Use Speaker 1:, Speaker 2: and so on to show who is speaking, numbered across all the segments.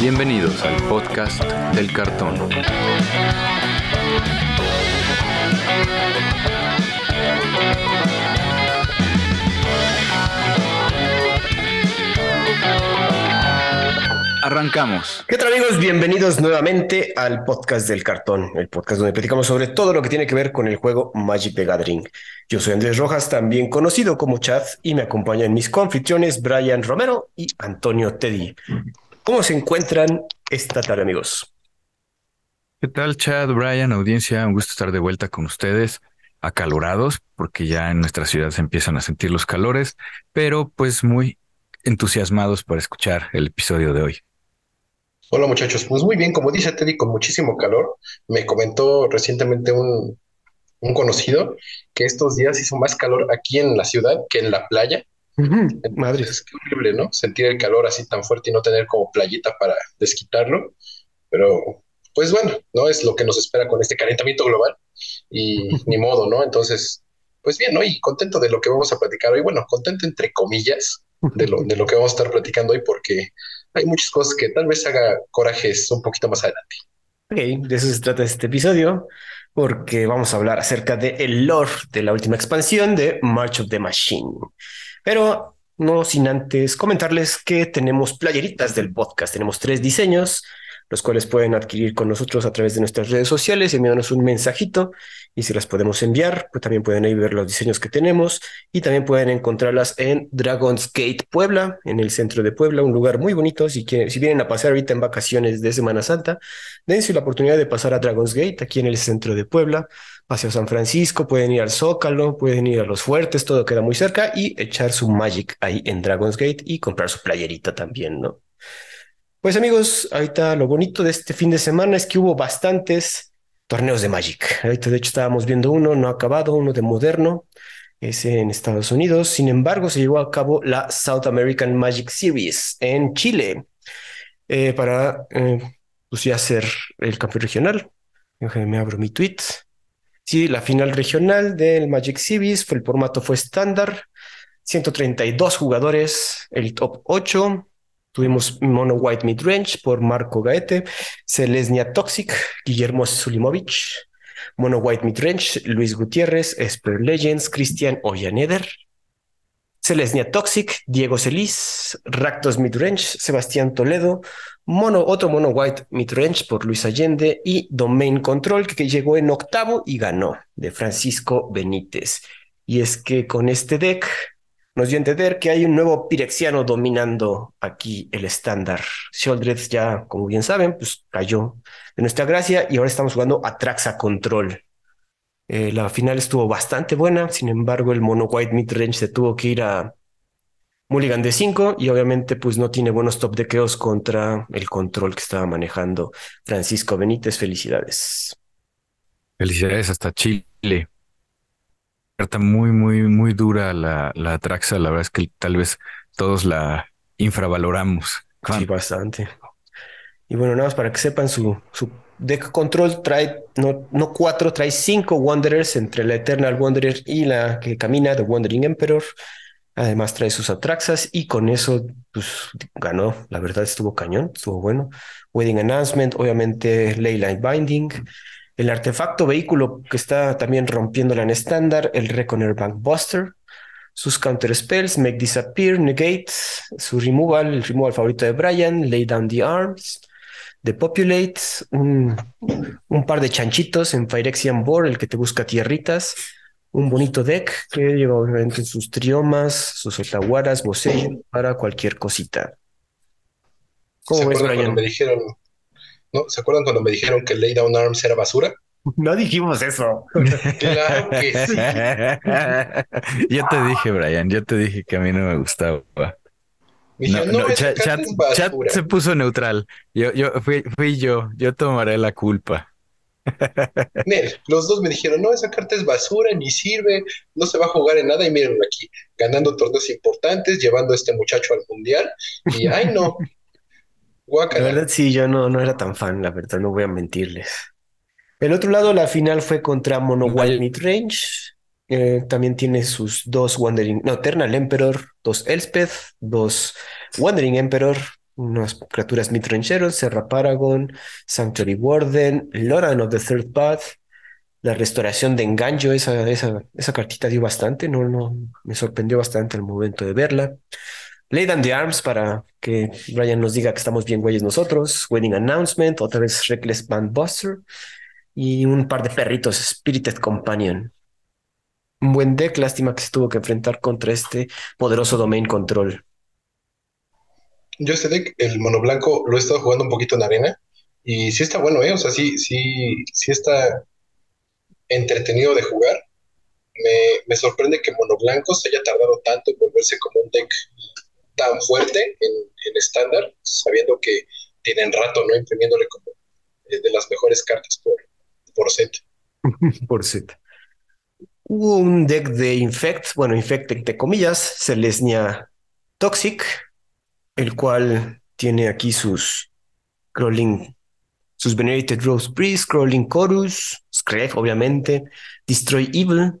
Speaker 1: Bienvenidos al podcast del cartón. Arrancamos.
Speaker 2: ¿Qué tal amigos? Bienvenidos nuevamente al podcast del cartón, el podcast donde platicamos sobre todo lo que tiene que ver con el juego Magic the Gathering. Yo soy Andrés Rojas, también conocido como Chad, y me acompañan mis confitriones Brian Romero y Antonio Teddy. ¿Cómo se encuentran esta tarde, amigos?
Speaker 1: ¿Qué tal, Chad, Brian, audiencia? Un gusto estar de vuelta con ustedes, acalorados, porque ya en nuestra ciudad se empiezan a sentir los calores, pero pues muy entusiasmados para escuchar el episodio de hoy.
Speaker 3: Hola muchachos, pues muy bien, como dice Teddy, con muchísimo calor. Me comentó recientemente un, un conocido que estos días hizo más calor aquí en la ciudad que en la playa.
Speaker 2: Madre.
Speaker 3: Es horrible, ¿no? Sentir el calor así tan fuerte y no tener como playita para desquitarlo. Pero, pues bueno, no es lo que nos espera con este calentamiento global y ni modo, ¿no? Entonces, pues bien, ¿no? Y contento de lo que vamos a platicar hoy. Bueno, contento entre comillas de lo, de lo que vamos a estar platicando hoy porque hay muchas cosas que tal vez haga corajes un poquito más adelante.
Speaker 2: Ok, de eso se trata este episodio, porque vamos a hablar acerca del el lore de la última expansión de March of the Machine. Pero no sin antes comentarles que tenemos playeritas del podcast. Tenemos tres diseños, los cuales pueden adquirir con nosotros a través de nuestras redes sociales, enviándonos un mensajito y si las podemos enviar, pues también pueden ahí ver los diseños que tenemos y también pueden encontrarlas en Dragon's Gate Puebla, en el centro de Puebla, un lugar muy bonito. Si, quieren, si vienen a pasar ahorita en vacaciones de Semana Santa, dense la oportunidad de pasar a Dragon's Gate aquí en el centro de Puebla. Paseo San Francisco, pueden ir al Zócalo, pueden ir a los fuertes, todo queda muy cerca y echar su Magic ahí en Dragon's Gate y comprar su playerita también, ¿no? Pues amigos, ahorita lo bonito de este fin de semana es que hubo bastantes torneos de Magic. Ahorita de hecho estábamos viendo uno no acabado, uno de moderno, ese en Estados Unidos. Sin embargo, se llevó a cabo la South American Magic Series en Chile eh, para eh, pues ya ser el campeón regional. Déjenme abro mi tweet. Sí, la final regional del Magic Series fue el formato fue estándar, 132 jugadores, el top 8 Tuvimos Mono White Midrange por Marco Gaete, Selesnia Toxic, Guillermo Sulimovic, Mono White Midrange, Luis Gutiérrez, Esper Legends, Cristian Ollaneder, Selesnia Toxic, Diego Celis, Ractos Midrange, Sebastián Toledo, Mono, otro Mono White Midrange por Luis Allende y Domain Control que llegó en octavo y ganó de Francisco Benítez. Y es que con este deck nos dio a entender que hay un nuevo pirexiano dominando aquí el estándar. Sheldred ya, como bien saben, pues cayó de nuestra gracia y ahora estamos jugando a Traxa Control. Eh, la final estuvo bastante buena, sin embargo el mono white midrange se tuvo que ir a Mulligan de 5 y obviamente pues no tiene buenos top dequeos contra el control que estaba manejando Francisco Benítez. Felicidades.
Speaker 1: Felicidades hasta Chile carta muy, muy, muy dura la, la Traxa. La verdad es que tal vez todos la infravaloramos.
Speaker 2: Sí, bastante. Y bueno, nada más para que sepan, su, su deck control trae no, no cuatro, trae cinco Wanderers entre la Eternal Wanderer y la que camina, The Wandering Emperor. Además trae sus Atraxas y con eso pues ganó. La verdad estuvo cañón, estuvo bueno. Wedding Announcement, obviamente Leyline Binding el artefacto vehículo que está también rompiéndola en estándar, el Reconer Bank Buster, sus counter spells, Make Disappear, Negate, su removal, el removal favorito de Brian, Lay Down the Arms, Depopulate, un, un par de chanchitos en Phyrexian Board, el que te busca tierritas, un bonito deck que lleva obviamente sus triomas, sus otaguaras, bocello para cualquier cosita.
Speaker 3: ¿Cómo ves, Brian? Me dijeron ¿no? ¿Se acuerdan cuando me dijeron que Lay Down Arms era basura?
Speaker 2: No dijimos eso.
Speaker 3: claro que sí.
Speaker 1: yo te dije, Brian, yo te dije que a mí no me gustaba. no, no, chat, se puso neutral. Yo, yo fui, fui yo, yo tomaré la culpa.
Speaker 3: Miren, los dos me dijeron, no, esa carta es basura, ni sirve, no se va a jugar en nada. Y miren aquí, ganando torneos importantes, llevando a este muchacho al mundial. Y ay, no,
Speaker 2: la verdad, sí, yo no, no era tan fan, la verdad, no voy a mentirles. El otro lado, la final fue contra Mono Wild Midrange. Eh, también tiene sus dos Wandering, no, Eternal Emperor, dos Elspeth, dos Wandering Emperor, unas criaturas mitrancheros, Serra Paragon, Sanctuary Warden, Loran of the Third Path, la restauración de Enganjo, esa, esa, esa cartita dio bastante, no, no, me sorprendió bastante al momento de verla. Blade and the Arms para que Ryan nos diga que estamos bien güeyes nosotros. Wedding Announcement, otra vez Reckless Band Buster y un par de perritos, Spirited Companion. Un buen deck, lástima que se tuvo que enfrentar contra este poderoso Domain Control.
Speaker 3: Yo este deck, el mono blanco, lo he estado jugando un poquito en arena y sí está bueno, ¿eh? O sea, sí, sí, sí está entretenido de jugar. Me, me sorprende que mono blanco se haya tardado tanto en volverse como un deck tan fuerte en estándar, sabiendo que tienen rato, ¿no? Imprimiéndole como eh, de las mejores cartas por, por set.
Speaker 2: por set. Hubo un deck de Infect, bueno, Infect entre comillas, Celestia Toxic, el cual tiene aquí sus Crawling, sus Venerated Rose Priest, Crawling Chorus, Scref, obviamente, Destroy Evil,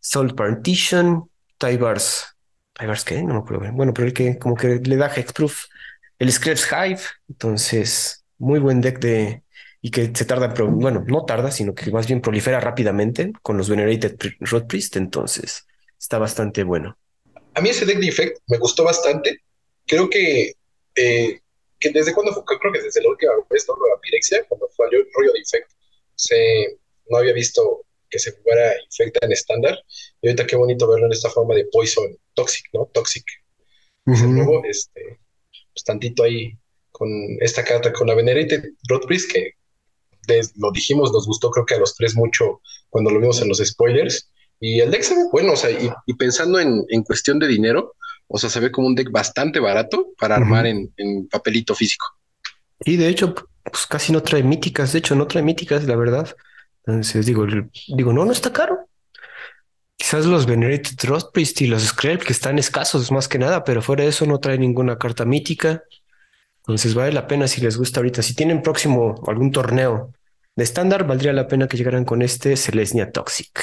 Speaker 2: Soul Partition, Tybars Tybars qué? No me acuerdo. Bueno, pero el que como que le da Hexproof, el Scraps Hive, entonces, muy buen deck de, y que se tarda, bueno, no tarda, sino que más bien prolifera rápidamente con los Venerated Rod Priest, entonces está bastante bueno.
Speaker 3: A mí ese deck de Effect me gustó bastante. Creo que, eh, que desde cuando fue, creo que desde la última vez, ¿no? La Pirexia, cuando fue el rollo de Effect, se, no había visto que se jugara Infect en estándar. Y ahorita qué bonito verlo en esta forma de Poison Toxic, ¿no? Toxic. nuevo, este, pues tantito ahí con esta carta, con la Venerated Rod Priest, que lo dijimos, nos gustó creo que a los tres mucho cuando lo vimos en los spoilers. Y el deck se ve bueno, o sea, y, pensando en, cuestión de dinero, o sea, se ve como un deck bastante barato para armar en, papelito físico.
Speaker 2: Y de hecho, pues casi no trae míticas, de hecho, no trae míticas, la verdad. Entonces digo, digo, no, no está caro. Quizás los Venerated Trust Priest y los Scrap que están escasos más que nada, pero fuera de eso no trae ninguna carta mítica. Entonces vale la pena si les gusta ahorita. Si tienen próximo algún torneo de estándar, valdría la pena que llegaran con este Celestia Toxic.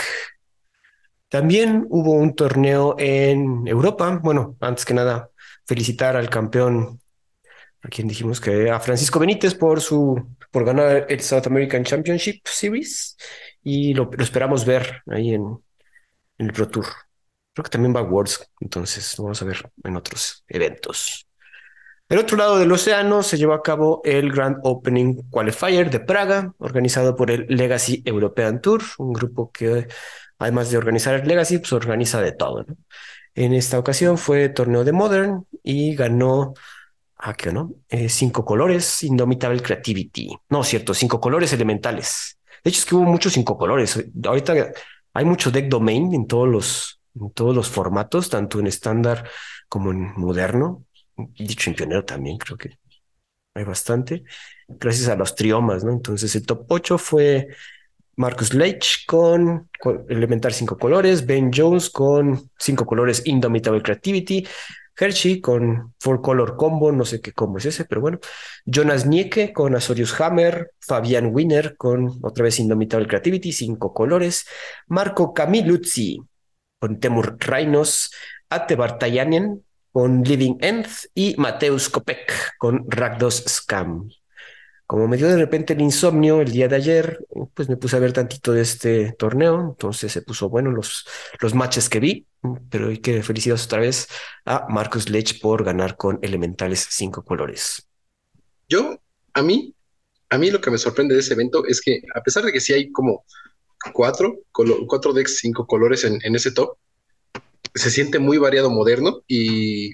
Speaker 2: También hubo un torneo en Europa. Bueno, antes que nada, felicitar al campeón, a quien dijimos que a Francisco Benítez por su por ganar el South American Championship Series y lo, esperamos ver ahí en, en, el Pro Tour. Creo que también va a Worlds, entonces lo vamos a ver en otros eventos. Del otro lado del océano se llevó a cabo el Grand Opening Qualifier de Praga, organizado por el Legacy European Tour, un grupo que además de organizar el Legacy, pues organiza de todo. En esta ocasión fue torneo de Modern y ganó, ¿a qué no? Eh, cinco colores, Indomitable Creativity. No, cierto, cinco colores elementales. De hecho, es que hubo muchos cinco colores. Ahorita hay mucho deck domain en todos los, en todos los formatos, tanto en estándar como en moderno dicho en pionero también, creo que hay bastante, gracias a los triomas, ¿no? Entonces el top 8 fue Marcus Leitch con, Elemental 5 colores, Ben Jones con 5 colores Indomitable Creativity, Hershey con Four Color Combo, no sé qué combo es ese, pero bueno. Jonas Nieke con Azorius Hammer, Fabian Winner con otra vez Indomitable Creativity, 5 colores, Marco Camiluzzi con Temur Rhinos, Ate Bartayanen con Living End y Mateus Kopek con Ragdos Scam. Como me dio de repente el insomnio el día de ayer, pues me puse a ver tantito de este torneo, entonces se puso bueno los, los matches que vi, pero hay que felicidades otra vez a Marcus Lech por ganar con Elementales cinco colores.
Speaker 3: Yo, a mí, a mí lo que me sorprende de ese evento es que a pesar de que sí hay como cuatro, cuatro decks cinco colores en, en ese top, se siente muy variado moderno y,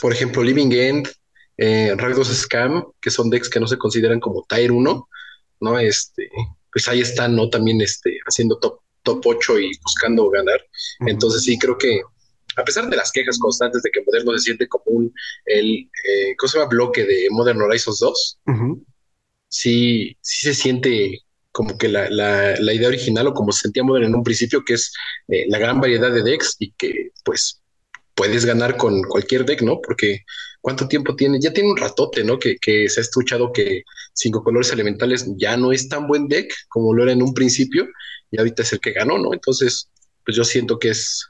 Speaker 3: por ejemplo, Living End, eh, Scam, que son decks que no se consideran como Tier 1, ¿no? Este, pues ahí están, ¿no? También este, haciendo top, top 8 y buscando ganar. Entonces sí, creo que a pesar de las quejas constantes de que Moderno se siente como un, el, eh, ¿cómo se llama? Bloque de Modern Horizons 2, sí, sí se siente como que la, la, idea original o como se sentía Modern en un principio, que es eh, la gran variedad de decks y que pues puedes ganar con cualquier deck, ¿no? Porque ¿cuánto tiempo tiene? Ya tiene un ratote, ¿no? Que, que se ha escuchado que cinco colores elementales ya no es tan buen deck como lo era en un principio y ahorita es el que ganó, ¿no? Entonces, pues yo siento que es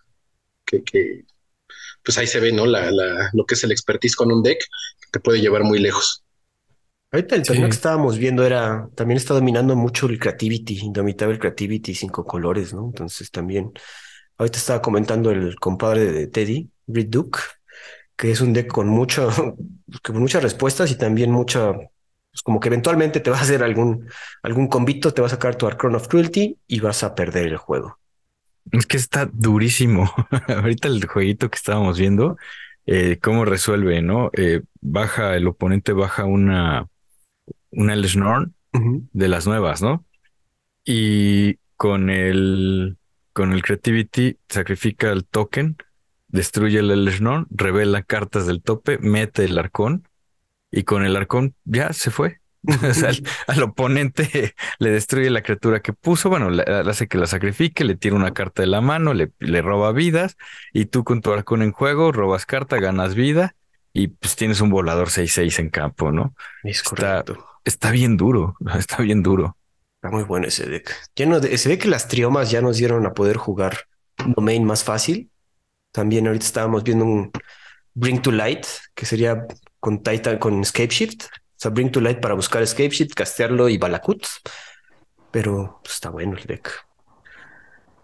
Speaker 3: que, que pues ahí se ve, ¿no? La, la, lo que es el expertise con un deck que te puede llevar muy lejos.
Speaker 2: Ahorita el torneo que estábamos viendo era, también está dominando mucho el creativity, indomitable creativity, cinco colores, ¿no? Entonces también, ahorita estaba comentando el compadre de Teddy, Reed Duke, que es un deck con mucho, con muchas respuestas y también mucha, pues como que eventualmente te va a hacer algún, algún convito, te va a sacar tu Archon of Cruelty y vas a perder el juego.
Speaker 1: Es que está durísimo. ahorita el jueguito que estábamos viendo, eh, cómo resuelve, ¿no? Eh, baja, el oponente baja una una Elshnorn de las nuevas, ¿no? Y con el, con el Creativity sacrifica el token, destruye el Elshnorn, revela cartas del tope, mete el arcón y con el arcón ya se fue. o sea, al, oponente le destruye la criatura que puso, bueno, le, hace que la sacrifique, le tira una carta de la mano, le, le roba vidas y tú con tu arcón en juego robas carta, ganas vida y pues tienes un volador 6-6 en campo, ¿no?
Speaker 2: Es correcto.
Speaker 1: Está bien duro, está bien duro.
Speaker 2: Está muy bueno ese deck. se ve que las triomas ya nos dieron a poder jugar domain más fácil. También ahorita estábamos viendo un Bring to Light, que sería con Titan, con Escape Shift. O sea, Bring to Light para buscar Escape Shift, castearlo y Balakut. Pero pues, está bueno el deck.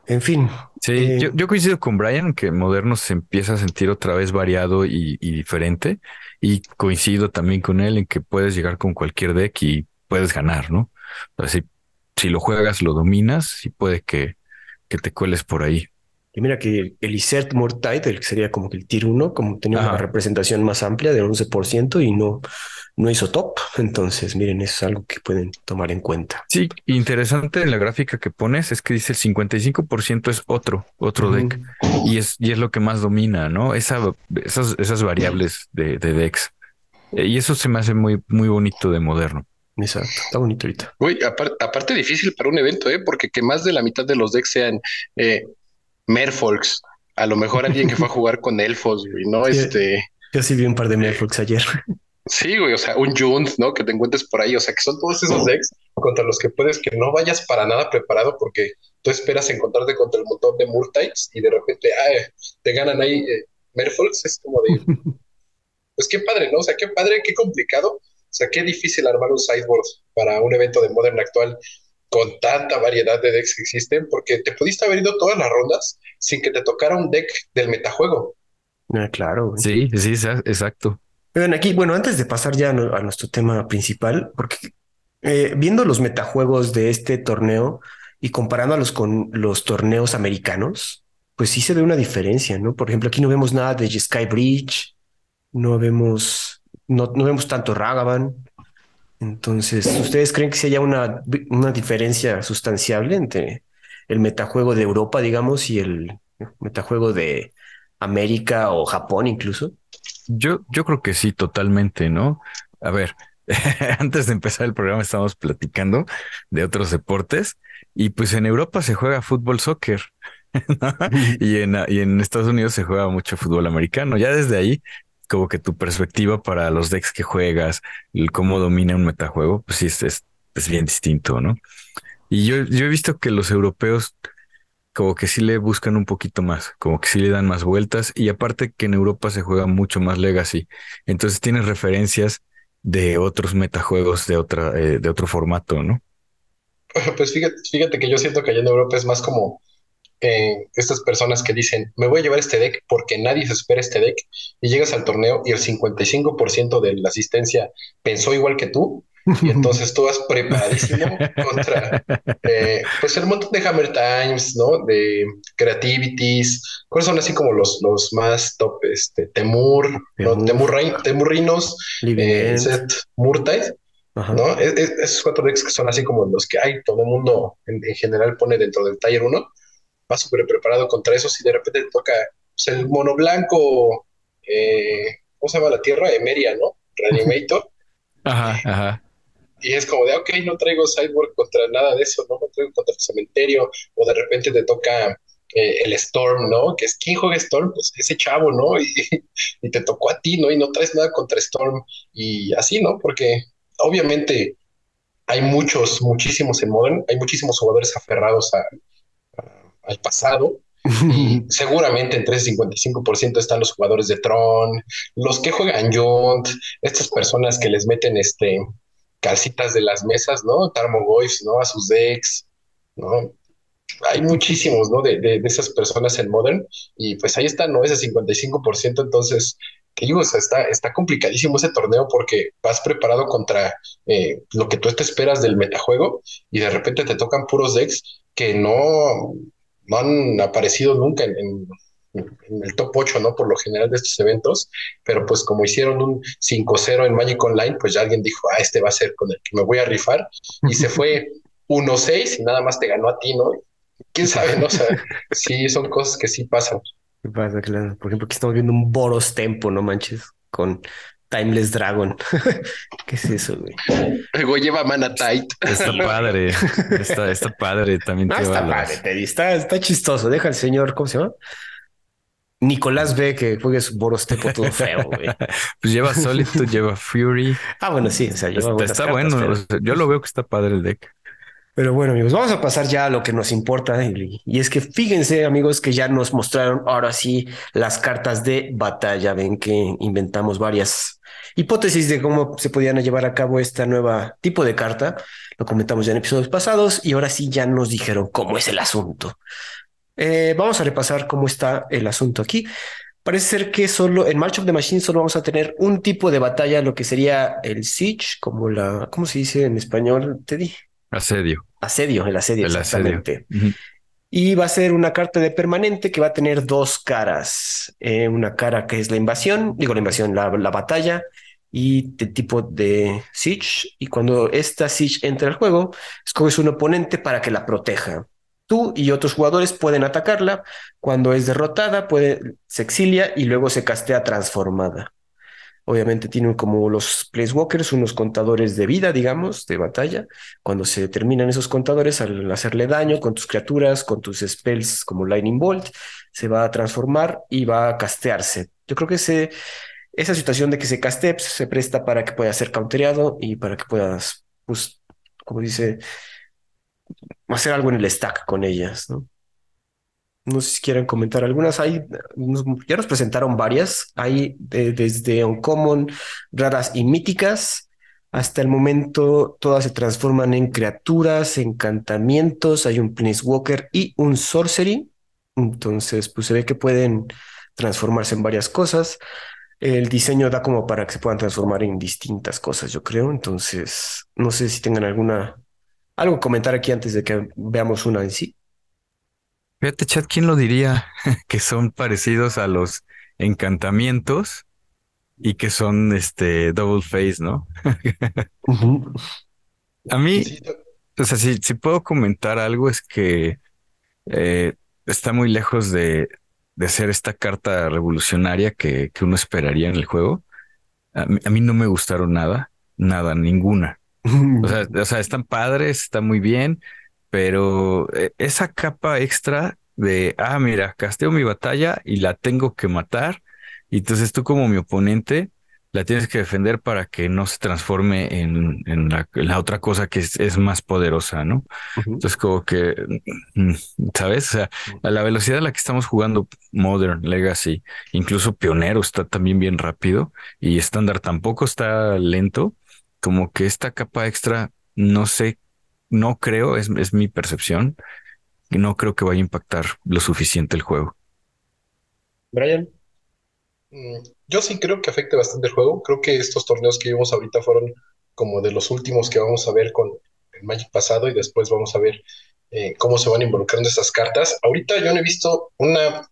Speaker 2: En fin.
Speaker 1: Sí, eh, yo, coincido con Brian que Moderno se empieza a sentir otra vez variado y, diferente. Y coincido también con él en que puedes llegar con cualquier deck y puedes ganar, ¿no? si, si lo juegas, lo dominas y puede que, que te cueles por ahí.
Speaker 2: Y mira que el Isert Mortite, el que sería como que el tier 1, como tenía una representación más amplia del 11% y no, no hizo top. Entonces, miren, eso es algo que pueden tomar en cuenta.
Speaker 1: Sí, interesante en la gráfica que pones es que dice el 55% es otro, otro deck. Y es, y es lo que más domina, ¿no? Esa, esas, esas variables de, de decks. Y eso se me hace muy, muy bonito de moderno.
Speaker 2: Exacto, está bonito ahorita.
Speaker 3: Uy, aparte, difícil para un evento, ¿eh? porque que más de la mitad de los decks sean eh, Merfolks. A lo mejor alguien que fue a jugar con elfos, güey, ¿no? este.
Speaker 2: Yo sí vi un par de Merfolks ayer.
Speaker 3: Sí, güey, o sea, un Junt, ¿no? Que te encuentres por ahí, o sea, que son todos esos decks contra los que puedes que no vayas para nada preparado porque tú esperas encontrarte contra el montón de Murtites y de repente, ah, te ganan ahí eh, Merfolks, es como de, pues qué padre, ¿no? O sea, qué padre, qué complicado, o sea, qué difícil armar un sideboard para un evento de Modern actual con tanta variedad de decks que existen, porque te pudiste haber ido todas las rondas sin que te tocara un deck del metajuego.
Speaker 2: Ah, claro.
Speaker 1: Sí, sí, exacto.
Speaker 2: Ven aquí, bueno, antes de pasar ya a nuestro tema principal, porque eh, viendo los metajuegos de este torneo y comparándolos con los torneos americanos, pues sí se ve una diferencia, ¿no? Por ejemplo, aquí no vemos nada de Sky Bridge, no vemos, no, no vemos tanto Ragavan, entonces, ¿ustedes creen que si haya una, una diferencia sustanciable entre el metajuego de Europa, digamos, y el metajuego de América o Japón incluso?
Speaker 1: Yo, yo creo que sí, totalmente, ¿no? A ver, antes de empezar el programa estábamos platicando de otros deportes y pues en Europa se juega fútbol, soccer. y, en, y en Estados Unidos se juega mucho fútbol americano. Ya desde ahí como que tu perspectiva para los decks que juegas, el cómo domina un metajuego, pues sí, es, es, bien distinto, ¿no? Y yo, yo he visto que los europeos como que sí le buscan un poquito más, como que sí le dan más vueltas y aparte que en Europa se juega mucho más legacy, entonces tienes referencias de otros metajuegos de otra eh, de otro formato, ¿no?
Speaker 3: Pues fíjate, fíjate que yo siento que allá en Europa es más como eh, estas personas que dicen, me voy a llevar este deck porque nadie se espera este deck, y llegas al torneo y el 55% de la asistencia pensó igual que tú, y entonces tú vas preparadísimo contra eh, pues el montón de Hammer Times, ¿no? De Creativities, ¿cuáles son así como los, los más top? Este, Temur, ¿no? Temur, Temurrinos, eh, Set Murtide. ¿no? esos cuatro decks que son así como los que hay, todo el mundo en, en general pone dentro del taller 1 va súper preparado contra eso si de repente te toca pues, el mono blanco, eh, ¿cómo se llama la tierra? Emeria, ¿no? Reanimator.
Speaker 1: Ajá, ajá.
Speaker 3: Y es como de, ok, no traigo sideboard contra nada de eso, ¿no? No traigo contra el cementerio, o de repente te toca eh, el Storm, ¿no? Que es, ¿quién juega Storm? Pues ese chavo, ¿no? Y, y, te tocó a ti, ¿no? Y no traes nada contra Storm. Y así, ¿no? Porque obviamente hay muchos, muchísimos en Modern, hay muchísimos jugadores aferrados a, al pasado Y seguramente entre ese 55% están los jugadores de Tron, los que juegan Junt, estas personas que les meten este calcitas de las mesas, ¿no? Tarmogoyfs, ¿no? A sus decks, ¿no? Hay muchísimos, ¿no? De, de, de, esas personas en Modern y pues ahí está, ¿no? Ese 55%, entonces, que digo, o sea, está, está complicadísimo ese torneo porque vas preparado contra eh, lo que tú te esperas del metajuego y de repente te tocan puros decks que no, no han aparecido nunca en, en, en, el top 8, ¿no? Por lo general de estos eventos, pero pues como hicieron un 5-0 en Magic Online, pues ya alguien dijo, ah, este va a ser con el que me voy a rifar, y se fue 1-6 y nada más te ganó a ti, ¿no? ¿Quién sabe, no? O sea, sí, son cosas que sí pasan.
Speaker 2: ¿Qué pasa? Claro. Por ejemplo, aquí estamos viendo un Boros Tempo, no manches, con Timeless Dragon. ¿Qué es eso, güey?
Speaker 3: Luego lleva Mana Tight.
Speaker 1: Está padre. Está, está padre también.
Speaker 2: No, está padre, Teddy. Está, está chistoso. Deja al señor, ¿cómo se llama? Nicolás ve que juegue su Boros Tempo todo feo, güey.
Speaker 1: pues lleva Solitude, lleva Fury.
Speaker 2: Ah, bueno, sí. O sea, lleva
Speaker 1: está, está cartas, bueno. Pero... O sea, yo lo veo que está padre el deck.
Speaker 2: Pero bueno, amigos, vamos a pasar ya a lo que nos importa. Y, es que fíjense, amigos, que ya nos mostraron ahora sí las cartas de batalla. Ven que inventamos varias hipótesis de cómo se podían llevar a cabo esta nueva tipo de carta. Lo comentamos ya en episodios pasados y ahora sí ya nos dijeron cómo es el asunto. Eh, vamos a repasar cómo está el asunto aquí. Parece ser que solo en March of the Machine solo vamos a tener un tipo de batalla, lo que sería el Siege, como la, ¿cómo se dice en español, Teddy?
Speaker 1: Asedio.
Speaker 2: Asedio, el asedio, el exactamente. Asedio. Uh -huh. Y va a ser una carta de permanente que va a tener dos caras. Eh, una cara que es la invasión, digo la invasión, la, la batalla, y de tipo de Siege. Y cuando esta Siege entra al juego, escoges un oponente para que la proteja. Tú y otros jugadores pueden atacarla. Cuando es derrotada, puede, se exilia y luego se castea transformada. Obviamente tienen como los Placewalkers unos contadores de vida, digamos, de batalla. Cuando se terminan esos contadores, al hacerle daño con tus criaturas, con tus spells como Lightning Bolt, se va a transformar y va a castearse. Yo creo que ese, esa situación de que se castee pues, se presta para que pueda ser countereado y para que puedas, pues, como dice, hacer algo en el stack con ellas, ¿no? No sé si quieren comentar algunas. Hay, ya nos presentaron varias. Hay de, desde Uncommon, raras y míticas. Hasta el momento todas se transforman en criaturas, encantamientos. Hay un Planeswalker y un Sorcery. Entonces, pues se ve que pueden transformarse en varias cosas. El diseño da como para que se puedan transformar en distintas cosas, yo creo. Entonces, no sé si tengan alguna algo que comentar aquí antes de que veamos una en sí.
Speaker 1: Fíjate, chat, ¿quién lo diría que son parecidos a los encantamientos y que son este double face, ¿no? uh -huh. A mí, o sea, si, si, puedo comentar algo es que eh, está muy lejos de, de, ser esta carta revolucionaria que, que uno esperaría en el juego. A mí, a mí, no me gustaron nada, nada, ninguna. O sea, o sea, están padres, está muy bien, pero eh, esa capa extra de, ah, mira, casteo mi batalla y la tengo que matar, y entonces tú como mi oponente la tienes que defender para que no se transforme en, en, la, en la, otra cosa que es, es más poderosa, ¿no? Uh -huh. Entonces como que, mm, ¿sabes? O sea, a la velocidad a la que estamos jugando Modern, Legacy, incluso Pionero está también bien rápido y estándar tampoco está lento, como que esta capa extra, no sé no creo, es, es mi percepción, no creo que vaya a impactar lo suficiente el juego.
Speaker 2: Brian.
Speaker 3: Mm, yo sí creo que afecte bastante el juego. Creo que estos torneos que vimos ahorita fueron como de los últimos que vamos a ver con el Magic pasado y después vamos a ver eh, cómo se van involucrando estas cartas. Ahorita yo no he visto una,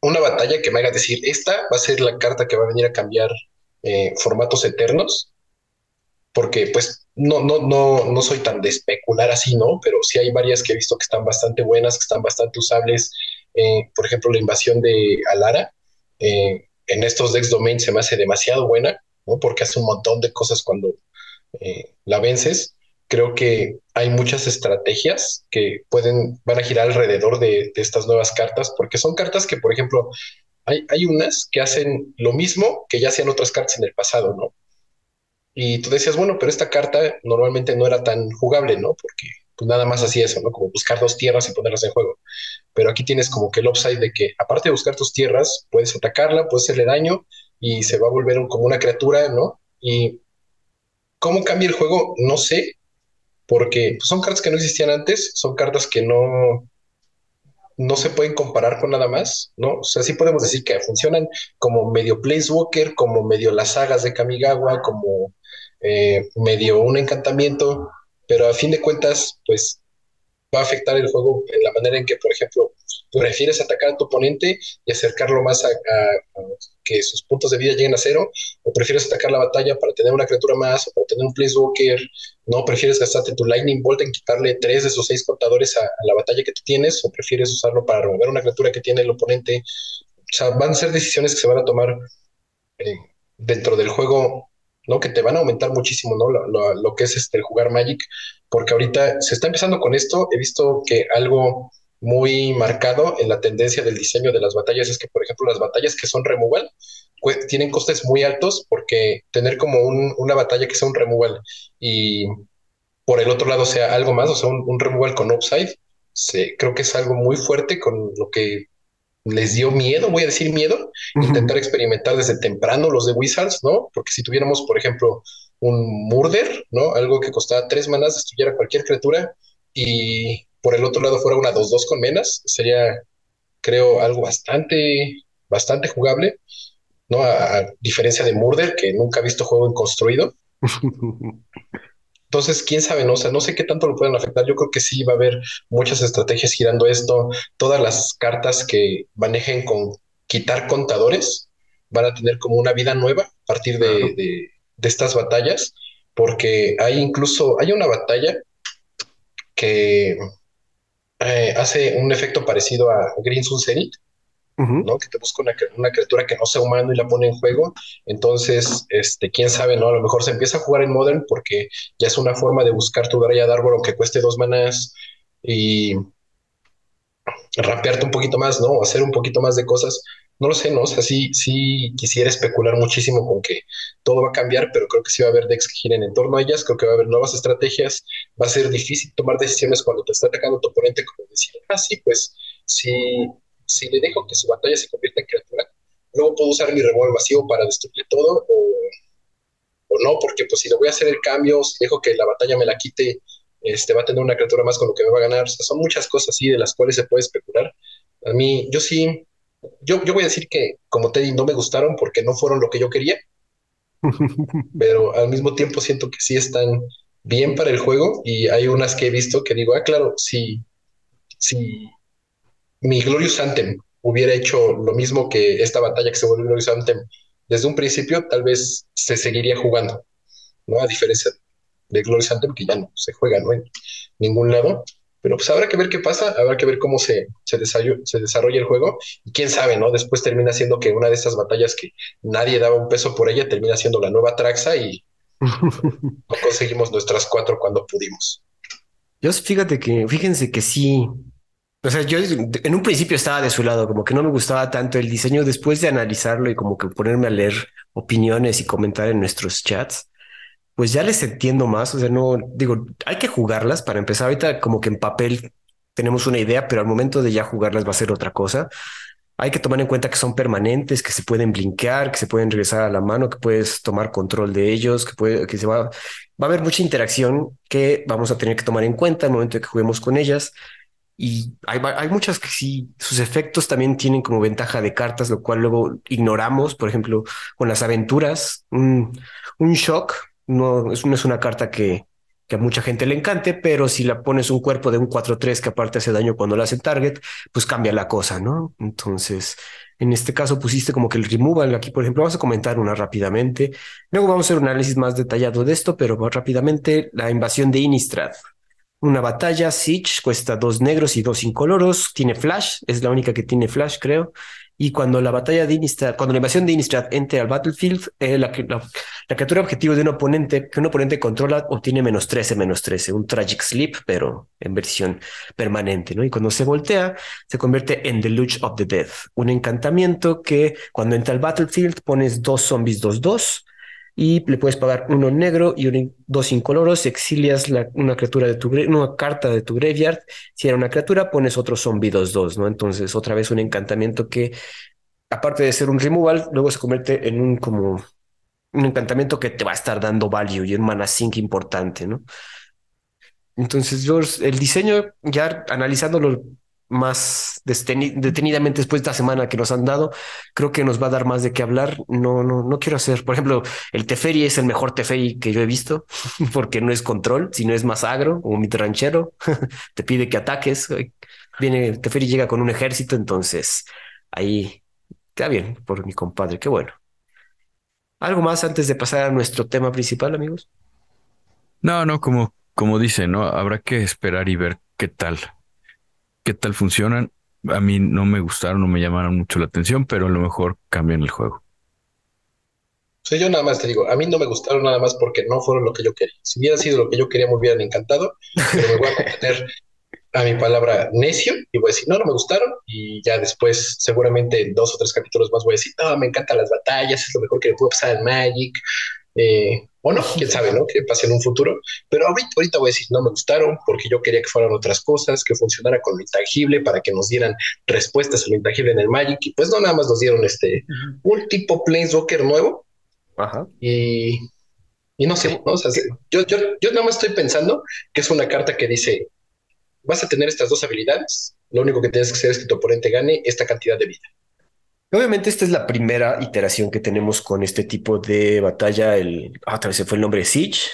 Speaker 3: una batalla que me haga decir, esta va a ser la carta que va a venir a cambiar eh, formatos eternos, porque pues no, no, no, no soy tan de especular así, ¿no? Pero sí hay varias que he visto que están bastante buenas, que están bastante usables. Eh, por ejemplo, la invasión de Alara eh, en estos decks domain se me hace demasiado buena, ¿no? Porque hace un montón de cosas cuando eh, la vences. Creo que hay muchas estrategias que pueden, van a girar alrededor de, de estas nuevas cartas, porque son cartas que, por ejemplo, hay, hay unas que hacen lo mismo que ya hacían otras cartas en el pasado, ¿no? Y tú decías, bueno, pero esta carta normalmente no era tan jugable, ¿no? Porque pues nada más así eso, ¿no? Como buscar dos tierras y ponerlas en juego. Pero aquí tienes como que el upside de que, aparte de buscar tus tierras, puedes atacarla, puedes hacerle daño y se va a volver como una criatura, ¿no? Y cómo cambia el juego, no sé, porque son cartas que no existían antes, son cartas que no, no se pueden comparar con nada más, ¿no? O sea, sí podemos decir que funcionan como medio Placewalker, como medio las sagas de Kamigawa, como eh, medio un encantamiento, pero a fin de cuentas, pues va a afectar el juego en la manera en que, por ejemplo, prefieres atacar a tu oponente y acercarlo más a, que sus puntos de vida lleguen a cero, o prefieres atacar la batalla para tener una criatura más, o para tener un Placewalker, no prefieres gastarte tu Lightning Bolt en quitarle tres de esos seis contadores a, la batalla que tú tienes, o prefieres usarlo para remover una criatura que tiene el oponente. O sea, van a ser decisiones que se van a tomar eh, dentro del juego ¿no? Que te van a aumentar muchísimo, ¿no? Lo, lo, que es este, el jugar Magic, porque ahorita se está empezando con esto. He visto que algo muy marcado en la tendencia del diseño de las batallas es que, por ejemplo, las batallas que son removal tienen costes muy altos porque tener como una batalla que sea un removal y por el otro lado sea algo más, o sea, un, removal con upside, se, creo que es algo muy fuerte con lo que les dio miedo, voy a decir miedo, intentar experimentar desde temprano los de Wizards, ¿no? Porque si tuviéramos, por ejemplo, un Murder, ¿no? Algo que costaba tres manas, destruyera cualquier criatura y por el otro lado fuera una 2-2 con menas, sería, creo, algo bastante, bastante jugable, ¿no? A, diferencia de Murder, que nunca ha visto juego en construido. Entonces, quién sabe, no, o sea, no sé qué tanto lo pueden afectar. Yo creo que sí va a haber muchas estrategias girando esto. Todas las cartas que manejen con quitar contadores van a tener como una vida nueva a partir de, de, estas batallas, porque hay incluso, hay una batalla que eh, hace un efecto parecido a Green Sun Zenith, ¿no? Que te busca una, criatura que no sea humano y la pone en juego. Entonces, este, quién sabe, ¿no? A lo mejor se empieza a jugar en Modern porque ya es una forma de buscar tu raya de árbol que cueste dos manas y rapearte un poquito más, ¿no? O hacer un poquito más de cosas. No lo sé, ¿no? O sea, sí, sí quisiera especular muchísimo con que todo va a cambiar, pero creo que sí va a haber decks que giren en torno a ellas, creo que va a haber nuevas estrategias, va a ser difícil tomar decisiones cuando te está atacando tu oponente, como decir, ah, sí, pues, si si le dejo que su batalla se convierta en criatura, luego puedo usar mi revuelo vacío para destruirle todo o, o, no, porque pues si le voy a hacer el cambio, si dejo que la batalla me la quite, este, va a tener una criatura más con lo que me va a ganar. O sea, son muchas cosas así de las cuales se puede especular. A mí, yo sí, yo, yo voy a decir que como Teddy no me gustaron porque no fueron lo que yo quería, pero al mismo tiempo siento que sí están bien para el juego y hay unas que he visto que digo, ah, claro, si, si mi Glorious Anthem hubiera hecho lo mismo que esta batalla que se volvió Glorious Anthem desde un principio, tal vez se seguiría jugando, ¿no? A diferencia de Glorious Anthem, que ya no se juega, ¿no? En ningún lado. Pero pues habrá que ver qué pasa, habrá que ver cómo se, se, desarrolla, el juego. Y quién sabe, ¿no? Después termina siendo que una de estas batallas que nadie daba un peso por ella termina siendo la nueva Traxa y no conseguimos nuestras cuatro cuando pudimos.
Speaker 2: Yo fíjate que, fíjense que sí, o sea, yo en un principio estaba de su lado, como que no me gustaba tanto el diseño después de analizarlo y como que ponerme a leer opiniones y comentar en nuestros chats, pues ya les entiendo más. O sea, no digo, hay que jugarlas para empezar. Ahorita como que en papel tenemos una idea, pero al momento de ya jugarlas va a ser otra cosa. Hay que tomar en cuenta que son permanentes, que se pueden blinkear, que se pueden regresar a la mano, que puedes tomar control de ellos, que puede, que se va, va a haber mucha interacción que vamos a tener que tomar en cuenta al momento de que juguemos con ellas. Y hay, hay, muchas que sí, sus efectos también tienen como ventaja de cartas, lo cual luego ignoramos. Por ejemplo, con las aventuras, un, shock no es, no es una carta que, que a mucha gente le encante, pero si la pones un cuerpo de un 4-3 que aparte hace daño cuando la hace target, pues cambia la cosa, ¿no? Entonces, en este caso pusiste como que el removal aquí, por ejemplo, vamos a comentar una rápidamente. Luego vamos a hacer un análisis más detallado de esto, pero rápidamente la invasión de Innistrad. Una batalla, Siege, cuesta dos negros y dos incoloros, tiene flash, es la única que tiene flash, creo. Y cuando la batalla de Innistrad, cuando la invasión de Innistrad entre al battlefield, eh, la, criatura objetivo de un oponente que un oponente controla obtiene menos 13, menos 13, un tragic sleep, pero en versión permanente, ¿no? Y cuando se voltea, se convierte en The Luch of the Death, un encantamiento que cuando entra al battlefield pones dos zombies 2-2 y le puedes pagar uno negro y dos incoloros. Exilias la, una criatura de tu una carta de tu graveyard. Si era una criatura, pones otro zombie 2-2, ¿no? Entonces, otra vez un encantamiento que, aparte de ser un removal, luego se convierte en un como un encantamiento que te va a estar dando value y un mana sink importante, ¿no? Entonces, yo el diseño, ya analizándolo más detenidamente después de esta semana que nos han dado, creo que nos va a dar más de qué hablar. No, no, no quiero hacer, por ejemplo, el Teferi es el mejor Teferi que yo he visto, porque no es control, sino es más agro o mi ranchero. te pide que ataques. Viene, Teferi llega con un ejército, entonces ahí queda bien por mi compadre, qué bueno. ¿Algo más antes de pasar a nuestro tema principal, amigos?
Speaker 1: No, no, como, como dice, ¿no? Habrá que esperar y ver qué tal, qué tal funcionan. A mí no me gustaron, no me llamaron mucho la atención, pero a lo mejor cambian el juego.
Speaker 3: Sí, yo nada más te digo, a mí no me gustaron nada más porque no fueron lo que yo quería. Si hubiera sido lo que yo quería, me hubieran encantado, pero me voy a mantener a mi palabra necio y voy a decir, no, no me gustaron. Y ya después, seguramente en dos o tres capítulos más, voy a decir, no, me encantan las batallas, es lo mejor que le pudo pasar al Magic. Eh, o no, quién sabe, ¿no? Que pase en un futuro. Pero ahorita, ahorita voy a decir, no me gustaron porque yo quería que fueran otras cosas, que funcionara con lo intangible para que nos dieran respuestas a lo intangible en el Magic. Y pues no, nada más nos dieron este, un tipo Planeswalker nuevo. Ajá. Y, y no sé, ¿no? O sea, yo, yo, yo nada más estoy pensando que es una carta que dice, vas a tener estas dos habilidades, lo único que tienes que hacer es que tu oponente gane esta cantidad de vida.
Speaker 2: Obviamente esta es la primera iteración que tenemos con este tipo de batalla, el... Ah, otra vez se fue el nombre, Siege.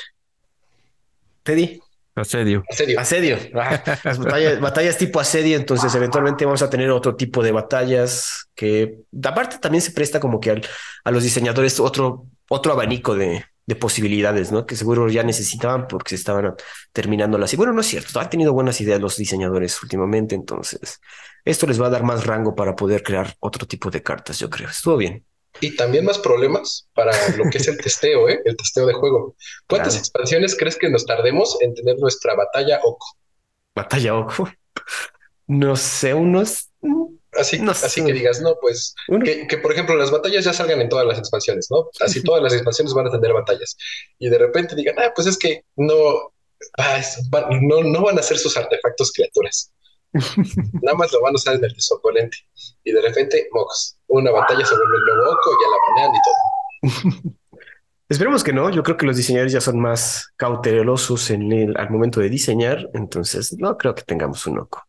Speaker 2: Teddy.
Speaker 1: Asedio.
Speaker 2: Asedio. Asedio. Ah, las batallas, tipo asedio, entonces eventualmente vamos a tener otro tipo de batallas que aparte también se presta como que a los diseñadores otro, otro abanico de, de posibilidades, ¿no? Que seguro ya necesitaban porque se estaban terminándolas. Y bueno, no es cierto, han tenido buenas ideas los diseñadores últimamente, entonces esto les va a dar más rango para poder crear otro tipo de cartas, yo creo. Estuvo bien.
Speaker 3: Y también más problemas para lo que es el testeo, ¿eh? El testeo de juego. ¿Cuántas expansiones crees que nos tardemos en tener nuestra batalla Oco?
Speaker 2: Batalla Oco. No sé, unos
Speaker 3: Así, así que digas, no, pues que, por ejemplo las batallas ya salgan en todas las expansiones, ¿no? Así todas las expansiones van a tener batallas. Y de repente digan, ah, pues es que no, no, no van a ser sus artefactos criaturas. Nada más lo van a usar en el desoponente. Y de repente, mocos, una batalla sobre el nuevo oco, ya la banean y todo.
Speaker 2: Esperemos que no. Yo creo que los diseñadores ya son más cautelosos en el, al momento de diseñar. Entonces, no creo que tengamos un oco.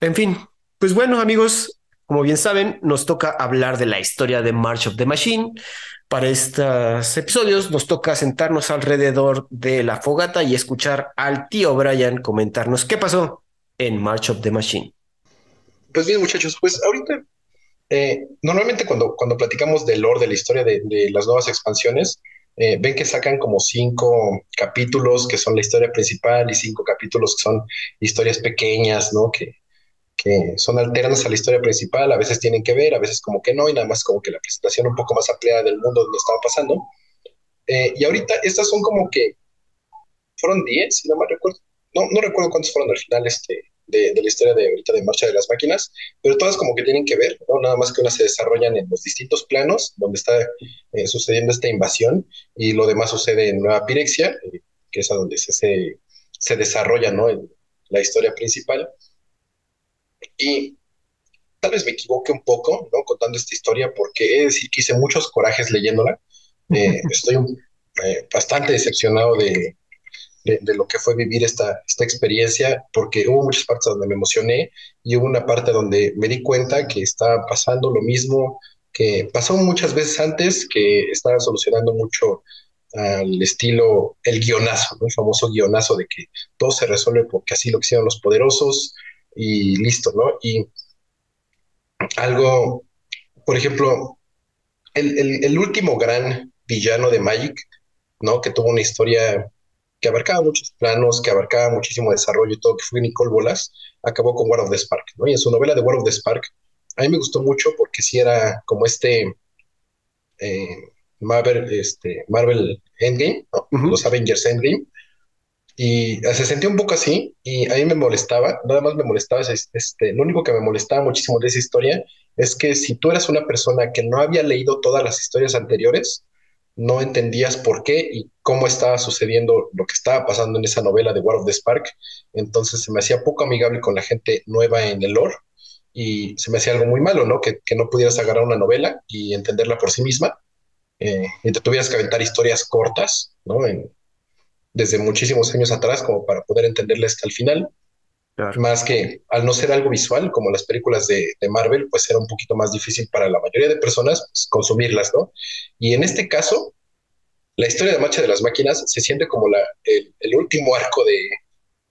Speaker 2: En fin, pues bueno, amigos, como bien saben, nos toca hablar de la historia de March of the Machine. Para estos episodios nos toca sentarnos alrededor de la fogata y escuchar al tío Brian comentarnos qué pasó en March of the Machine.
Speaker 3: Pues bien, muchachos, pues ahorita eh, normalmente cuando, cuando platicamos del lore de la historia de, las nuevas expansiones, eh, ven que sacan como cinco capítulos que son la historia principal y cinco capítulos que son historias pequeñas, ¿no? Que, que son alternas a la historia principal, a veces tienen que ver, a veces como que no, y nada más como que la presentación un poco más ampliada del mundo donde estaba pasando. Eh, y ahorita estas son como que fueron 10, si no me recuerdo. No, no recuerdo cuántos fueron al final este, de, la historia de ahorita de marcha de las máquinas, pero todas como que tienen que ver, ¿no? nada más que unas se desarrollan en los distintos planos donde está eh, sucediendo esta invasión y lo demás sucede en Nueva Pirexia, eh, que es a donde se, se, se desarrolla ¿no? la historia principal. Y tal vez me equivoque un poco, ¿no? Contando esta historia, porque he de decir que hice muchos corajes leyéndola. Eh, estoy eh, bastante decepcionado de, de, lo que fue vivir esta, esta experiencia, porque hubo muchas partes donde me emocioné y hubo una parte donde me di cuenta que estaba pasando lo mismo que pasó muchas veces antes, que estaba solucionando mucho al estilo el guionazo, el famoso guionazo de que todo se resuelve porque así lo quisieron los poderosos, y listo, ¿no? Y algo, por ejemplo, el, último gran villano de Magic, ¿no? Que tuvo una historia que abarcaba muchos planos, que abarcaba muchísimo desarrollo y todo, que fue Nicole Bolas, acabó con War of the Spark, ¿no? Y en su novela de War of the Spark, a mí me gustó mucho porque sí era como este eh, Marvel, este, Marvel Endgame, los Avengers Endgame, y se sentía un poco así y a mí me molestaba, nada más me molestaba, este, lo único que me molestaba muchísimo de esa historia es que si tú eras una persona que no había leído todas las historias anteriores, no entendías por qué y cómo estaba sucediendo lo que estaba pasando en esa novela de War of the Spark. Entonces se me hacía poco amigable con la gente nueva en el lore y se me hacía algo muy malo, ¿no? Que, no pudieras agarrar una novela y entenderla por sí misma eh, y te tuvieras que aventar historias cortas, ¿no? Desde muchísimos años atrás como para poder entenderla hasta el final. Más que al no ser algo visual, como las películas de, Marvel, pues era un poquito más difícil para la mayoría de personas pues, consumirlas, ¿no? Y en este caso, la historia de Marcha de las Máquinas se siente como la, el, último arco de,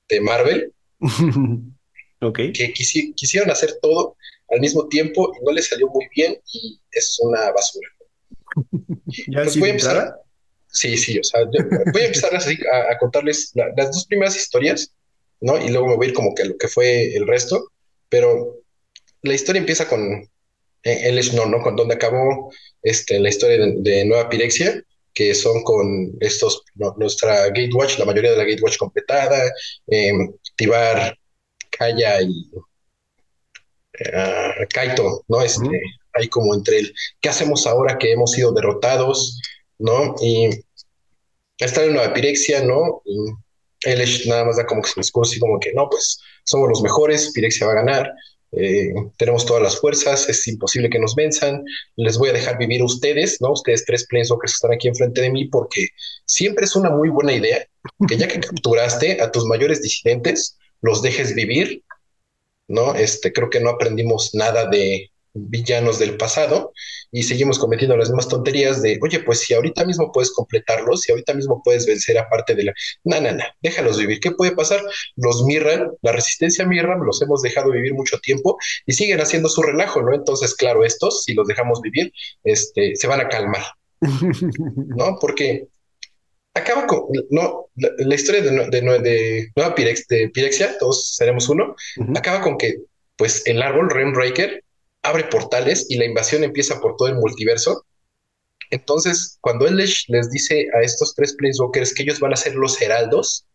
Speaker 3: de Marvel.
Speaker 2: okay.
Speaker 3: Que quisieron hacer todo al mismo tiempo y no les salió muy bien y es una basura.
Speaker 2: ¿Ya pues voy a empezar.
Speaker 3: Sí, sí, o sea, voy a empezar a, contarles las dos primeras historias ¿no? Y luego me voy a ir como que a lo que fue el resto, pero la historia empieza con el eh, no, ¿no? Con donde acabó este, la historia de, Nueva Pirexia, que son con estos, nuestra Gatewatch, la mayoría de la Gatewatch completada, eh, Tibar, Kaya y uh, Kaito, ¿no? Este, Hay como entre el, ¿qué hacemos ahora que hemos sido derrotados, ¿no? Y está en Nueva Pirexia, ¿no? él nada más da como que su discurso y como que no, pues somos los mejores, Pirexia va a ganar, eh, tenemos todas las fuerzas, es imposible que nos venzan, les voy a dejar vivir a ustedes, ¿no? Ustedes tres Planeswalkers que están aquí enfrente de mí, porque siempre es una muy buena idea que ya que capturaste a tus mayores disidentes, los dejes vivir, ¿no? Este, creo que no aprendimos nada de, villanos del pasado y seguimos cometiendo las mismas tonterías de, oye, pues si ahorita mismo puedes completarlos, si ahorita mismo puedes vencer a parte de la... No, no, no, déjalos vivir. ¿Qué puede pasar? Los Mirran, la resistencia Mirran, los hemos dejado vivir mucho tiempo y siguen haciendo su relajo, ¿no? Entonces, claro, estos, si los dejamos vivir, este, se van a calmar, ¿no? Porque acaba con, no, la, historia de, de, de, Nueva Pirex, de Pirexia, todos seremos uno, acaba con que, pues, el árbol Rainbreaker abre portales y la invasión empieza por todo el multiverso. Entonces, cuando él les, dice a estos tres Planeswalkers que ellos van a ser los heraldos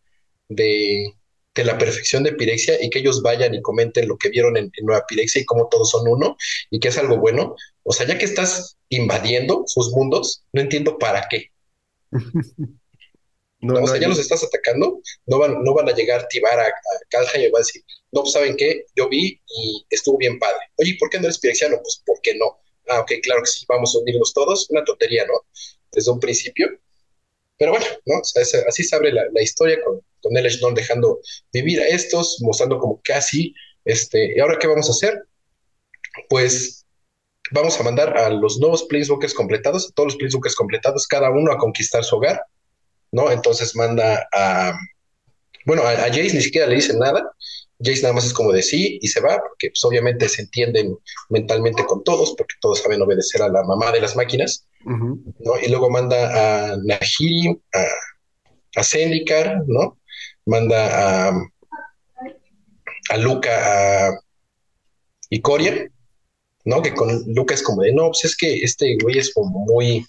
Speaker 3: de, la perfección de Pirexia y que ellos vayan y comenten lo que vieron en, Nueva Pirexia y cómo todos son uno y que es algo bueno, o sea, ya que estás invadiendo sus mundos, no entiendo para qué. No, o sea, ya los estás atacando, no van, no van a llegar Tibar a, a y van a decir, no, pues, ¿saben qué? Yo vi y estuvo bien padre. Oye, ¿por qué no eres pirexiano? Pues, ¿por qué no? Ah, ok, claro que sí, vamos a unirnos todos. Una tontería, ¿no? Desde un principio. Pero bueno, ¿no? O sea, así se abre la, historia con, con el dejando vivir a estos, mostrando como casi, este, ¿y ahora qué vamos a hacer? Pues vamos a mandar a los nuevos Planeswalkers completados, a todos los Planeswalkers completados, cada uno a conquistar su hogar, ¿no? Entonces manda a, bueno, a, a Jace ni siquiera le dice nada, Jace nada más es como de sí y se va, porque pues, obviamente se entienden mentalmente con todos, porque todos saben obedecer a la mamá de las máquinas, ¿no? Y luego manda a Nahiri, a, a Zendikar, ¿no? Manda a, a Luca, a Icoria, ¿no? Que con Luca es como de, no, pues es que este güey es como muy,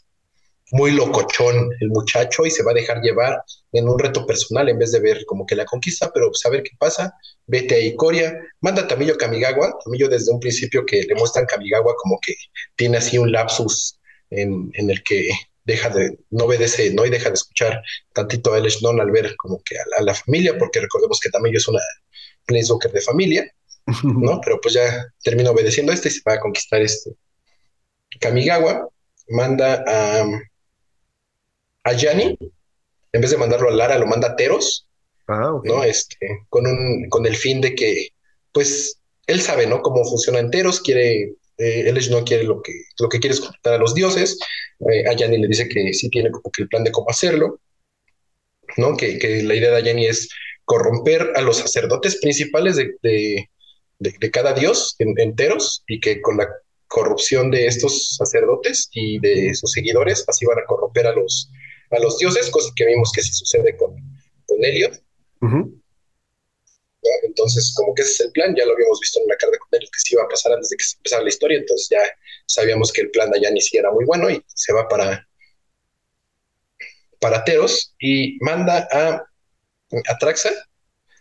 Speaker 3: muy locochón el muchacho y se va a dejar llevar en un reto personal en vez de ver como que la conquista, pero saber pues, qué pasa, vete a Ikoria, manda a Tamillo Kamigawa, Tamillo desde un principio que le muestran Kamigawa como que tiene así un lapsus en, el que deja de, no obedece, no y deja de escuchar tantito a Elish al ver como que a la, familia, porque recordemos que Tamillo es una Planeswalker de familia, ¿no? Pero pues ya termina obedeciendo a este y se va a conquistar este. Kamigawa, manda a a Yanni, en vez de mandarlo a Lara, lo manda a Teros, ah, ¿no? Este, con, un, con el fin de que, pues, él sabe, ¿no? Cómo funciona en Teros, quiere, eh, él no quiere lo que, lo que quiere es conectar a los dioses, eh, a Yanni le dice que sí tiene como que el plan de cómo hacerlo, ¿no? Que, la idea de Yanni es corromper a los sacerdotes principales de, de, cada dios enteros y que con la corrupción de estos sacerdotes y de sus seguidores así van a corromper a los a los dioses, cosa que vimos que sí sucede con, con Elliot. Entonces, como que ese es el plan, ya lo habíamos visto en la carta con Elliot que sí iba a pasar antes de que se empezara la historia, entonces ya sabíamos que el plan de allá ni siquiera era muy bueno y se va para, para Teros y manda a, a Traxa,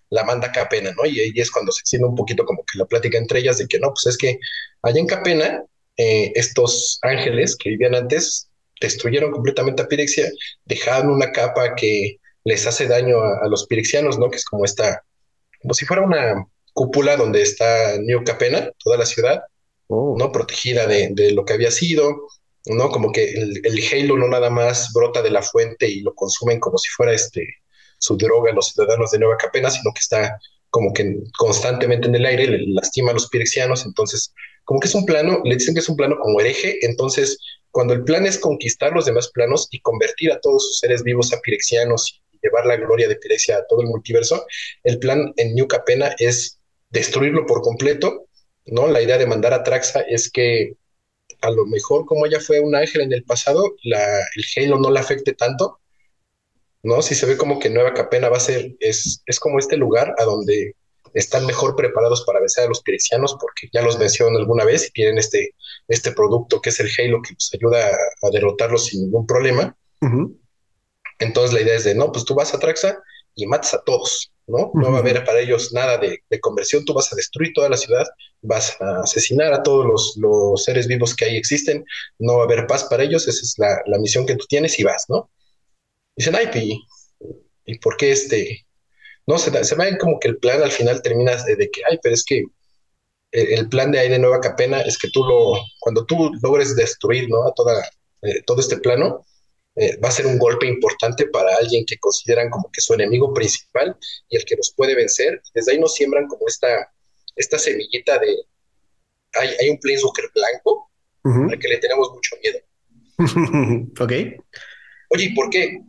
Speaker 3: la manda a Capena, ¿no? Y ahí es cuando se extiende un poquito como que la plática entre ellas de que no, pues es que allá en Capena, eh, estos ángeles que vivían antes destruyeron completamente a Pirexia, dejaron una capa que les hace daño a, los pirexianos, ¿no? Que es como esta, como si fuera una cúpula donde está New Capena, toda la ciudad, oh. ¿no? Protegida de, de, lo que había sido, ¿no? Como que el, el, Halo no nada más brota de la fuente y lo consumen como si fuera este su droga los ciudadanos de Nueva Capena, sino que está como que constantemente en el aire, le lastima a los pirexianos, entonces como que es un plano, le dicen que es un plano como hereje, entonces cuando el plan es conquistar los demás planos y convertir a todos sus seres vivos a pirexianos y llevar la gloria de Pirexia a todo el multiverso, el plan en New Capena es destruirlo por completo, ¿no? La idea de mandar a Traxa es que a lo mejor como ella fue un ángel en el pasado, la, el Halo no la afecte tanto, ¿no? Si se ve como que Nueva Capena va a ser, es, es como este lugar a donde están mejor preparados para vencer a los pirecianos porque ya los vencieron alguna vez y tienen este, este producto que es el Halo que les ayuda a, derrotarlos sin ningún problema. Entonces la idea es de, no, pues tú vas a Traxa y matas a todos, ¿no? No va a haber para ellos nada de, conversión, tú vas a destruir toda la ciudad, vas a asesinar a todos los, los, seres vivos que ahí existen, no va a haber paz para ellos, esa es la, la misión que tú tienes y vas, ¿no? Dicen, ay, ¿y, ¿y por qué este, no, se, se ve como que el plan al final termina de, que, ay, pero es que el, plan de ahí de Nueva Capena es que tú lo, cuando tú logres destruir, ¿no? A toda, eh, todo este plano, eh, va a ser un golpe importante para alguien que consideran como que su enemigo principal y el que los puede vencer. Desde ahí nos siembran como esta, esta semillita de, hay, hay un Planeswalker blanco al que le tenemos mucho miedo.
Speaker 2: ok.
Speaker 3: Oye, ¿y por qué?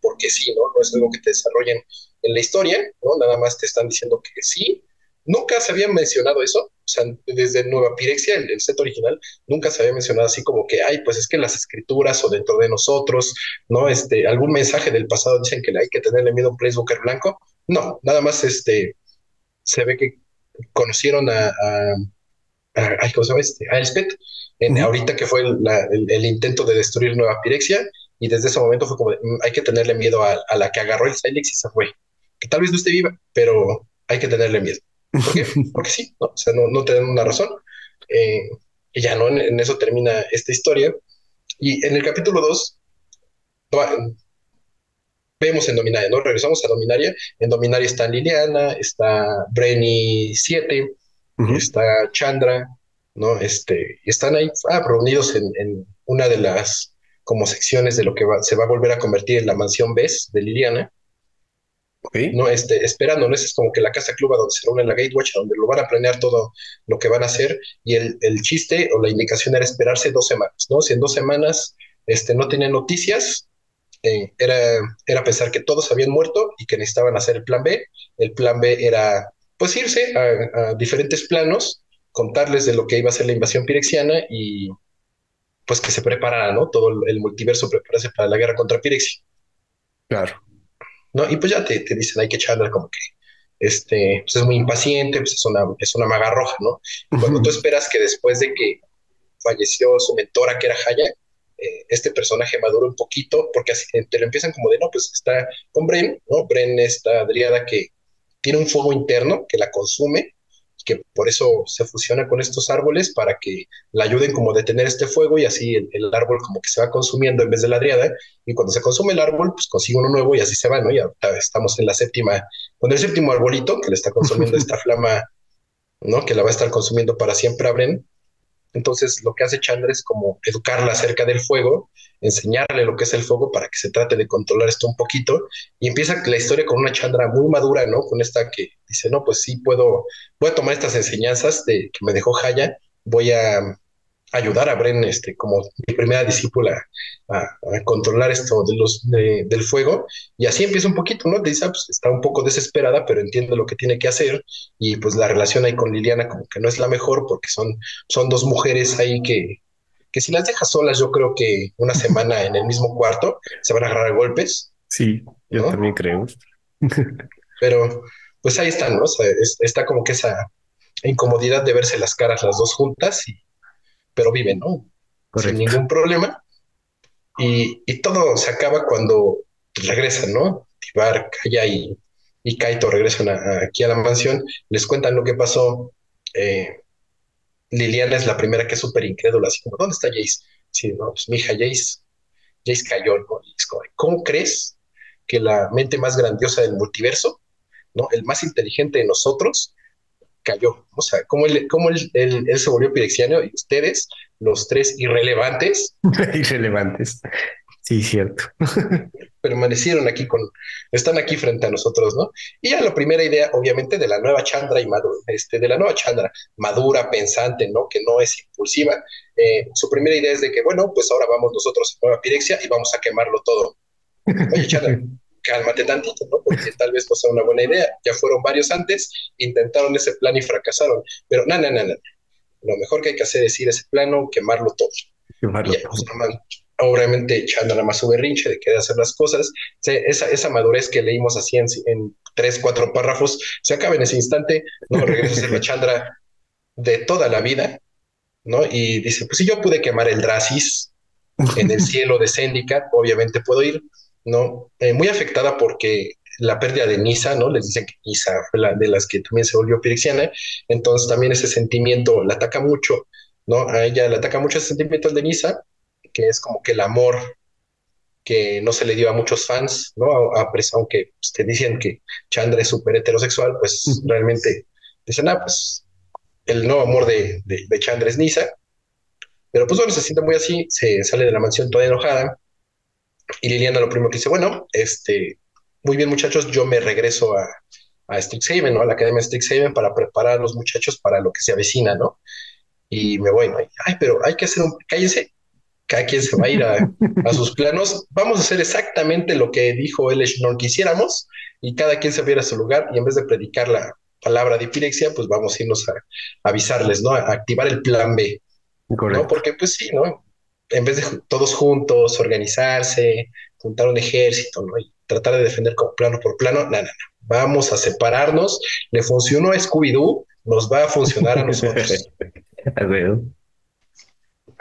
Speaker 3: Porque sí, ¿no? No es algo que te desarrollen en la historia, ¿no? Nada más te están diciendo que sí. Nunca se había mencionado eso, o sea, desde Nueva Pirexia, el, set original, nunca se había mencionado así como que, ay, pues es que las escrituras o dentro de nosotros, ¿no? Este, algún mensaje del pasado dicen que hay que tenerle miedo a un Placebooker blanco. No, nada más este, se ve que conocieron a, a, a ¿cómo se llama este? A Elspeth, en, ahorita que fue el, intento de destruir Nueva Pirexia, y desde ese momento fue como, mm, hay que tenerle miedo a, a la que agarró el Silex y se fue que tal vez no esté viva, pero hay que tenerle miedo. ¿Por qué? Porque sí, ¿no? o sea, no, no tienen una razón. Eh, y ya no, en, eso termina esta historia. Y en el capítulo 2, vemos en Dominaria, ¿no? Regresamos a Dominaria. En Dominaria está Liliana, está Brenny 7, está Chandra, ¿no? Este, están ahí ah, reunidos en, en, una de las como secciones de lo que se va a volver a convertir en la mansión Bess de Liliana. No, este, esperando, ¿no? es como que la casa club donde se reúne la Gatewatch, donde lo van a planear todo lo que van a hacer, y el, el, chiste o la indicación era esperarse dos semanas, ¿no? Si en dos semanas este, no tenían noticias, eh, era, era pensar que todos habían muerto y que necesitaban hacer el plan B. El plan B era, pues, irse a, diferentes planos, contarles de lo que iba a ser la invasión pirexiana y, pues, que se preparara, ¿no? Todo el, multiverso prepararse para la guerra contra Pirexia.
Speaker 2: Claro.
Speaker 3: ¿No? Y pues ya te, te dicen, hay que echarle como que este, pues es muy impaciente, pues es una, es una maga roja, ¿no? cuando tú esperas que después de que falleció su mentora, que era Haya, eh, este personaje madura un poquito, porque así te lo empiezan como de, no, pues está con Bren, ¿no? Bren, esta Adriada que tiene un fuego interno que la consume, que por eso se fusiona con estos árboles para que la ayuden como a detener este fuego y así el, árbol como que se va consumiendo en vez de la driada y cuando se consume el árbol pues consigue uno nuevo y así se va, ¿no? Y ahorita estamos en la séptima, con el séptimo arbolito que le está consumiendo esta flama, ¿no? Que la va a estar consumiendo para siempre a Bren entonces, lo que hace Chandra es como educarla acerca del fuego, enseñarle lo que es el fuego para que se trate de controlar esto un poquito. Y empieza la historia con una Chandra muy madura, ¿no? Con esta que dice, no, pues sí, puedo, voy a tomar estas enseñanzas de, que me dejó Haya, voy a ayudar a Bren este, como mi primera discípula a, controlar esto de los, del fuego. Y así empieza un poquito, ¿no? Dice, ah, pues está un poco desesperada, pero entiende lo que tiene que hacer. Y pues la relación ahí con Liliana como que no es la mejor porque son, son dos mujeres ahí que, que si las dejas solas, yo creo que una semana en el mismo cuarto se van a agarrar a golpes.
Speaker 2: Sí, yo también creo.
Speaker 3: pero pues ahí están, ¿no? O sea, está como que esa incomodidad de verse las caras las dos juntas y pero viven, ¿no? Sin ningún problema. Y, y, todo se acaba cuando regresan, ¿no? Tibar, Kaya y, y Kaito regresan aquí a la mansión, les cuentan lo que pasó. Eh, Liliana es la primera que es súper incrédula, así como, ¿dónde está Jace? sí, no, pues mi hija Jace, Jace cayó, ¿no? ¿cómo crees que la mente más grandiosa del multiverso, ¿no? El más inteligente de nosotros, cayó. O sea, cómo él, cómo él, él, él se volvió pirexiano y ustedes, los tres irrelevantes,
Speaker 2: Irrelevantes. Sí, cierto.
Speaker 3: permanecieron aquí con, están aquí frente a nosotros, ¿no? Y ya la primera idea, obviamente, de la nueva Chandra y madura, este, de la nueva Chandra, madura, pensante, ¿no? Que no es impulsiva. Eh, su primera idea es de que, bueno, pues ahora vamos nosotros a Nueva Pirexia y vamos a quemarlo todo. Oye, Chandra, cálmate tantito, ¿no? Porque tal vez no sea una buena idea. Ya fueron varios antes, intentaron ese plan y fracasaron. Pero no, no, no, no. Lo mejor que hay que hacer es ir a ese plano, quemarlo todo.
Speaker 2: Quemarlo
Speaker 3: ya, pues, normal. Obviamente echando nada más su berrinche de querer hacer las cosas. Se- esa, esa madurez que leímos así en, en tres, cuatro párrafos se acaba en ese instante. No regresa a ser la Chandra de toda la vida, ¿no? Y dice: Pues si yo pude quemar el Dracis en el cielo de Zendikar, obviamente puedo ir, ¿no? Eh, muy afectada porque la pérdida de Nisa, ¿no? Les dicen que Nisa fue la de las que también se volvió pirexiana, entonces también ese sentimiento la ataca mucho, ¿no? A ella le ataca mucho ese sentimiento de Nisa, que es como que el amor que no se le dio a muchos fans, ¿no? A- a aunque pues, te dicen que Chandra es súper heterosexual, pues realmente dicen, ah, pues el nuevo amor de, de, de Chandra es Nisa, pero pues bueno, se siente muy así, se sale de la mansión toda enojada y Liliana lo primero que dice, bueno, este, muy bien muchachos, yo me regreso a, a Strixhaven, ¿no? A la Academia de Strixhaven para preparar a los muchachos para lo que se avecina, ¿no? Y me voy, ¿no? Y, Ay, pero hay que hacer un, cállense, cada quien se va a ir a, a sus planos, vamos a hacer exactamente lo que dijo el Eshnorn que hiciéramos y cada quien se va a ir a su lugar y en vez de predicar la palabra de Pirexia, pues vamos a irnos a, a avisarles, ¿no? A activar el plan B. ¿no?
Speaker 2: Correcto.
Speaker 3: Porque pues sí, ¿no? En vez de todos juntos, organizarse, juntar un ejército, ¿no? Y tratar de defender como plano por plano, no, no, no. Vamos a separarnos. Le funcionó a Scooby-Doo, nos va a funcionar a nosotros.
Speaker 2: A ver.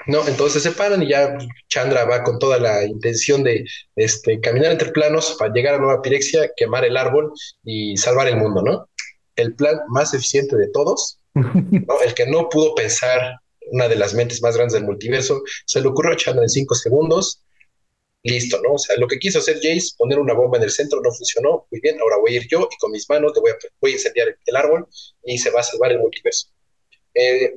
Speaker 3: No, entonces se separan y ya Chandra va con toda la intención de este, caminar entre planos para llegar a Nueva Pirexia, quemar el árbol y salvar el mundo, ¿no? El plan más eficiente de todos, ¿no? El que no pudo pensar una de las mentes más grandes del multiverso, se le ocurrió a Chandra en cinco segundos, listo, ¿no? O sea, lo que quiso hacer Jace, poner una bomba en el centro, no funcionó, muy bien, ahora voy a ir yo y con mis manos le voy a, voy a incendiar el árbol y se va a salvar el multiverso. Eh,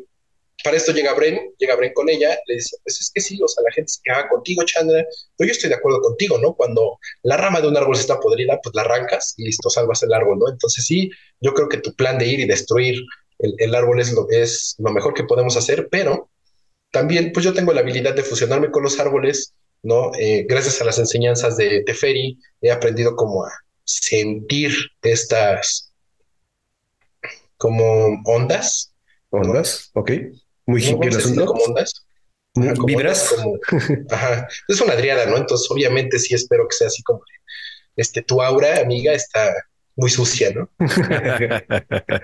Speaker 3: para esto llega Bren, llega Bren con ella, le dice, pues es que sí, o sea, la gente se queja contigo, Chandra, pero yo estoy de acuerdo contigo, ¿no? Cuando la rama de un árbol está podrida, pues la arrancas y listo, salvas el árbol, ¿no? Entonces sí, yo creo que tu plan de ir y destruir el, el árbol es lo, es lo mejor que podemos hacer, pero también, pues yo tengo la habilidad de fusionarme con los árboles, ¿no? Eh, gracias a las enseñanzas de Teferi, he aprendido como a sentir estas como ondas,
Speaker 2: Ondas, ok. Muy hippie el asunto.
Speaker 3: como ondas. Ajá, como
Speaker 2: ¿Vibras?
Speaker 3: ondas, como- ajá. Es una driada, ¿no? Entonces, obviamente, sí espero que sea así como este, tu aura, amiga, está muy sucia, ¿no?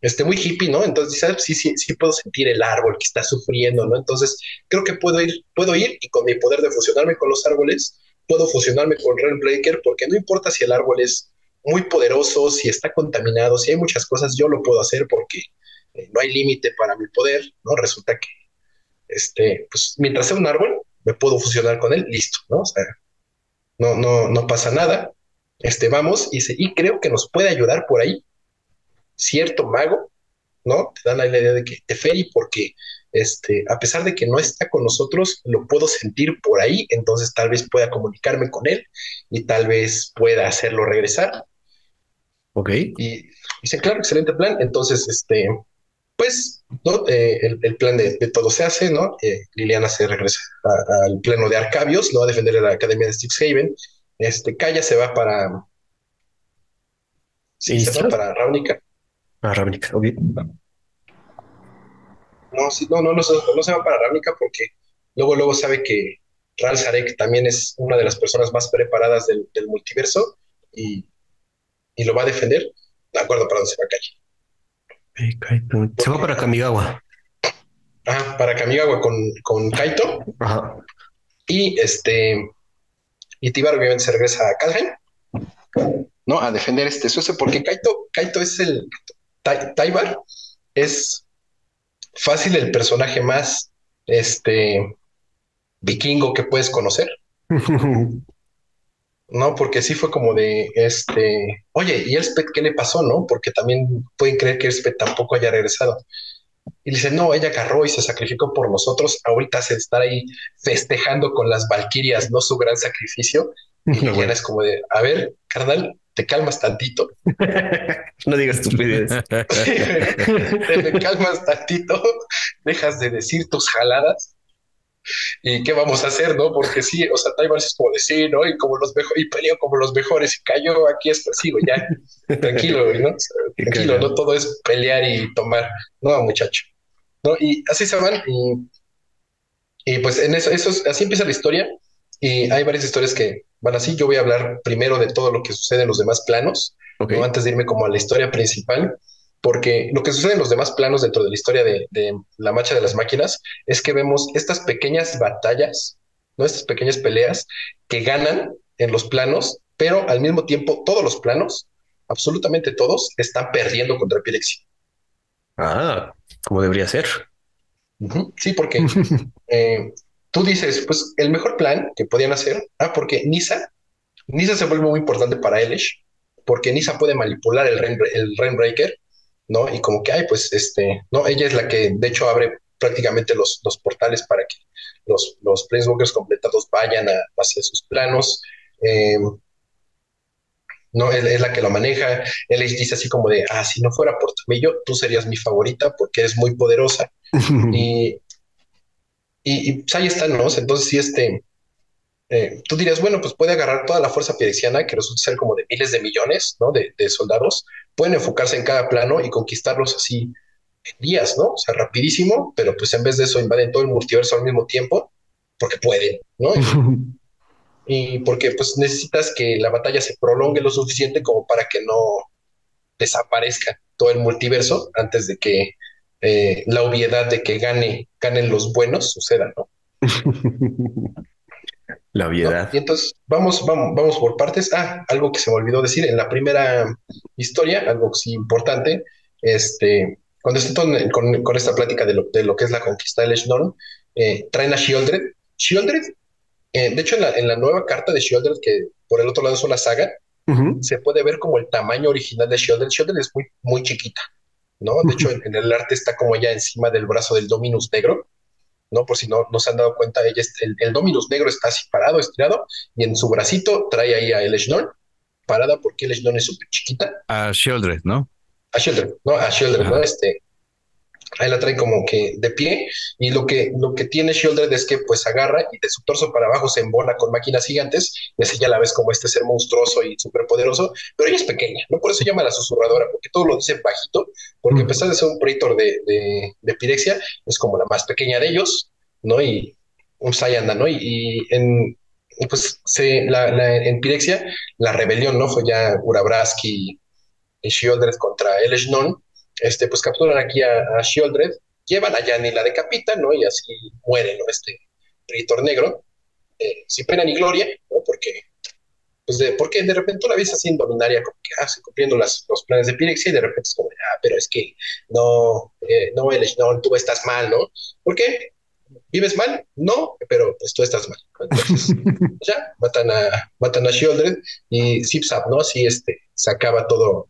Speaker 3: Este, muy hippie, ¿no? Entonces, ¿sabes? Sí, sí, sí puedo sentir el árbol que está sufriendo, ¿no? Entonces, creo que puedo ir, puedo ir y con mi poder de fusionarme con los árboles, puedo fusionarme con Realmbreaker, porque no importa si el árbol es muy poderoso, si está contaminado, si hay muchas cosas, yo lo puedo hacer porque eh, no hay límite para mi poder, ¿no? Resulta que, este, pues, mientras sea un árbol, me puedo fusionar con él, listo, ¿no? O sea, no, no, no pasa nada. Este, vamos, y, se- y creo que nos puede ayudar por ahí cierto mago, ¿no? Te dan ahí la idea de que Teferi, porque este, a pesar de que no está con nosotros, lo puedo sentir por ahí, entonces tal vez pueda comunicarme con él y tal vez pueda hacerlo regresar.
Speaker 2: Ok.
Speaker 3: Y dice, claro, excelente plan. Entonces, este, pues, ¿no? Eh, el, el plan de, de todo se hace, ¿no? Eh, Liliana se regresa al pleno de Arcabios, lo va a defender a la Academia de Strixhaven. Este, Kaya se va para... Sí, se va para Ravnica.
Speaker 2: Ah, Ravnica, ok.
Speaker 3: No, sí, no, no, no, se- no se va para Ravnica porque luego, luego sabe que Ral Zarek también es una de las personas más preparadas del, del multiverso y, y lo va a defender. De acuerdo para dónde se va a caer.
Speaker 2: Se va para Kamigawa.
Speaker 3: Ajá, para Kamigawa con, con Kaito
Speaker 2: Ajá.
Speaker 3: y este y Tibar obviamente se regresa a Kalheim, ¿no? A defender este suceso porque Kaito, Kaito es el Taibar es fácil el personaje más este vikingo que puedes conocer. No, porque sí fue como de este, oye, ¿y Elspeth qué le pasó? No, porque también pueden creer que Elspeth tampoco haya regresado. Y dice, no, ella agarró y se sacrificó por nosotros. Ahorita se está ahí festejando con las valquirias, no su gran sacrificio. Y no, es como de, a ver, carnal, te calmas tantito.
Speaker 2: no digas estupidez.
Speaker 3: te calmas tantito, dejas de decir tus jaladas ¿Y qué vamos a hacer, no? Porque sí, o sea, Taiwan es como decir, ¿no? Y como los mejores, y peleó como los mejores, y cayó aquí, es sigo, ya, tranquilo, ¿no? tranquilo, no todo es pelear y tomar, no, muchacho, ¿no? Y así se van, y, y pues en eso, eso, así empieza la historia, y hay varias historias que van así. Yo voy a hablar primero de todo lo que sucede en los demás planos, ¿no? antes de irme como a la historia principal porque lo que sucede en los demás planos dentro de la historia de, la marcha de las máquinas es que vemos estas pequeñas batallas, ¿no? estas pequeñas peleas que ganan en los planos, pero al mismo tiempo todos los planos, absolutamente todos, están perdiendo contra Pirexia.
Speaker 2: Ah, como debería ser.
Speaker 3: Sí, porque eh, tú dices, pues el mejor plan que podían hacer, ah, porque Nisa, Nisa se vuelve muy importante para Elish, porque Nisa puede manipular el, el Rainbreaker ¿no? Y como que, ay, pues, este, ¿no? Ella es la que, de hecho, abre prácticamente los, los portales para que los, los Planeswalkers completados vayan a, hacia sus planos. Em, no, es, la que lo maneja. Él dice así como de, ah, si no fuera por Tomillo, tú serías mi favorita porque eres muy poderosa. y, y, pues ahí están, ¿no? Entonces, sí, este, eh, tú dirías, bueno, pues puede agarrar toda la fuerza pirexiana, que resulta ser como de miles de millones, ¿no? De, de soldados, pueden enfocarse en cada plano y conquistarlos así en días, ¿no? O sea, rapidísimo, pero pues en vez de eso invaden todo el multiverso al mismo tiempo, porque pueden, ¿no? Y, porque pues necesitas que la batalla se prolongue lo suficiente como para que no desaparezca todo el multiverso antes de que eh, la obviedad de que gane, ganen los buenos suceda, ¿no?
Speaker 2: La obviedad.
Speaker 3: Y entonces vamos, vamos, vamos por partes. Ah, algo que se me olvidó decir en la primera historia, algo sí importante, este, cuando estoy con, con, esta plática de lo, de lo, que es la conquista del Eshnon, eh, traen a Shieldred. Shieldred, eh, de hecho, en la, en la, nueva carta de Shieldred, que por el otro lado es una saga, se puede ver como el tamaño original de Shieldred. Shieldred es muy, muy chiquita, ¿no? De hecho, en, en, el arte está como ya encima del brazo del Dominus negro. ¿no? Por si no, no se han dado cuenta, ella el, el, Dominus negro está así parado, estirado, y en su bracito trae ahí a Eleshnon, parada porque Eleshnon es súper chiquita.
Speaker 1: A Shieldred, ¿no?
Speaker 3: A Shieldred, ¿no? A Shieldred, ¿no? Este, ahí la trae como que de pie y lo que, lo que tiene Shieldred es que pues agarra y de su torso para abajo se embona con máquinas gigantes y así ya la ves como este ser monstruoso y súper poderoso, pero ella es pequeña, ¿no? Por eso llama la susurradora, porque todo lo dice bajito, porque a pesar de ser un Praetor de, de, de, Pirexia, es como la más pequeña de ellos, ¿no? Y un Sayanda, ¿no? Y, en, pues se, la, la, en Pirexia la rebelión, ¿no? Fue ya Urabraski y Shieldred contra Eleshnon, este, pues capturan aquí a, a Shieldred, llevan a Yanni, la decapitan, ¿no? Y así muere, ¿no? Este Ritor Negro, eh, sin pena ni gloria, ¿no? Porque, pues de, porque de repente la ves así en Dominaria, como que, ah, cumpliendo las, los planes de Pirex y de repente es como, ah, pero es que no, eh, no, el, no, tú estás mal, ¿no? ¿Por qué? ¿Vives mal? No, pero pues tú estás mal. Entonces, ya, matan a, matan a Shieldred y Zipzap, ¿no? Así este, se acaba todo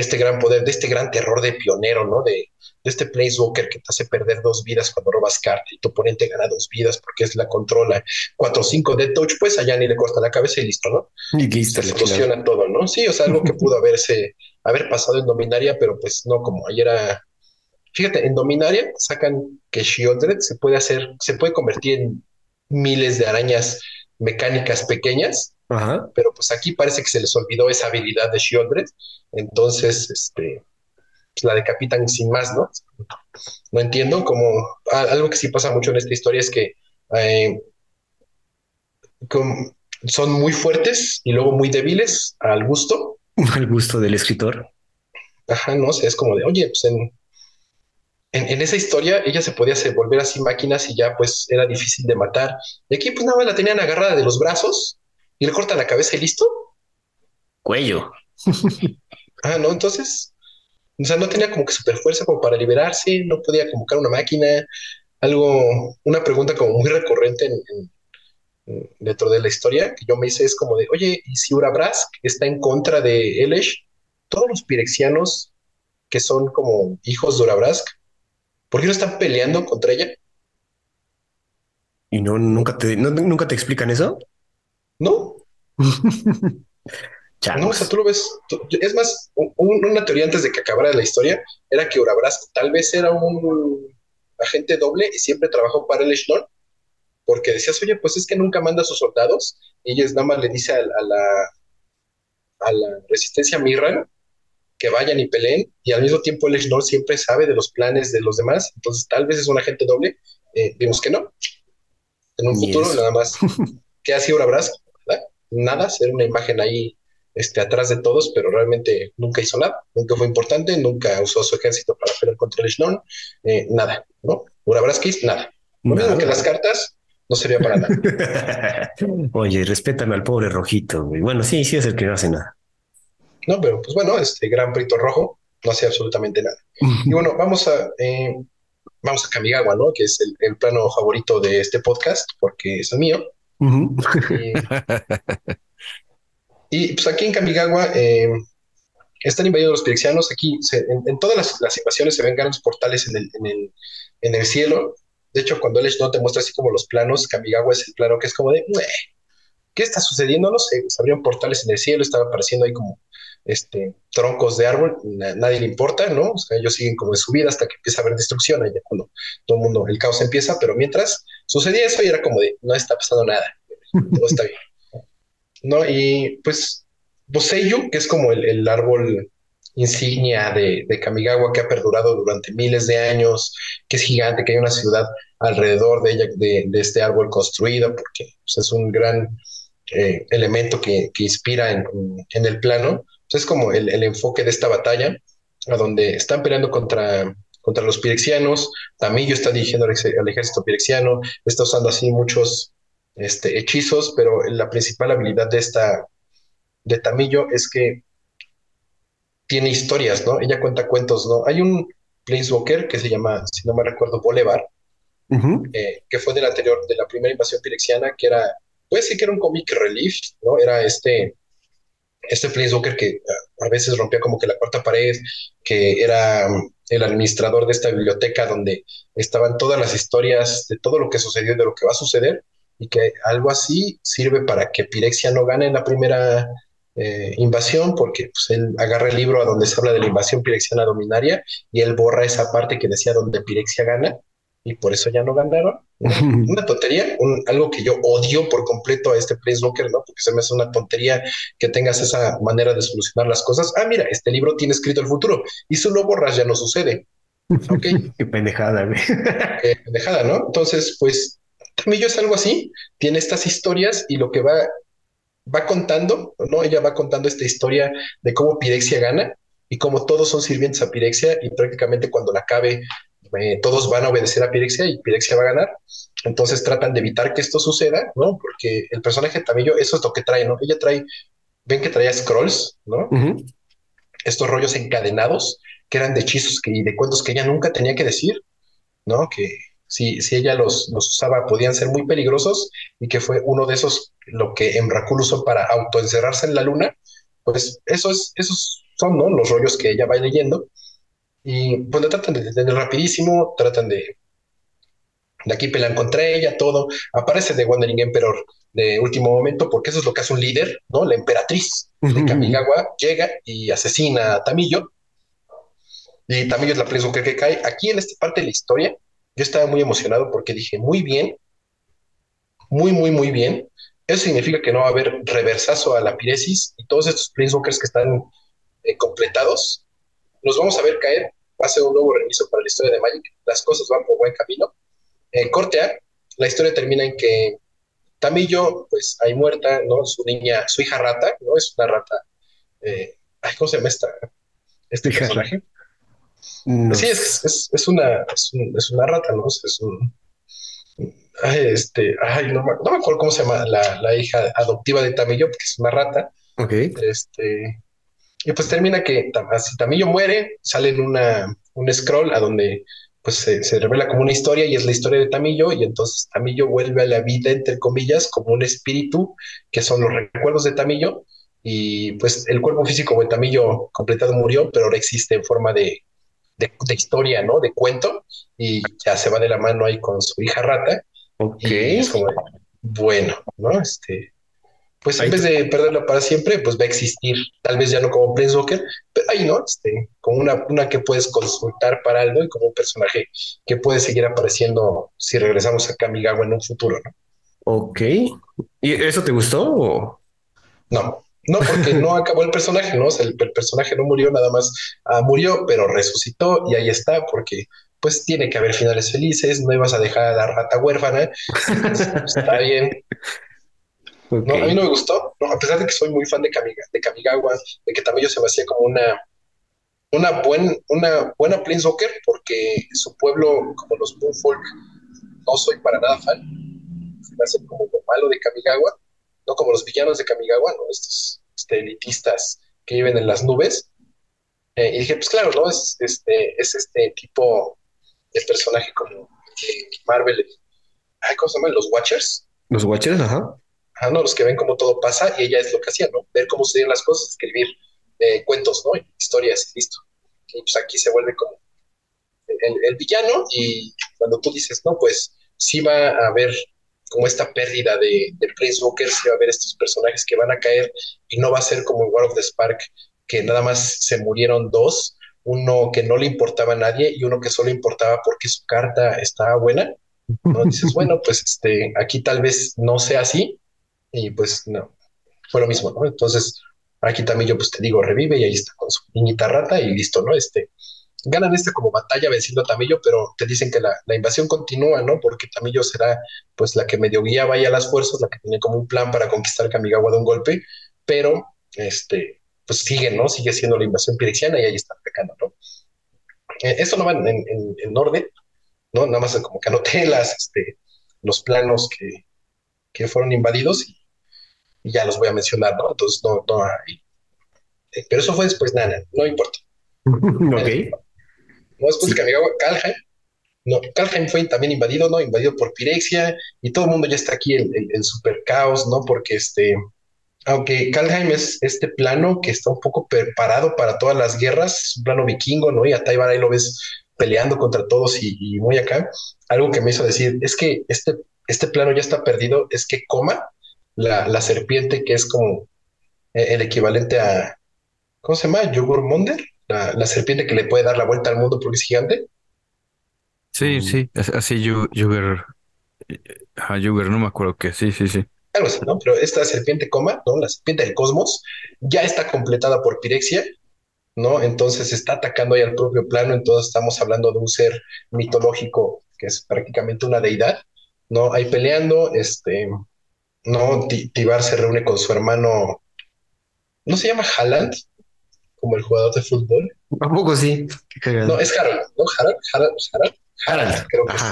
Speaker 3: este gran poder, de este gran terror de pionero, ¿no? De, de este Planeswalker que te hace perder dos vidas cuando robas carta y tu oponente gana dos vidas porque es la controla. 4 o 5 de touch, pues allá ni le corta la cabeza y listo, ¿no?
Speaker 2: Y listo.
Speaker 3: Se explosiona todo, ¿no? Sí, o sea, algo que pudo haberse, haber pasado en Dominaria, pero pues no, como ayer era. Fíjate, en Dominaria sacan que Shieldred se puede hacer, se puede convertir en miles de arañas mecánicas pequeñas pero pues aquí parece que se les olvidó esa habilidad de Shieldred, entonces este, pues la decapitan sin más, ¿no? No entiendo, como algo que sí pasa mucho en esta historia es que eh, son muy fuertes y luego muy débiles al gusto.
Speaker 2: Al gusto del escritor.
Speaker 3: Ajá, no sé, es como de, oye, pues en, en, esa historia ella se podía hacer, volver así máquinas y ya pues era difícil de matar. Y aquí pues nada más la tenían agarrada de los brazos y le corta la cabeza y listo.
Speaker 2: Cuello.
Speaker 3: Ah, no, entonces, o sea, no tenía como que super fuerza como para liberarse, no podía convocar una máquina, algo, una pregunta como muy recurrente en, dentro de la historia que yo me hice es como de, oye, ¿y si Urabrask está en contra de Elesh? Todos los pirexianos que son como hijos de Urabrask, ¿por qué no están peleando contra ella?
Speaker 2: ¿Y no nunca te, nunca te explican eso?
Speaker 3: No. no, o sea, tú lo ves. es más, una teoría antes de que acabara la historia era que Urabrask tal vez era un agente doble y siempre trabajó para el Echelon, porque decías, oye, pues es que nunca manda a sus soldados y ellos nada más le dice a, la, a la resistencia Mirran que vayan y peleen y al mismo tiempo el Echelon siempre sabe de los planes de los demás, entonces tal vez es un agente doble, eh, vimos que no. En un futuro nada más. ¿Qué ha sido Urabrask? Nada, ser una imagen ahí este, atrás de todos, pero realmente nunca hizo nada, nunca fue importante, nunca usó su ejército para pelear contra el Shnón, eh, nada, ¿no? Urabraskis, nada. Lo mismo que las cartas, no sería para nada.
Speaker 2: Oye, respétame al pobre rojito, Bueno, sí, sí es el que no hace nada.
Speaker 3: No, pero pues bueno, este gran prito rojo no hace absolutamente nada. y bueno, vamos a, eh, vamos a Kamigawa, ¿no? Que es el, plano favorito de este podcast, porque es el mío. Y pues aquí en Kamigawa eh, están invadiendo los pirexianos. Aquí en, todas las, invasiones se ven grandes portales en el, en el, en el cielo. De hecho, cuando el no te muestra así como los planos, Kamigawa es el plano que es como de, ¿qué está sucediendo? No sé, se abrieron portales en el cielo, estaba apareciendo ahí como este, troncos de árbol, nadie le importa, ¿no? O sea, ellos siguen como de su vida hasta que empieza a haber destrucción, allá cuando todo el mundo, el caos empieza, pero mientras sucedía eso y era como de, no está pasando nada, todo está bien. ¿No? Y pues Boseyu, que es como el, árbol insignia de, Kamigawa que ha perdurado durante miles de años, que es gigante, que hay una ciudad alrededor de ella, de, este árbol construido, porque pues, es un gran eh, elemento que, inspira en, el plano. es como el, enfoque de esta batalla, a donde están peleando contra, contra los pirexianos, Tamillo está dirigiendo al ejército pirexiano, está usando así muchos este, hechizos, pero la principal habilidad de esta, de Tamillo es que tiene historias, ¿no? Ella cuenta cuentos, ¿no? Hay un Planeswalker que se llama, si no me recuerdo, Bolevar, eh, que fue del anterior, de la primera invasión pirexiana, que era, puede ser que era un comic relief, ¿no? Era este, este Planeswalker que a veces rompía como que la cuarta pared, que era um, el administrador de esta biblioteca donde estaban todas las historias de todo lo que sucedió y de lo que va a suceder, y que algo así sirve para que Pirexia no gane en la primera eh, invasión, porque pues, él agarra el libro a donde se habla de la invasión pirexiana dominaria y él borra esa parte que decía donde Pirexia gana y por eso ya no ganaron. una tontería, algo que yo odio por completo a este Planeswalker, ¿no? Porque se me hace una tontería que tengas esa manera de solucionar las cosas. Ah, mira, este libro tiene escrito el futuro y si lo borras ya no sucede.
Speaker 2: Ok. Qué pendejada, güey.
Speaker 3: Qué pendejada, ¿no? Entonces, pues Tamillo es algo así, tiene estas historias y lo que va, va contando, ¿no? Ella va contando esta historia de cómo Pirexia gana y cómo todos son sirvientes a Pirexia y prácticamente cuando la acabe eh, todos van a obedecer a Pirexia y Pirexia va a ganar. Entonces tratan de evitar que esto suceda, ¿no? Porque el personaje de Tamillo, eso es lo que trae, ¿no? Ella trae, ven que traía scrolls, ¿no? Estos rollos encadenados que eran de hechizos y de cuentos que ella nunca tenía que decir, ¿no? Que, si, si ella los, los, usaba, podían ser muy peligrosos y que fue uno de esos lo que Emrakul usó para autoencerrarse en la luna, pues eso es, esos son ¿no? los rollos que ella va leyendo y pues le tratan de detener rapidísimo, tratan de, de aquí pelean contra ella, todo, aparece The Wandering Emperor de último momento porque eso es lo que hace un líder, ¿no? La emperatriz de Kamigawa llega y asesina a Tamillo y Tamillo es la presa que cae. Aquí en esta parte de la historia, yo estaba muy emocionado porque dije, muy bien, muy, muy, muy bien. Eso significa que no va a haber reversazo a la piresis y todos estos Planeswalkers que están eh, completados, los vamos a ver caer. Va a ser un nuevo reinicio para la historia de Magic. Las cosas van por buen camino. En corte A, la historia termina en que Tamillo, pues ahí muerta, ¿no? Su niña, su hija rata, ¿no? Es una rata. Eh, ¿Cómo se llama esta, este personaje? Sí, es, es, una, es, una rata, ¿no? Es un. Ay, este, ay, no, me acuerdo cómo se llama la, hija adoptiva de Tamillo, porque es una rata.
Speaker 2: Ok.
Speaker 3: Este, y pues termina que si Tamillo muere, sale en una, un scroll a donde pues se, revela como una historia y es la historia de Tamillo y entonces Tamillo vuelve a la vida, entre comillas, como un espíritu, que son los recuerdos de Tamillo y pues el cuerpo físico de Tamillo completado murió, pero ahora existe en forma de, de, historia, ¿no? De cuento y ya se va de la mano ahí con su hija rata.
Speaker 2: Ok.
Speaker 3: Y es como, bueno, ¿no? Este, pues en vez de perderla para siempre, pues va a existir, tal vez ya no como Planeswalker, pero ahí no, este, como una, una que puedes consultar para algo y como un personaje que puede seguir apareciendo si regresamos a Kamigawa en un futuro, ¿no?
Speaker 2: Ok. ¿Y eso te gustó?
Speaker 3: No, no, porque no acabó el personaje, ¿no? el, personaje no murió, nada más ah, murió, pero resucitó y ahí está, porque pues tiene que haber finales felices, no ibas a dejar a la rata huérfana, está bien, no, a mí no me gustó, no, a pesar de que soy muy fan de, Kamiga, de Kamigawa, de que también yo se me hacía como una, una, buen, una buena Planeswalker, porque su pueblo, como los Moonfolk, no soy para nada fan. Se me hace como lo malo de Kamigawa, no como los villanos de Kamigawa, ¿no? Estos este, elitistas que viven en las nubes. Eh, y dije, pues claro, ¿no? Es este, es este tipo de personaje como Marvel. ¿Cómo se llaman? Los Watchers.
Speaker 2: Los Watchers, ajá
Speaker 3: ¿no? Los que ven cómo todo pasa y ella es lo que hacía, ¿no? Ver cómo sucedían las cosas, escribir eh, cuentos, ¿no? Historias, listo. Y pues aquí se vuelve como el, villano y cuando tú dices, no, pues sí va a haber como esta pérdida de, de Prince Walker, sí va a haber estos personajes que van a caer y no va a ser como en War of the Spark, que nada más se murieron dos, uno que no le importaba a nadie y uno que solo importaba porque su carta estaba buena. ¿no? Dices, bueno, pues este, aquí tal vez no sea así, y pues no, fue lo mismo, ¿no? Entonces, aquí también yo pues te digo, revive y ahí está con su niñita rata y listo, ¿no? Este, ganan este como batalla venciendo a Tamillo, pero te dicen que la, invasión continúa, ¿no? Porque Tamillo será pues la que medio guía vaya a las fuerzas, la que tiene como un plan para conquistar Kamigawa de un golpe, pero este, pues sigue, ¿no? Sigue siendo la invasión pirexiana y ahí está pecando, ¿no? Eh, esto no va en, en, orden, ¿no? Nada más como que anoté las, este, los planos que, que fueron invadidos y y ya los voy a mencionar, ¿no? Entonces, no, no hay. Eh, pero eso fue después, nada, no importa.
Speaker 2: ok.
Speaker 3: No, después que Kamigawa, Kalheim, no, Kalheim fue también invadido, ¿no? Invadido por Pirexia y todo el mundo ya está aquí, el, el, super caos, ¿no? Porque este, aunque Kalheim es este plano que está un poco preparado para todas las guerras, es un plano vikingo, ¿no? Y a Taiwan ahí lo ves peleando contra todos y, y, muy acá. Algo que me hizo decir es que este, este plano ya está perdido, es que coma la, serpiente que es como eh, el equivalente a, ¿cómo se llama? Yugur La, serpiente que le puede dar la vuelta al mundo porque es gigante.
Speaker 1: Sí, mm. sí, así Yugur, Yugur, no me acuerdo qué, sí, sí, sí.
Speaker 3: Algo así, ¿no? Pero esta serpiente coma, ¿no? La serpiente del cosmos, ya está completada por Pirexia, ¿no? Entonces está atacando ahí al propio plano, entonces estamos hablando de un ser mitológico que es prácticamente una deidad, ¿no? Ahí peleando, este, no, Tibar se reúne con su hermano, ¿no se llama Haaland? Como el jugador de fútbol.
Speaker 2: ¿A poco sí?
Speaker 3: No, es Harald, ¿no? Harald, Harald, Harald, Harald creo que es.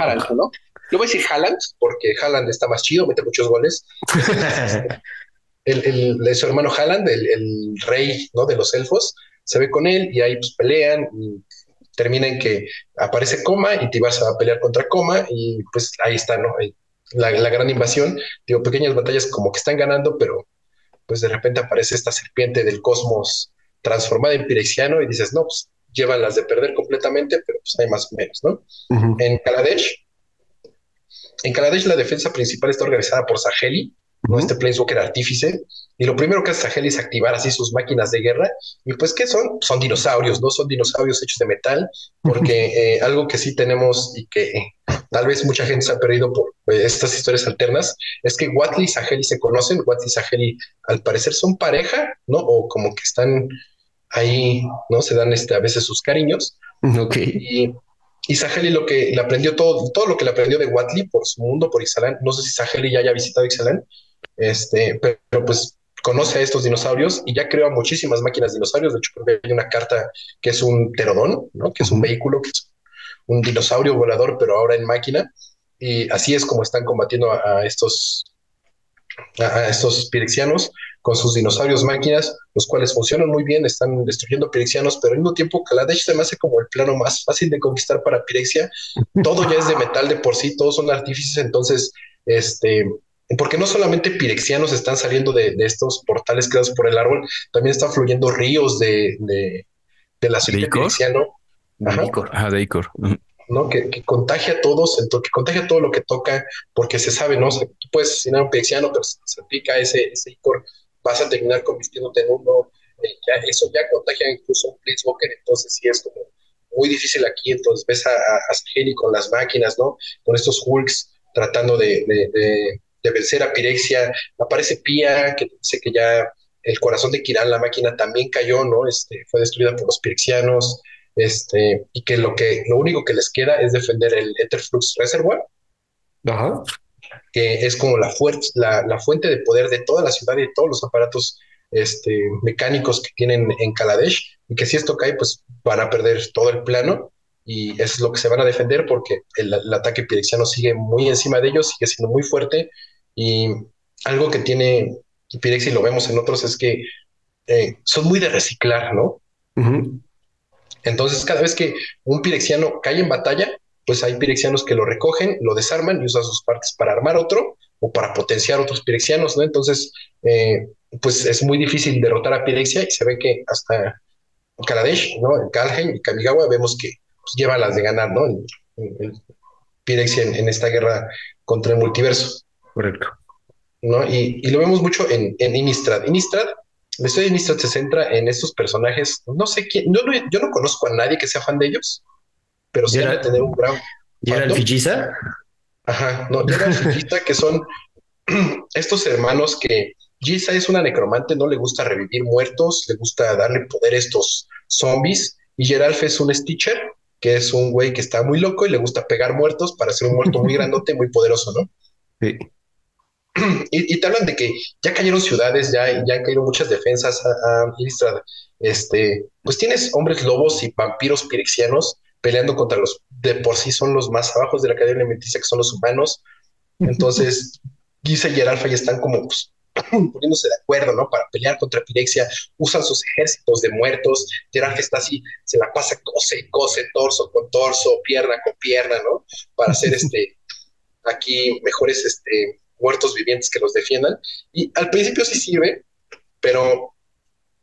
Speaker 3: Harald, ¿no? Yo voy a decir Haaland porque Haaland está más chido, mete muchos goles. el, el, su hermano Haaland, el, el, rey ¿no? de los elfos, se ve con él y ahí pues, pelean y termina en que aparece Coma y Tibar se va a pelear contra Coma y pues ahí está, ¿no? la, gran invasión, digo, pequeñas batallas como que están ganando, pero pues de repente aparece esta serpiente del cosmos transformada en pirexiano y dices, no, pues llevan las de perder completamente, pero pues hay más o menos, ¿no? En Kaladesh, en Kaladesh la defensa principal está organizada por Saheli, ¿no? Este Planeswalker artífice. Y lo primero que hace Sahel es activar así sus máquinas de guerra. Y pues, ¿qué son? Son dinosaurios, no son dinosaurios hechos de metal, porque eh, algo que sí tenemos y que tal vez mucha gente se ha perdido por eh, estas historias alternas es que Watley y Saheli se conocen. Watley y Saheli al parecer son pareja, ¿no? O como que están ahí, ¿no? Se dan este, a veces sus cariños.
Speaker 2: Ok.
Speaker 3: Y y Saheli lo que le aprendió todo, todo lo que le aprendió de Watley por su mundo, por Ixalan. No sé si Saheli ya haya visitado Ixalan, este, pero, pues conoce a estos dinosaurios y ya creó muchísimas máquinas dinosaurios. De hecho, hay una carta que es un pterodón, ¿no? que es un vehículo, que es un dinosaurio volador, pero ahora en máquina. Y así es como están combatiendo a, estos a, estos pirexianos con sus dinosaurios máquinas, los cuales funcionan muy bien, están destruyendo pirexianos, pero al mismo tiempo Kaladesh se me hace como el plano más fácil de conquistar para Pirexia. Todo ya es de metal de por sí, todos son artífices, entonces, este, porque no solamente pirexianos están saliendo de, estos portales creados por el árbol, también están fluyendo ríos de, de, de la ciudad pirexiano.
Speaker 1: Ajá, de Icor.
Speaker 3: ¿no? Que, que, contagia a todos, que contagia todo lo que toca, porque se sabe, ¿no? tú puedes asesinar a un pirexiano, pero si se aplica ese, ese Icor, vas a terminar convirtiéndote en uno. Eh, ya, eso ya contagia incluso un Planeswalker, entonces sí es como muy difícil aquí. Entonces ves a, a con las máquinas, ¿no? Con estos Hulks tratando de, vencer a Pirexia. Aparece Pia, que dice que ya el corazón de Kiran, la máquina, también cayó, ¿no? Este, fue destruida por los pirexianos. Este, y que lo que lo único que les queda es defender el Etherflux Reservoir. Ajá que es como la, la, la, fuente de poder de toda la ciudad y de todos los aparatos este, mecánicos que tienen en Kaladesh, y que si esto cae, pues van a perder todo el plano, y eso es lo que se van a defender porque el, ataque pirexiano sigue muy encima de ellos, sigue siendo muy fuerte, y algo que tiene Pirex y lo vemos en otros es que eh, son muy de reciclar, ¿no? Entonces, cada vez que un pirexiano cae en batalla, pues hay pirexianos que lo recogen, lo desarman y usan sus partes para armar otro o para potenciar otros pirexianos, ¿no? Entonces, eh, pues es muy difícil derrotar a Pirexia y se ve que hasta Kaladesh, ¿no? En Kalheim y Kamigawa vemos que pues, lleva las de ganar, ¿no? El, Pirexia en, esta guerra contra el multiverso.
Speaker 2: Correcto.
Speaker 3: ¿no? Y, lo vemos mucho en, en Innistrad. Innistrad, la historia de Innistrad se centra en estos personajes, no sé quién, yo no conozco a nadie que sea fan de ellos, pero sí era, tener un gran.
Speaker 2: ¿Y era el?
Speaker 3: Ajá, no, era el Fichisa, que son estos hermanos que Giza es una necromante, no le gusta revivir muertos, le gusta darle poder a estos zombies, y Geralf es un Stitcher, que es un güey que está muy loco y le gusta pegar muertos para ser un muerto muy grandote, muy poderoso, ¿no? Sí. Y, te hablan de que ya cayeron ciudades, ya, ya caído muchas defensas a, a Este, pues tienes hombres lobos y vampiros pirexianos peleando contra los de por sí son los más abajo de la cadena alimenticia, que son los humanos. Entonces, Giza y Geralfa ya están como pues, poniéndose de acuerdo, ¿no? Para pelear contra Pirexia, usan sus ejércitos de muertos. Geralfa está así, se la pasa cose y cose, torso con torso, pierna con pierna, ¿no? Para hacer este, aquí mejores este, muertos vivientes que los defiendan. Y al principio sí sirve, pero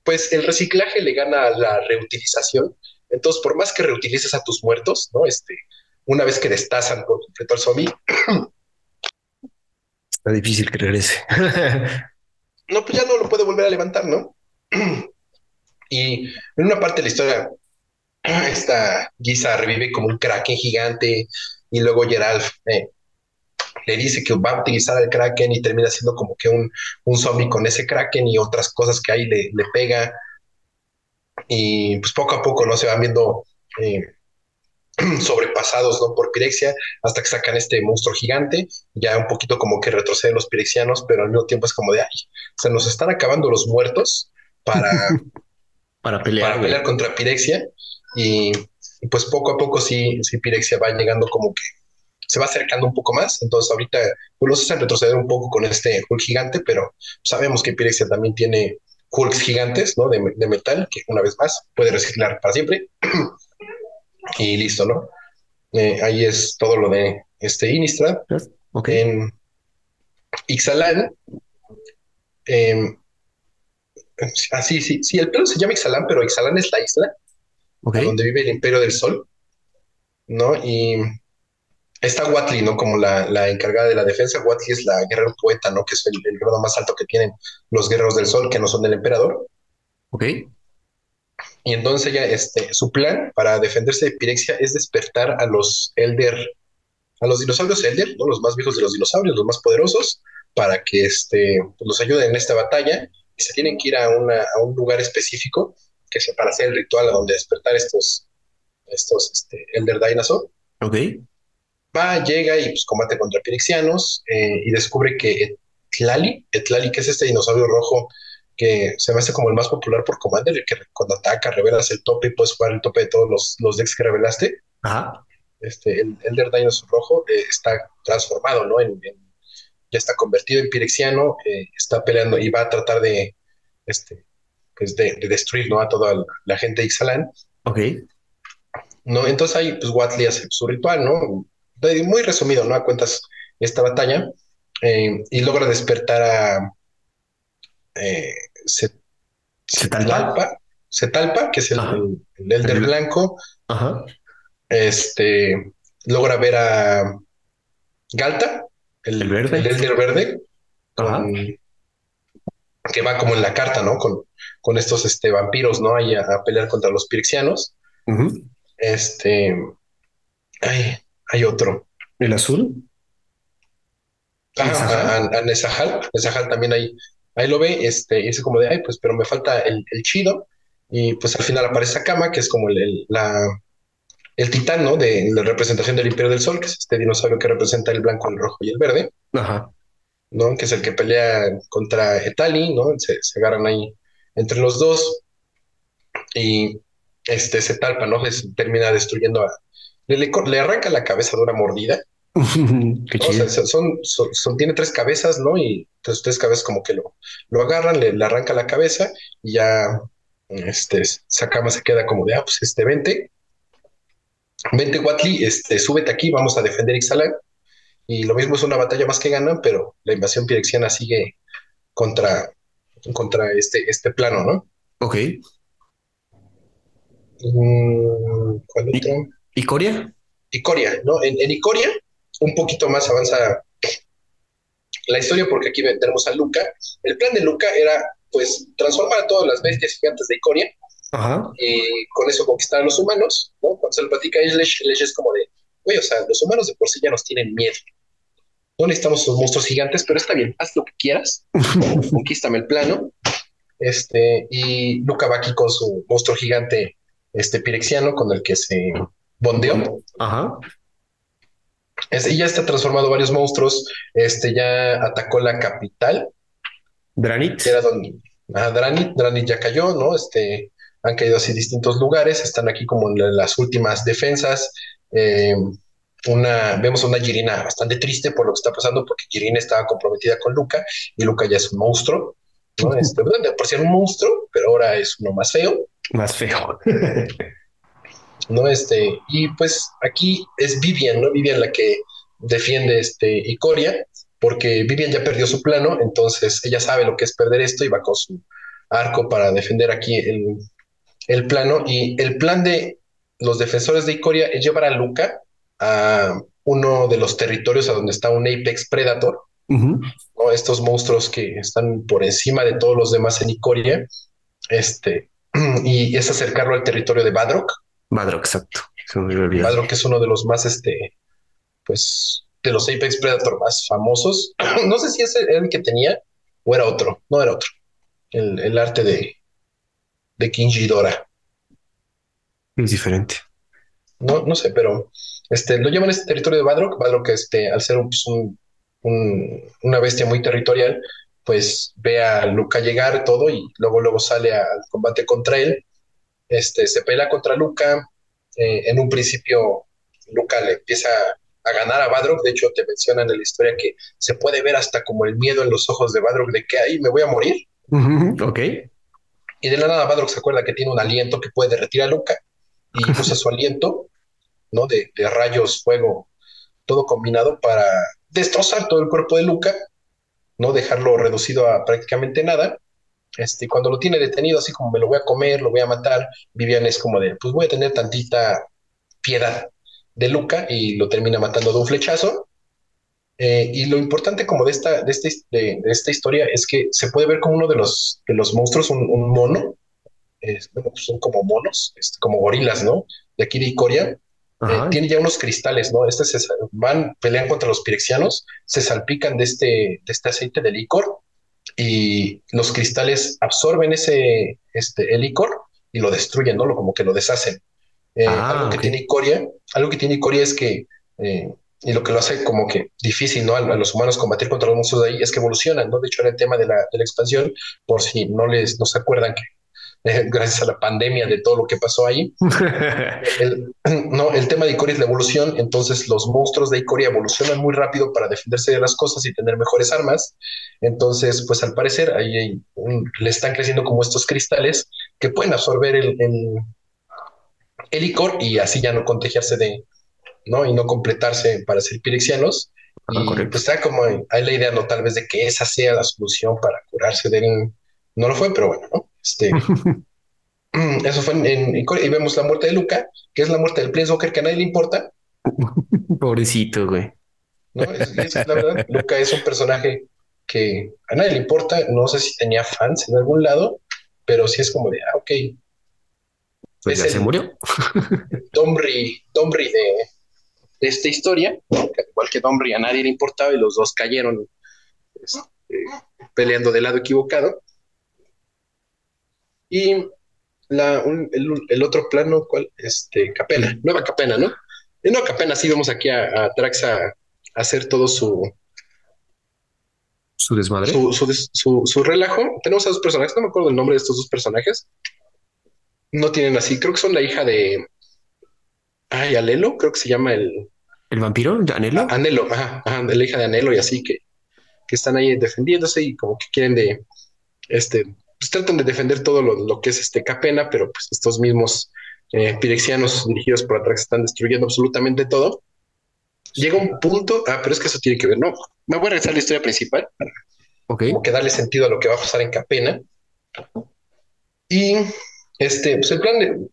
Speaker 3: pues el reciclaje le gana a la reutilización entonces, por más que reutilices a tus muertos, ¿no? Este, una vez que destazan por completo al zombie.
Speaker 2: Está difícil que regrese.
Speaker 3: no, pues ya no lo puede volver a levantar, ¿no? y en una parte de la historia, esta Giza revive como un kraken gigante y luego Geralf eh, le dice que va a utilizar al kraken y termina siendo como que un, zombie con ese kraken y otras cosas que ahí le pega y pues poco a poco no se van viendo eh, sobrepasados ¿no? por Pirexia hasta que sacan este monstruo gigante, ya un poquito como que retroceden los pirexianos, pero al mismo tiempo es como de, ay, se nos están acabando los muertos para,
Speaker 2: para, pelear,
Speaker 3: para pelear contra Pirexia y, pues poco a poco sí, sí Pirexia va llegando como que se va acercando un poco más, entonces ahorita pues los hacen retroceder un poco con este Hulk gigante, pero sabemos que Pirexia también tiene Hulks gigantes, ¿no? De, metal, que una vez más puede reciclar para siempre. y listo, ¿no? Eh, ahí es todo lo de este Innistrad. En Ixalan. Eh, ah, sí, sí, sí, el pelo se llama Ixalan, pero Ixalan es la isla donde vive el Imperio del Sol, ¿no? Y está Watley, ¿no? Como la, encargada de la defensa. Watley es la guerrero poeta, ¿no? Que es el, grado más alto que tienen los guerreros del sol, que no son del emperador.
Speaker 2: Ok.
Speaker 3: Y entonces ella, este, su plan para defenderse de Pirexia es despertar a los Elder, a los dinosaurios Elder, ¿no? Los más viejos de los dinosaurios, los más poderosos, para que este, pues, los ayuden en esta batalla. Y se tienen que ir a, una, a un lugar específico que sea para hacer el ritual a donde despertar estos, estos este, Elder Dinosaur.
Speaker 2: Ok
Speaker 3: va, llega y pues combate contra pirexianos eh, y descubre que Etlali, Etlali, que es este dinosaurio rojo que se me hace como el más popular por Commander, el que cuando ataca revelas el tope y puedes jugar el tope de todos los, los decks que revelaste.
Speaker 2: Ajá.
Speaker 3: Este, el Elder Dinosaur rojo eh, está transformado, ¿no? En, ya está convertido en pirexiano, eh, está peleando y va a tratar de, este, pues de, destruir ¿no? a toda la, gente de Ixalan.
Speaker 2: Ok.
Speaker 3: ¿no? Entonces ahí, pues Watley hace su ritual, ¿no? Muy resumido, ¿no? A cuentas esta batalla eh, y logra despertar a eh, Setalpa, Setalpa, que es el, el, Elder Blanco.
Speaker 2: Ajá.
Speaker 3: Este logra ver a Galta, el,
Speaker 2: verde.
Speaker 3: el Elder Verde, que va como en la carta, ¿no? Con, con estos este, vampiros, ¿no? Ahí a, pelear contra los pirexianos. Este. Hay, hay otro.
Speaker 2: ¿El azul?
Speaker 3: Ah, Nesahal. Nesahal también ahí, ahí lo ve, este, y dice como de, ay, pues, pero me falta el, el chido. Y pues al final aparece Akama, que es como el, la, el titán, ¿no? De la representación del Imperio del Sol, que es este dinosaurio que representa el blanco, el rojo y el verde.
Speaker 2: Ajá.
Speaker 3: ¿No? Que es el que pelea contra Etali, ¿no? Se, agarran ahí entre los dos. Y este se talpa, ¿no? Se termina destruyendo a. Le, arranca la cabeza de una mordida. son, son, tiene tres cabezas, ¿no? Y entonces tres cabezas como que lo, lo agarran, le, le arranca la cabeza y ya este Sakama se queda como de, ah, pues este, vente. Vente, Watley, este, súbete aquí, vamos a defender Ixalan. Y lo mismo es una batalla más que ganan, pero la invasión pirexiana sigue contra, contra este, este plano, ¿no?
Speaker 2: Ok.
Speaker 3: Mm, ¿Cuál otro?
Speaker 2: ¿Icoria?
Speaker 3: Icoria, ¿no? En, en, Icoria, un poquito más avanza la historia, porque aquí tenemos a Luca. El plan de Luca era, pues, transformar a todas las bestias gigantes de Icoria y con eso conquistar a los humanos, ¿no? Cuando se lo platica a Lesh, es como de, oye, o sea, los humanos de por sí ya nos tienen miedo. No necesitamos esos monstruos gigantes, pero está bien, haz lo que quieras, conquístame el plano. Este, y Luca va aquí con su monstruo gigante, este pirexiano, con el que se bondeó.
Speaker 2: Ajá.
Speaker 3: y ya está transformado varios monstruos. Este ya atacó la capital.
Speaker 2: Dranit.
Speaker 3: era donde. Ah, Dranit, Dranit ya cayó, ¿no? Este han caído así distintos lugares, están aquí como en las últimas defensas. Eh, una, vemos una Girina bastante triste por lo que está pasando, porque Girina estaba comprometida con Luca y Luca ya es un monstruo. ¿no? Este, por ser un monstruo, pero ahora es uno más feo.
Speaker 2: Más feo.
Speaker 3: ¿no? Este, y pues aquí es Vivian, ¿no? Vivian la que defiende este Icoria, porque Vivian ya perdió su plano, entonces ella sabe lo que es perder esto y va con su arco para defender aquí el, el plano y el plan de los defensores de Icoria es llevar a Luca a uno de los territorios a donde está un Apex Predator, estos monstruos que están por encima de todos los demás en Icoria, este, y es acercarlo al territorio de Badrock.
Speaker 2: Badrock, exacto.
Speaker 3: Badrock es uno de los más, este, pues, de los Apex Predator más famosos. no sé si es el que tenía o era otro, no era otro. el arte de, de King Dora.
Speaker 2: Es diferente.
Speaker 3: No, no sé, pero este, lo llaman este territorio de Badrock. Badrock, este, al ser pues, un, una bestia muy territorial, pues ve a Luca llegar todo y luego, luego sale al combate contra él. Este, se pelea contra Luca. Eh, en un principio, Luca le empieza a ganar a Badrock. De hecho, te mencionan en la historia que se puede ver hasta como el miedo en los ojos de Badrock de que ahí me voy a morir.
Speaker 2: ok.
Speaker 3: Y de la nada Badrock se acuerda que tiene un aliento que puede derretir a Luca y usa su aliento, ¿no? De, rayos, fuego, todo combinado para destrozar todo el cuerpo de Luca, no dejarlo reducido a prácticamente nada. Este, cuando lo tiene detenido, así como me lo voy a comer, lo voy a matar, Vivian es como de, pues voy a tener tantita piedad de Luca y lo termina matando de un flechazo. Eh, y lo importante como de esta, de, este, de, esta historia es que se puede ver como uno de los, de los monstruos, un, mono, pues son como monos, este, como gorilas, ¿no? De aquí de Icoria, eh, tiene ya unos cristales, ¿no? Este se, van, pelean contra los pirexianos, se salpican de este, de este aceite de licor y los cristales absorben ese este, el licor y lo destruyen, ¿no? Lo, como que lo deshacen. Eh, ah, algo que tiene Icoria, algo que tiene Icoria es que y lo que lo hace como que difícil, ¿no? A, los humanos combatir contra los monstruos de ahí es que evolucionan, ¿no? De hecho, era el tema de la, de la expansión, por si no les no se acuerdan que eh, gracias a la pandemia de todo lo que pasó ahí. el, no, el tema de Icoria es la evolución, entonces los monstruos de Icoria evolucionan muy rápido para defenderse de las cosas y tener mejores armas. Entonces, pues al parecer ahí le están creciendo como estos cristales que pueden absorber el, el, el icor y así ya no contagiarse de, ¿no? Y no completarse para ser pirexianos. y pues está como hay la idea, ¿no? Tal vez de que esa sea la solución para curarse del... No lo fue, pero bueno, ¿no? Este... eso fue en, y vemos la muerte de Luca, que es la muerte del Planeswalker que a nadie le importa.
Speaker 2: Pobrecito, güey.
Speaker 3: No, es, la verdad. Luca es un personaje que a nadie le importa. No sé si tenía fans en algún lado, pero sí es como de, ah, ok.
Speaker 2: Pues ya se murió.
Speaker 3: Domri, Domri de, de esta historia, igual que Domri a nadie le importaba y los dos cayeron este, peleando del lado equivocado. Y la, el, otro plano, ¿cuál? Este, Capena, Nueva Capena, ¿no? En Nueva Capena sí vemos aquí a, a Trax a, hacer todo su...
Speaker 2: Su desmadre.
Speaker 3: Su, su, su, relajo. Tenemos a dos personajes, no me acuerdo el nombre de estos dos personajes. No tienen así, creo que son la hija de... Ay, Alelo, creo que se llama el...
Speaker 2: ¿El vampiro? ¿Anelo?
Speaker 3: Anelo, ajá, ajá, de la hija de Anelo y así que, que están ahí defendiéndose y como que quieren de, este, pues tratan de defender todo lo, que es este Capena, pero pues estos mismos eh, pirexianos dirigidos por atrás están destruyendo absolutamente todo. Llega un punto, ah, pero es que eso tiene que ver, no, me voy a regresar a la historia principal. Para como que darle sentido a lo que va a pasar en Capena. Y este, pues el plan de,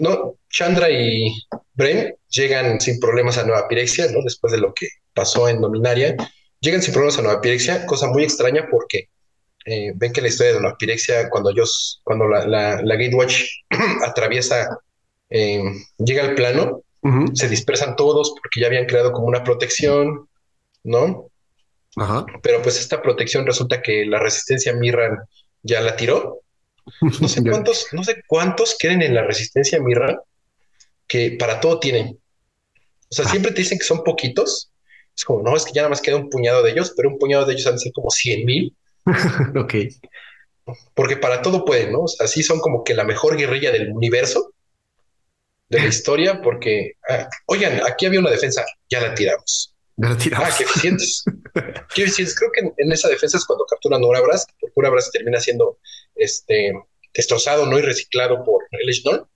Speaker 3: no, Chandra y Bren llegan sin problemas a Nueva Pirexia, ¿no? Después de lo que pasó en Dominaria, llegan sin problemas a Nueva Pirexia, cosa muy extraña porque eh, ven que la historia de Nueva Pirexia, cuando ellos, cuando la, la, Gatewatch atraviesa, eh, llega al plano, se dispersan todos porque ya habían creado como una protección, ¿no? Ajá. Pero pues esta protección resulta que la resistencia Mirran ya la tiró no sé cuántos, no sé cuántos quieren en la resistencia Mirra que para todo tienen. O sea, ah. siempre te dicen que son poquitos. Es como, no, es que ya nada más queda un puñado de ellos, pero un puñado de ellos han de ser como 100 mil.
Speaker 2: ok.
Speaker 3: Porque para todo pueden, ¿no? O sea, sí son como que la mejor guerrilla del universo, de la historia, porque, ah, oigan, aquí había una defensa, ya la tiramos.
Speaker 2: Ya la tiramos.
Speaker 3: Ah, qué eficientes. qué eficientes. Creo que en, esa defensa es cuando capturan a Urabras, porque Urabras termina siendo este, destrozado ¿no? y reciclado por el Echnol.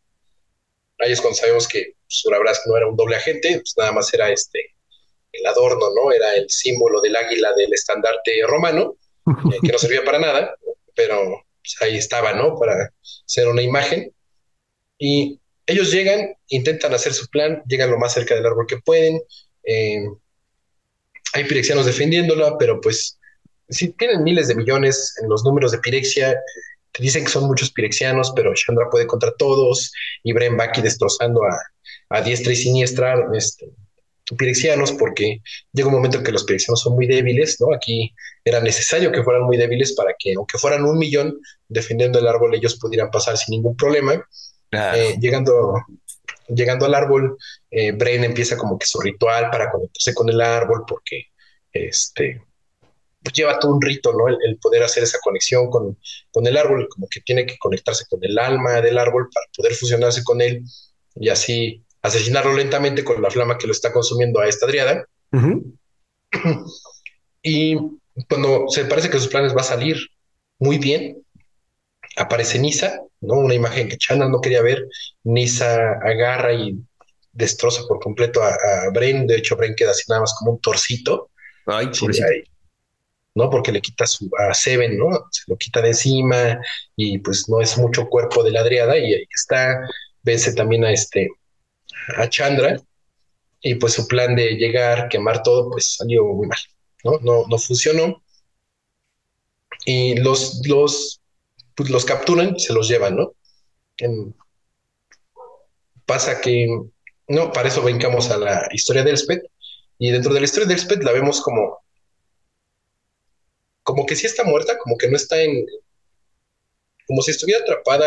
Speaker 3: Ahí es cuando sabemos que Surabras no era un doble agente, pues nada más era este el adorno, ¿no? Era el símbolo del águila del estandarte romano, eh, que no servía para nada, pero pues, ahí estaba, ¿no? Para ser una imagen. Y ellos llegan, intentan hacer su plan, llegan lo más cerca del árbol que pueden. Eh, hay pirexianos defendiéndola, pero pues si tienen miles de millones en los números de Pirexia, te dicen que son muchos pirexianos, pero Chandra puede contra todos, y Bren destrozando a, diestra y siniestra este, pirexianos, porque llega un momento en que los pirexianos son muy débiles, ¿no? Aquí era necesario que fueran muy débiles para que, aunque fueran un millón defendiendo el árbol, ellos pudieran pasar sin ningún problema. Eh, llegando, llegando al árbol, eh, Bren empieza como que su ritual para conectarse con el árbol, porque este, pues lleva todo un rito, ¿no? El, poder hacer esa conexión con, con, el árbol, como que tiene que conectarse con el alma del árbol para poder fusionarse con él y así asesinarlo lentamente con la flama que lo está consumiendo a esta driada. y cuando se parece que sus planes va a salir muy bien, aparece Nisa, ¿no? Una imagen que Channel no quería ver. Nisa agarra y destroza por completo a, a Brain. De hecho, Brain queda así nada más como un torcito.
Speaker 2: Ay, sí,
Speaker 3: ¿no? Porque le quita su, a Seven, ¿no? Se lo quita de encima y pues no es mucho cuerpo de la Adriada y ahí está, vence también a este, a Chandra y pues su plan de llegar, quemar todo, pues salió muy mal, ¿no? No, no funcionó y los, los, pues los capturan, se los llevan, ¿no? pasa que, no, para eso brincamos a la historia de Elspeth y dentro de la historia de Elspeth la vemos como como que sí está muerta, como que no está en, como si estuviera atrapada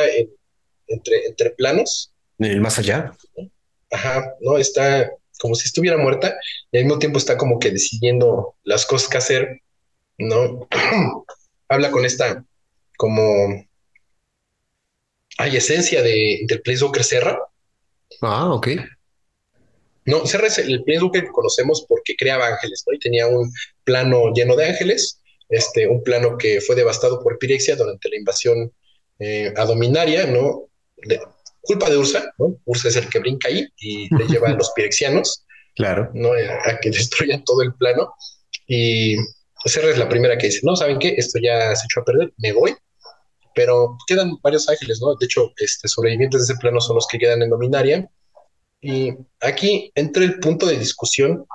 Speaker 3: entre, entre planos.
Speaker 2: En el más allá.
Speaker 3: Ajá, no, está como si estuviera muerta y al mismo tiempo está como que decidiendo las cosas que hacer, ¿no? Habla con esta como hay esencia de, del Planeswalker Serra.
Speaker 2: Ah, ok.
Speaker 3: No, Serra es el Planeswalker que conocemos porque creaba ángeles, ¿no? Y tenía un plano lleno de ángeles, este, un plano que fue devastado por Pirexia durante la invasión eh, a Dominaria, ¿no? culpa de Ursa, ¿no? Ursa es el que brinca ahí y le lleva a los pirexianos,
Speaker 2: claro,
Speaker 3: ¿no? A, que destruyan todo el plano. Y Serra es la primera que dice, no, ¿saben qué? Esto ya se echó a perder, me voy. Pero quedan varios ángeles, ¿no? De hecho, este, sobrevivientes de ese plano son los que quedan en Dominaria. Y aquí entra el punto de discusión,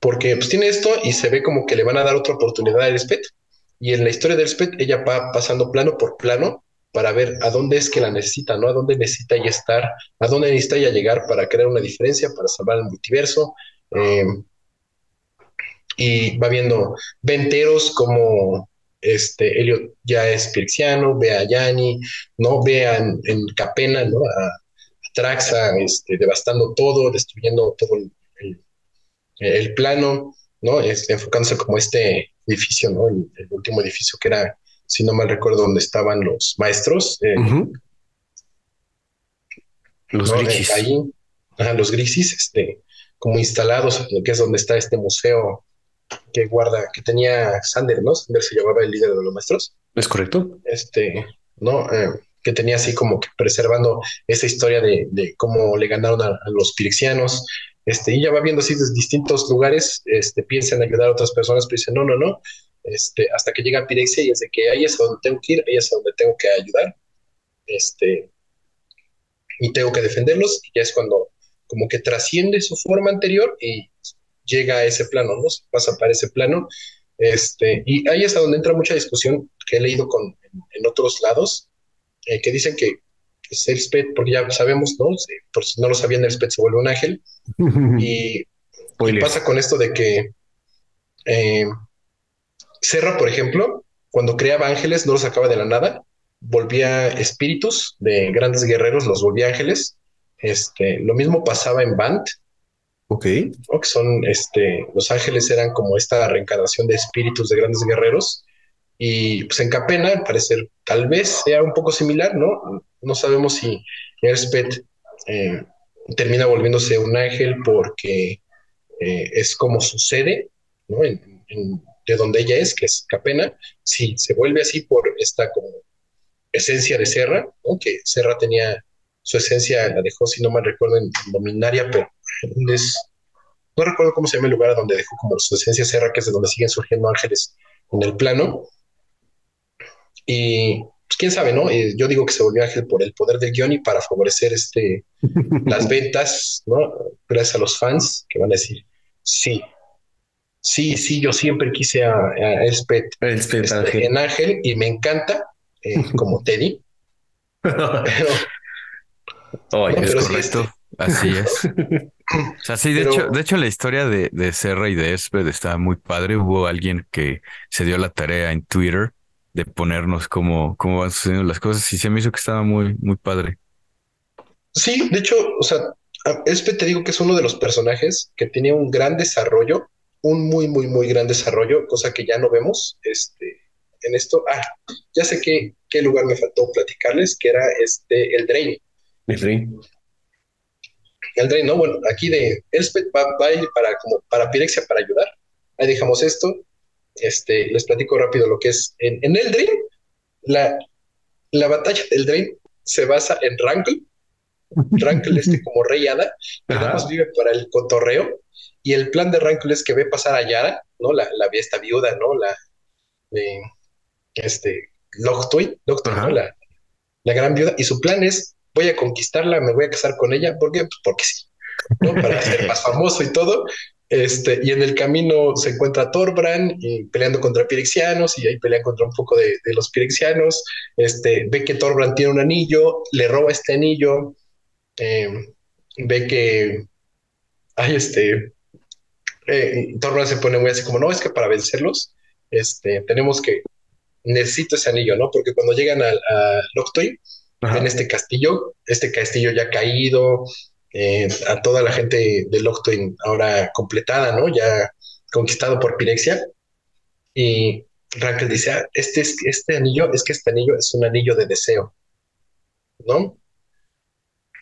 Speaker 3: porque pues tiene esto y se ve como que le van a dar otra oportunidad a Elspeth. Y en la historia de Elspeth, ella va pasando plano por plano para ver a dónde es que la necesita, ¿no? A dónde necesita ella estar, a dónde necesita ella llegar para crear una diferencia, para salvar el multiverso. Eh, y va viendo venteros como este Elliot ya es pirexiano, ve a Yanni, ¿no? Ve a, en, Capena, ¿no? A, Traxa, este, devastando todo, destruyendo todo el, plano, ¿no? Este, enfocándose como este edificio, ¿no? el, último edificio que era si no mal recuerdo, donde estaban los maestros. Eh,
Speaker 2: los grisis.
Speaker 3: ahí, los grisis, este, como instalados, que es donde está este museo que guarda, que tenía Sander, ¿no? Sander se llamaba el líder de los maestros.
Speaker 2: ¿Es correcto?
Speaker 3: Este, ¿no? Eh, que tenía así como que preservando esa historia de, cómo le ganaron a, los pirexianos. Este, y ya va viendo así desde distintos lugares, este, piensa en ayudar a otras personas, pero dice, no, no, no, este, hasta que llega Pirexia y es de que ahí es donde tengo que ir, ahí es donde tengo que ayudar, este, y tengo que defenderlos, y ya es cuando como que trasciende su forma anterior y llega a ese plano, ¿no? Se pasa para ese plano, este, y ahí es donde entra mucha discusión que he leído con, en, otros lados, eh, que dicen que Elspeth, porque ya sabemos, ¿no? Por si no lo sabían, Elspeth se vuelve un ángel, y, y pasa con esto de que eh, Serra, por ejemplo, cuando creaba ángeles, no los sacaba de la nada, volvía espíritus de grandes guerreros, los volvía ángeles. Este, lo mismo pasaba en Band.
Speaker 2: Ok.
Speaker 3: Que son, este, los ángeles eran como esta reencarnación de espíritus de grandes guerreros. Y pues en Capena, al parecer, tal vez sea un poco similar, ¿no? No sabemos si Elspeth eh, termina volviéndose un ángel porque eh, es como sucede, ¿no? en, de donde ella es, que es Capena, si se vuelve así por esta como esencia de Serra, ¿no? que Serra tenía su esencia, la dejó, si no mal recuerdo, en Dominaria, pero no recuerdo cómo se llama el lugar donde dejó como su esencia Serra, que es de donde siguen surgiendo ángeles en el plano. Y pues, quién sabe, ¿no? Eh, yo digo que se volvió ángel por el poder del guion y para favorecer este, las ventas, ¿no? Gracias a los fans que van a decir, sí, Sí, sí, yo siempre quise a, a Elspeth, este, en Ángel y me encanta eh, como Teddy.
Speaker 1: pero, es correcto. Este. Así es. O sea, sí, de hecho, de hecho, la historia de, de Serra y de Elspeth está muy padre. Hubo alguien que se dio la tarea en Twitter de ponernos cómo, cómo van sucediendo las cosas y se me hizo que estaba muy, muy padre.
Speaker 3: Sí, de hecho, o sea, Elspeth te digo que es uno de los personajes que tenía un gran desarrollo un muy, muy, muy gran desarrollo, cosa que ya no vemos este, en esto. Ah, ya sé qué, qué lugar me faltó platicarles, que era este, el Drain.
Speaker 2: El Drain.
Speaker 3: El Drain, no, bueno, aquí de Elspeth va, a ir para, como para Pirexia para ayudar. Ahí dejamos esto. Este, les platico rápido lo que es. En, en el Drain, la, la batalla del Drain se basa en Rankle. Rankle este como rey hada, que nada más vive para el cotorreo y el plan de Rankle es que ve pasar a Yara, ¿no? La, la esta viuda, ¿no? La de este Locktoy, ¿no? La, la, gran viuda. Y su plan es, voy a conquistarla, me voy a casar con ella, ¿por qué? Pues porque sí, ¿no? Para ser más famoso y todo. Este, y en el camino se encuentra Torbran y peleando contra pirexianos y ahí pelea contra un poco de, los pirexianos. Este, ve que Torbran tiene un anillo, le roba este anillo, eh, ve que hay este, eh, se pone muy así como, no, es que para vencerlos, este, tenemos que, necesito ese anillo, ¿no? Porque cuando llegan a, a en este castillo, este castillo ya caído, eh, a toda la gente de Loctoy ahora completada, ¿no? Ya conquistado por Pirexia. Y Raquel dice, ah, este, es, este anillo, es que este anillo es un anillo de deseo. ¿no?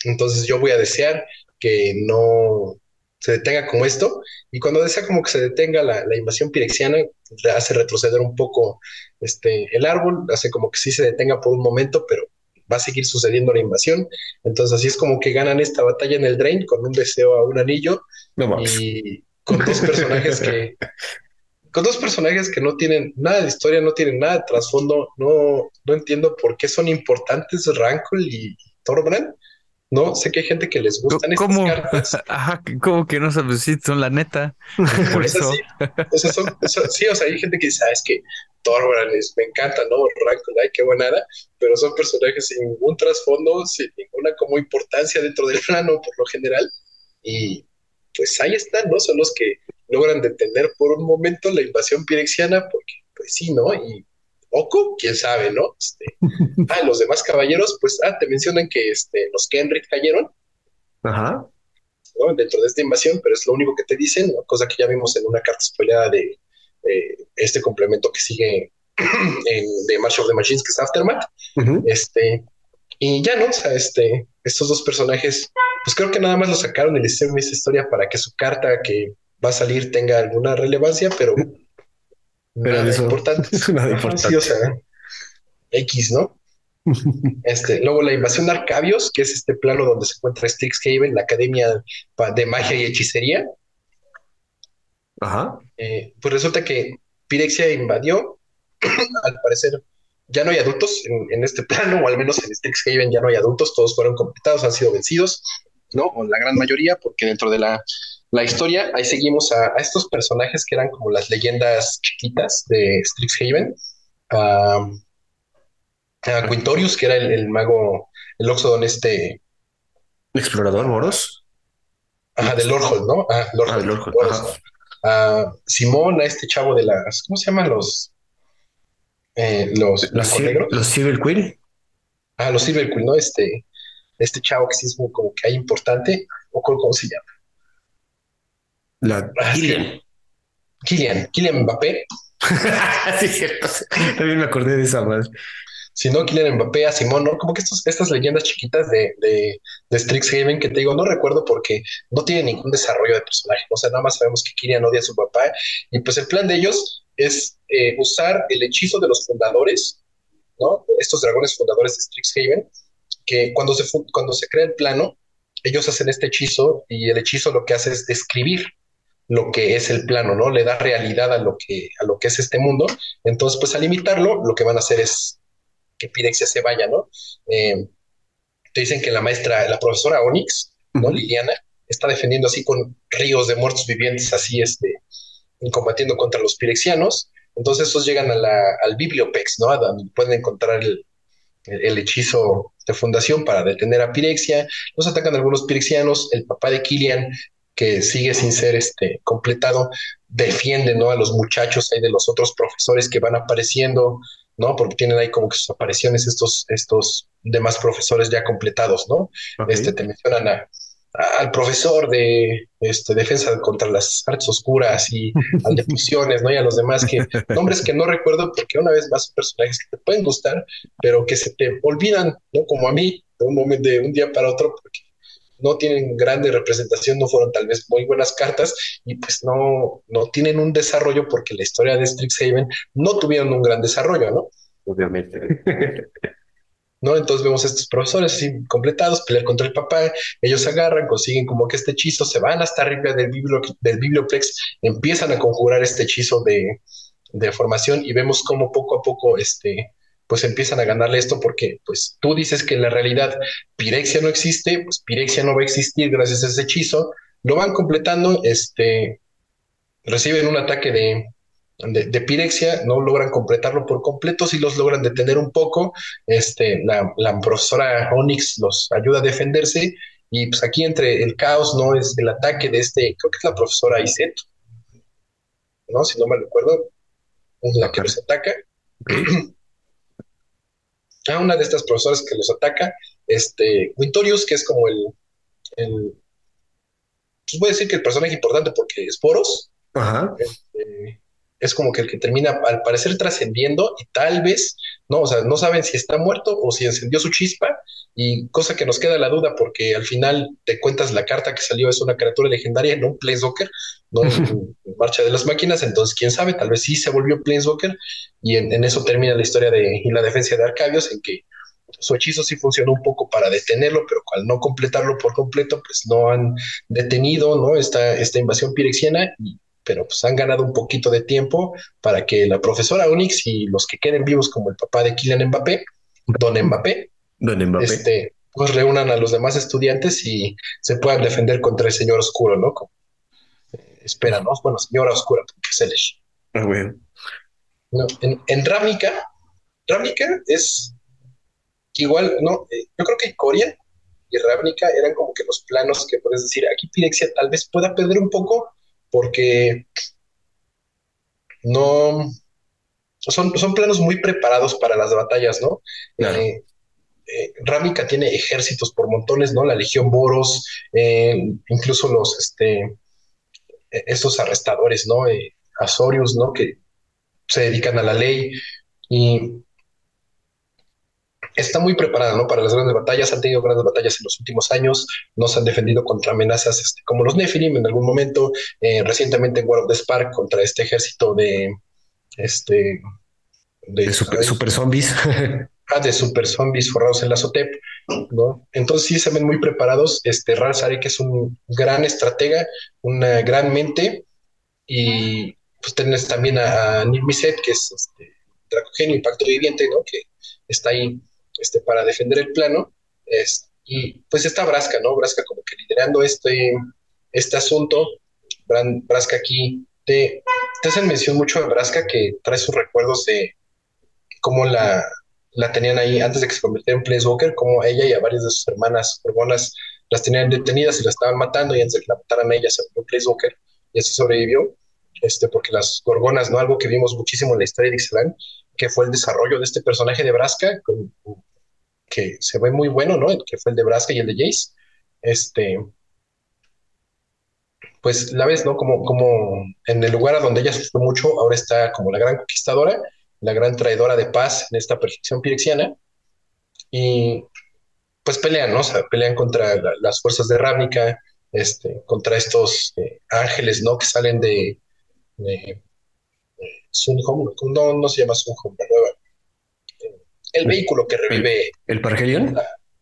Speaker 3: Entonces yo voy a desear que no se detenga como esto, y cuando desea como que se detenga la, invasión pirexiana, hace retroceder un poco este, el árbol, hace como que sí se detenga por un momento, pero va a seguir sucediendo la invasión. Entonces así es como que ganan esta batalla en el Drain con un deseo a un anillo y con dos personajes que con dos personajes que no tienen nada de historia, no tienen nada de trasfondo, no, no entiendo por qué son importantes Rankle y Thorbrand. No, sé que hay gente que les gustan estas cartas.
Speaker 1: Ajá, como que no sabes si son la neta. Por eso.
Speaker 3: Sí, o sea, sí, o sea, hay gente que dice, ah, es que Thorbrand me encanta, ¿no? Rankle, ay, qué buenada, pero son personajes sin ningún trasfondo, sin ninguna como importancia dentro del plano por lo general. Y pues ahí están, ¿no? Son los que logran detener por un momento la invasión pirexiana, porque pues sí, ¿no? Y Quién sabe, ¿no? Este, ah, los demás caballeros, pues, ah, te mencionan que este, los Kenrick cayeron.
Speaker 2: Ajá.
Speaker 3: ¿no? Dentro de esta invasión, pero es lo único que te dicen, cosa que ya vimos en una carta spoileada de este complemento que sigue en, de March of the Machines, que es Aftermath. Este, y ya no, o sea, este, estos dos personajes, pues creo que nada más lo sacaron y le hicieron esa historia para que su carta que va a salir tenga alguna relevancia, pero, nada importante.
Speaker 2: Nada importante.
Speaker 3: X, ¿no? Este, luego la invasión de Arcabios, que es este plano donde se encuentra Strixhaven, la academia de magia y hechicería.
Speaker 2: Ajá.
Speaker 3: Eh, pues resulta que Pirexia invadió, al parecer ya no hay adultos en, este plano, o al menos en Strixhaven ya no hay adultos, todos fueron completados, han sido vencidos, ¿no? O la gran mayoría, porque dentro de la, historia ahí seguimos a, estos personajes que eran como las leyendas chiquitas de Strixhaven, a, Quintorius, que era el, mago, el Oxodon este...
Speaker 2: Explorador Moros.
Speaker 3: Ajá, de Lordhold, ¿no? Ah, Lordhold. Ah, a Simón, a este chavo de las, ¿cómo se llaman los? Eh, los,
Speaker 2: los, Civil Queen.
Speaker 3: Ah, los Civil Queen, ¿no? Este, este chavo que sí es muy como que hay importante, o cómo se llama.
Speaker 2: La Killian.
Speaker 3: Killian, Killian Mbappé.
Speaker 2: sí, cierto. También me acordé de esa más
Speaker 3: si no Kylian Mbappé, a Simón, ¿no? Como que estas leyendas chiquitas de, de, de Strixhaven que te digo, no recuerdo porque no tiene ningún desarrollo de personaje, o sea, nada más sabemos que Kylian odia a su papá y pues el plan de ellos es eh, usar el hechizo de los fundadores, ¿no? Estos dragones fundadores de Strixhaven, que cuando se, cuando se crea el plano, ellos hacen este hechizo y el hechizo lo que hace es describir lo que es el plano, ¿no? Le da realidad a lo que, a lo que es este mundo. Entonces, pues al imitarlo, lo que van a hacer es que Pirexia se vaya, ¿no? Eh, te dicen que la maestra, la profesora Onyx, ¿no? Liliana, está defendiendo así con ríos de muertos vivientes, así, este, combatiendo contra los pirexianos. Entonces, esos llegan al Bibliopex, ¿no? donde pueden encontrar el, hechizo de fundación para detener a Pirexia. Los atacan algunos pirexianos. El papá de Killian, que sigue sin ser este, completado, defiende ¿no? a los muchachos ahí de los otros profesores que van apareciendo. ¿no? Porque tienen ahí como que sus apariciones estos, estos demás profesores ya completados, ¿no? Este, te mencionan al profesor de este, defensa contra las artes oscuras y al de fusiones, ¿no? Y a los demás que nombres que no recuerdo porque una vez más son personajes que te pueden gustar, pero que se te olvidan, ¿no? Como a mí, de un momento, de un día para otro, porque no tienen grande representación, no fueron tal vez muy buenas cartas y pues no, no tienen un desarrollo porque la historia de Strixhaven no tuvieron un gran desarrollo, ¿no?
Speaker 2: Obviamente.
Speaker 3: ¿No? Entonces vemos a estos profesores así completados, pelear contra el papá, ellos agarran, consiguen como que este hechizo, se van hasta arriba del, del biblioplex, empiezan a conjurar este hechizo de, de formación y vemos cómo poco a poco este, pues empiezan a ganarle esto porque pues tú dices que en la realidad Pirexia no existe, pues Pirexia no va a existir gracias a ese hechizo, lo van completando, este, reciben un ataque de, de, Pirexia, no logran completarlo por completo, si los logran detener un poco, este, la, la profesora Onyx los ayuda a defenderse y pues aquí entre el caos, ¿no? Es el ataque de este, creo que es la profesora Iset, ¿no? Si no me recuerdo, es la que los ataca. A una de estas profesoras que los ataca, este, Wintorius, que es como el, el pues voy a decir que el personaje importante porque es Poros.
Speaker 2: Ajá.
Speaker 3: Este, es como que el que termina al parecer trascendiendo y tal vez, no, o sea, no saben si está muerto o si encendió su chispa y cosa que nos queda la duda porque al final te cuentas la carta que salió es una criatura legendaria, no un Planeswalker, no en, marcha de las máquinas, entonces quién sabe, tal vez sí se volvió Planeswalker y en, eso termina la historia de y la defensa de Arcabios en que su hechizo sí funcionó un poco para detenerlo, pero al no completarlo por completo, pues no han detenido ¿no? esta, esta invasión pirexiana y pero pues han ganado un poquito de tiempo para que la profesora Onyx y los que queden vivos como el papá de Kylian Mbappé, Don Mbappé,
Speaker 2: Don Mbappé.
Speaker 3: Este, pues reúnan a los demás estudiantes y se puedan defender contra el señor oscuro, ¿no? Como, eh, espera, ¿no? Bueno, señora oscura, porque es el
Speaker 2: ah, bueno.
Speaker 3: no, en, en Ravnica, Ravnica es igual, ¿no? Eh, yo creo que Coria y Ravnica eran como que los planos que puedes decir, aquí Pirexia tal vez pueda perder un poco, porque no son, son planos muy preparados para las batallas, ¿no? Eh, eh, Rámica tiene ejércitos por montones, ¿no? La Legión Boros, eh, incluso los, este, estos arrestadores, ¿no? Azorius, ¿no? Que se dedican a la ley y está muy preparada ¿no? para las grandes batallas, han tenido grandes batallas en los últimos años, no se han defendido contra amenazas este, como los Nephilim en algún momento, eh, recientemente en War of the Spark contra este ejército de... Este,
Speaker 2: de, super, zombies.
Speaker 3: ah, de super zombies forrados en la Sotep, ¿no? Entonces sí se ven muy preparados. Este Ral que es un gran estratega, una gran mente, y pues tenés también a, a Miset, que es este, Dracogenio, Impacto Viviente, ¿no? Que está ahí este, para defender el plano. Es, y pues está Brasca, ¿no? Brasca como que liderando este, este asunto. Brasca aquí te, te hacen mención mucho de Brasca que trae sus recuerdos de cómo la, la tenían ahí antes de que se convirtiera en Planeswalker, como ella y a varias de sus hermanas hermanas las tenían detenidas y las estaban matando y antes de que la mataran a ella se volvió Planeswalker y así sobrevivió. Este, porque las gorgonas, ¿no? Algo que vimos muchísimo en la historia de Ixalan, que fue el desarrollo de este personaje de Brasca, que se ve muy bueno, ¿no? Que fue el de Brasca y el de Jace. Este, pues la ves, ¿no? Como, como en el lugar a donde ella sufrió mucho, ahora está como la gran conquistadora, la gran traidora de paz en esta perfección pirexiana. Y pues pelean, ¿no? O sea, pelean contra las fuerzas de Ravnica, este, contra estos eh, ángeles, ¿no? Que salen de, Sunhome, no, no se llama la nueva. El vehículo que revive.
Speaker 2: ¿El, Pargelion?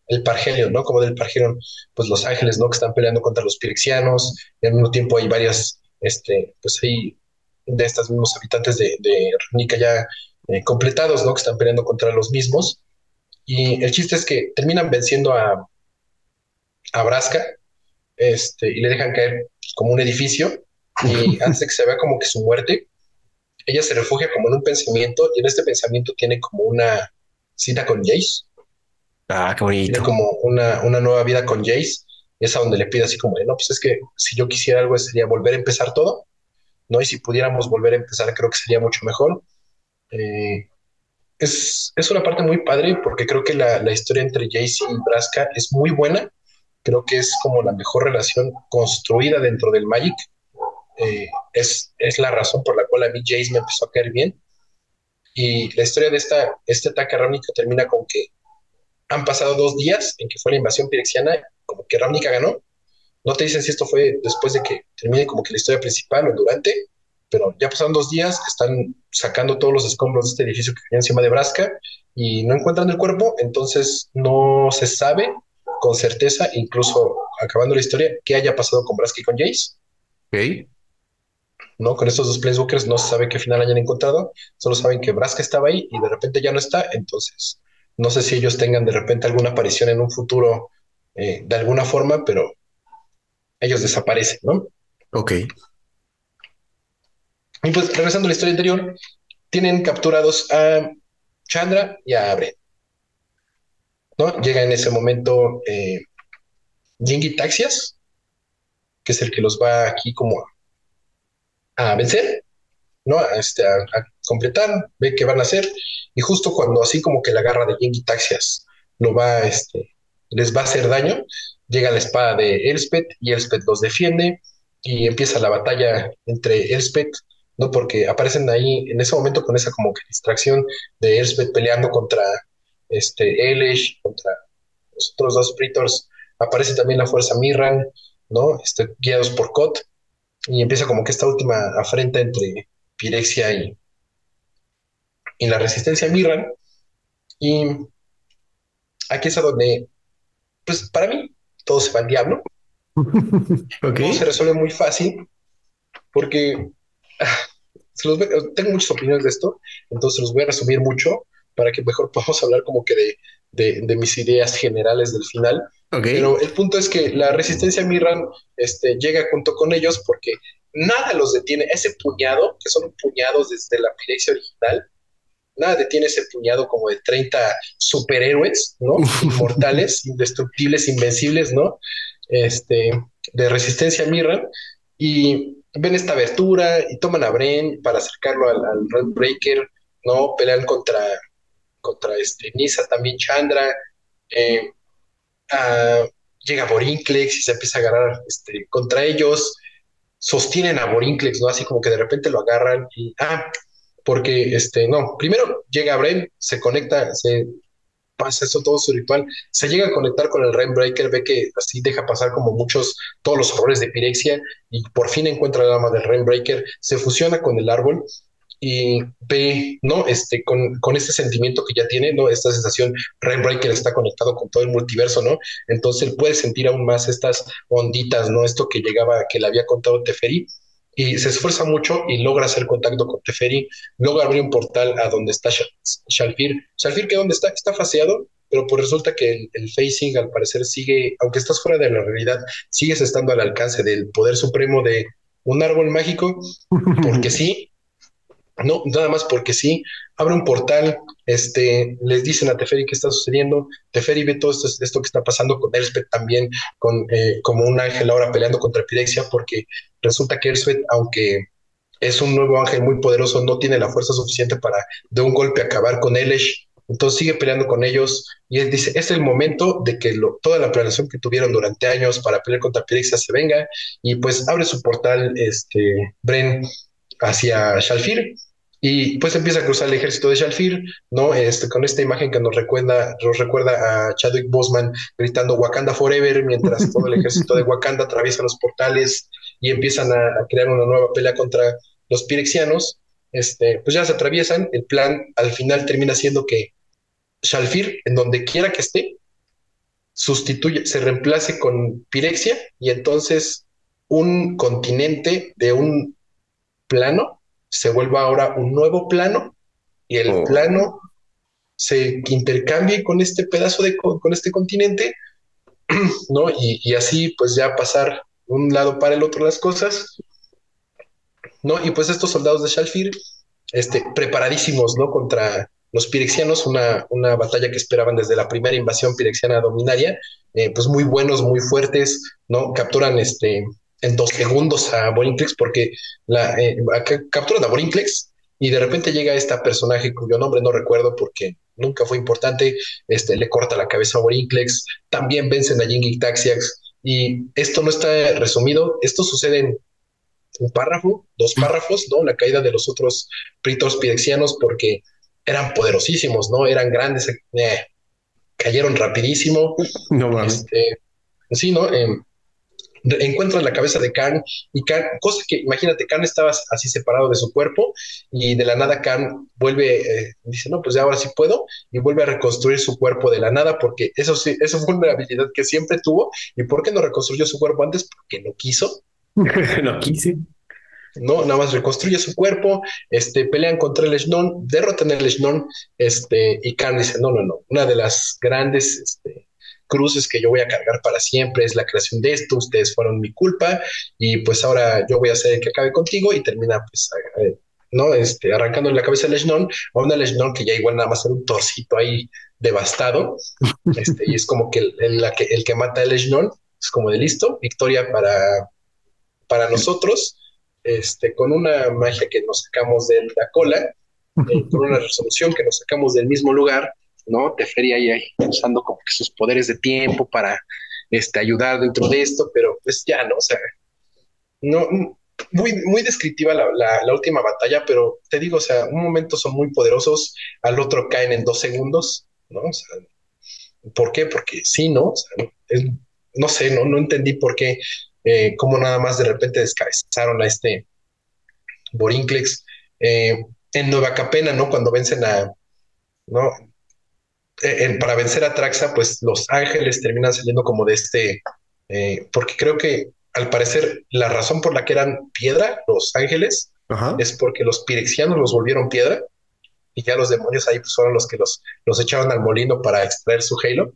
Speaker 3: el Pargelion, ¿no? Como del Pargelion, pues los ángeles, ¿no? Que están peleando contra los pirexianos. Y al mismo tiempo hay varias, este, pues hay de estos mismos habitantes de, de ya eh, completados, ¿no? Que están peleando contra los mismos. Y el chiste es que terminan venciendo a, a Brasca este, y le dejan caer como un edificio. Y antes de que se vea como que su muerte, ella se refugia como en un pensamiento y en este pensamiento tiene como una cita con Jace.
Speaker 2: Ah, qué bonito.
Speaker 3: Tiene como una, una nueva vida con Jace. Es a donde le pide así como no, pues es que si yo quisiera algo sería volver a empezar todo, ¿no? Y si pudiéramos volver a empezar, creo que sería mucho mejor. Eh, es, es, una parte muy padre porque creo que la, la historia entre Jace y Braska es muy buena. Creo que es como la mejor relación construida dentro del Magic eh, es, es, la razón por la cual a mí Jace me empezó a caer bien. Y la historia de esta, este ataque a termina con que han pasado dos días en que fue la invasión pirexiana, como que Ravnica ganó. No te dicen si esto fue después de que termine como que la historia principal o durante, pero ya pasaron dos días, están sacando todos los escombros de este edificio que había encima de Brasca y no encuentran el cuerpo, entonces no se sabe con certeza, incluso acabando la historia, qué haya pasado con Brasca y con Jace.
Speaker 2: Okay.
Speaker 3: ¿No? Con estos dos Planeswalkers no se sabe qué final hayan encontrado, solo saben que Braska estaba ahí y de repente ya no está, entonces no sé si ellos tengan de repente alguna aparición en un futuro eh, de alguna forma, pero ellos desaparecen, ¿no?
Speaker 2: Ok.
Speaker 3: Y pues regresando a la historia anterior, tienen capturados a Chandra y a Abre. ¿no? Llega en ese momento eh, Taxias, que es el que los va aquí como a vencer, ¿no? A, este, a, completar, ve qué van a hacer, y justo cuando así como que la garra de Yengi Taxias lo va, este, les va a hacer daño, llega la espada de Elspeth y Elspeth los defiende y empieza la batalla entre Elspeth ¿no? Porque aparecen ahí en ese momento con esa como que distracción de Elspeth peleando contra este Elish, contra los otros dos Praetors, aparece también la fuerza Mirran, ¿no? Este, guiados por Kot, y empieza como que esta última afrenta entre Pirexia y, y la resistencia Mirran, y aquí es a donde, pues para mí, todo se va al diablo. Todo se resuelve muy fácil, porque ah, tengo muchas opiniones de esto, entonces los voy a resumir mucho para que mejor podamos hablar como que de, de, mis ideas generales del final. Pero el punto es que la resistencia Mirran este, llega junto con ellos porque nada los detiene. Ese puñado, que son puñados desde la Pirexia original, nada detiene ese puñado como de 30 superhéroes, ¿no? Inmortales, indestructibles, invencibles, ¿no? Este, de resistencia Mirran. Y ven esta abertura y toman a Bren para acercarlo al, al Breaker, ¿no? Pelean contra, contra este, Nisa, también Chandra. Eh, llega Borinclex y se empieza a agarrar este, contra ellos. Sostienen a Borinclex, ¿no? Así como que de repente lo agarran y. Ah, porque este, no, primero llega Bren, se conecta, se pasa eso todo su ritual, se llega a conectar con el Rainbreaker, ve que así deja pasar como muchos, todos los horrores de Pirexia y por fin encuentra la alma del Rainbreaker, se fusiona con el árbol y ve, ¿no? Este, con, con este sentimiento que ya tiene, ¿no? Esta sensación, Rainbreaker está conectado con todo el multiverso, ¿no? Entonces él puede sentir aún más estas onditas, ¿no? Esto que llegaba, que le había contado Teferi, y se esfuerza mucho y logra hacer contacto con Teferi, logra abrir un portal a donde está Shalfir. Shalfir, que dónde está, está faseado, pero pues resulta que el, facing al parecer sigue, aunque estás fuera de la realidad, sigues estando al alcance del poder supremo de un árbol mágico, porque sí, no, nada más porque sí, abre un portal, este, les dicen a Teferi qué está sucediendo, Teferi ve todo esto, esto que está pasando con Elspeth también, con, eh, como un ángel ahora peleando contra Pirexia, porque resulta que Elspeth, aunque es un nuevo ángel muy poderoso, no tiene la fuerza suficiente para de un golpe acabar con Elish, entonces sigue peleando con ellos y él dice, es el momento de que toda la planeación que tuvieron durante años para pelear contra Pirexia se venga y pues abre su portal, este, Bren, hacia Shalfir y pues empieza a cruzar el ejército de Shalfir, ¿no? Este, con esta imagen que nos recuerda, nos recuerda a Chadwick Boseman gritando Wakanda Forever, mientras todo el ejército de Wakanda atraviesa los portales y empiezan a, crear una nueva pelea contra los pirexianos. Este, pues ya se atraviesan. El plan al final termina siendo que Shalfir, en donde quiera que esté, sustituye, se reemplace con Pirexia y entonces un continente de un plano se vuelva ahora un nuevo plano y el oh. plano se intercambie con este pedazo de con este continente, ¿no? Y, así pues ya pasar un lado para el otro las cosas, ¿no? Y pues estos soldados de Shalfir, este, preparadísimos, ¿no? Contra los pirexianos, una, una batalla que esperaban desde la primera invasión pirexiana dominaria, eh, pues muy buenos, muy fuertes, ¿no? Capturan este, en dos segundos a Borinclex porque la, eh, capturan a Borinclex y de repente llega este personaje cuyo nombre no recuerdo porque nunca fue importante, este, le corta la cabeza a Borinclex, también vencen a Jingi Taxiax y esto no está resumido, esto sucede en un párrafo, dos párrafos, ¿no? La caída de los otros pritos pirexianos porque eran poderosísimos, ¿no? Eran grandes, eh, cayeron rapidísimo. No este, sí, ¿no? Em, encuentran la cabeza de Khan y Khan, cosa que imagínate, Khan estaba así separado de su cuerpo y de la nada Khan vuelve, eh, dice, no, pues ya ahora sí puedo y vuelve a reconstruir su cuerpo de la nada porque eso sí, eso fue una habilidad que siempre tuvo y ¿por qué no reconstruyó su cuerpo antes? Porque no quiso.
Speaker 2: no quise.
Speaker 3: No, nada más reconstruye su cuerpo, este, pelean contra el Eshnon, derrotan el Eshnon, este, y Khan dice, no, no, no, una de las grandes, este, cruces que yo voy a cargar para siempre, es la creación de esto, ustedes fueron mi culpa y pues ahora yo voy a hacer el que acabe contigo y termina pues, eh, ¿no? Este, arrancando la cabeza de Leshnon a una Leshnon que ya igual nada más era un torcito ahí devastado, este, y es como que el, la que el que mata a Leshnon es como de listo, victoria para, para nosotros, este, con una magia que nos sacamos de la cola, eh, con una resolución que nos sacamos del mismo lugar, ¿no? Teferi ahí, ahí usando como que sus poderes de tiempo para este, ayudar dentro de esto, pero pues ya, ¿no? O sea, no, muy, muy descriptiva la, la, última batalla, pero te digo, o sea, un momento son muy poderosos, al otro caen en dos segundos, ¿no? O sea, ¿por qué? Porque sí, ¿no? O sea, no sé, no, no entendí por qué, eh, cómo nada más de repente descabezaron a este Borinclex eh, en Nueva Capena, ¿no? Cuando vencen a, ¿no? Eh, para vencer a Traxa, pues los ángeles terminan saliendo como de este, porque creo que al parecer la razón por la que eran piedra los ángeles es porque los pirexianos los volvieron piedra y ya los demonios ahí pues, fueron los que los, los echaban al molino para extraer su halo.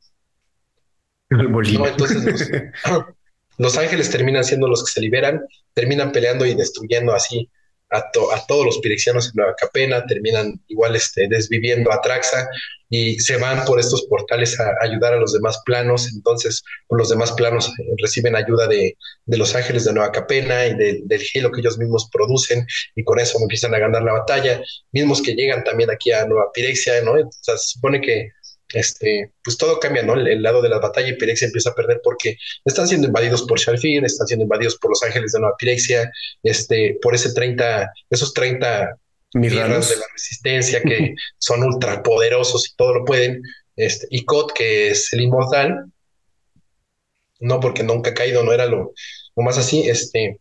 Speaker 2: El molino.
Speaker 3: entonces los, ángeles terminan siendo los que se liberan, terminan peleando y destruyendo así a, a todos los pirexianos en Nueva Capena, terminan igual este, desviviendo a Traxa y se van por estos portales a, ayudar a los demás planos. Entonces, los demás planos eh, reciben ayuda de, de, los ángeles de Nueva Capena y del gelo que ellos mismos producen, y con eso empiezan a ganar la batalla. Mismos que llegan también aquí a Nueva Pirexia, ¿no? Sea, se supone que este, pues todo cambia, ¿no? El, lado de la batalla y Pirexia empieza a perder porque están siendo invadidos por Shalfir, están siendo invadidos por los ángeles de Nueva Pirexia, este, por ese 30, esos 30 mirras de la resistencia que son ultra poderosos y todo lo pueden. Este, y Kot, que es el inmortal, no porque nunca ha caído, no era lo, más así. Este,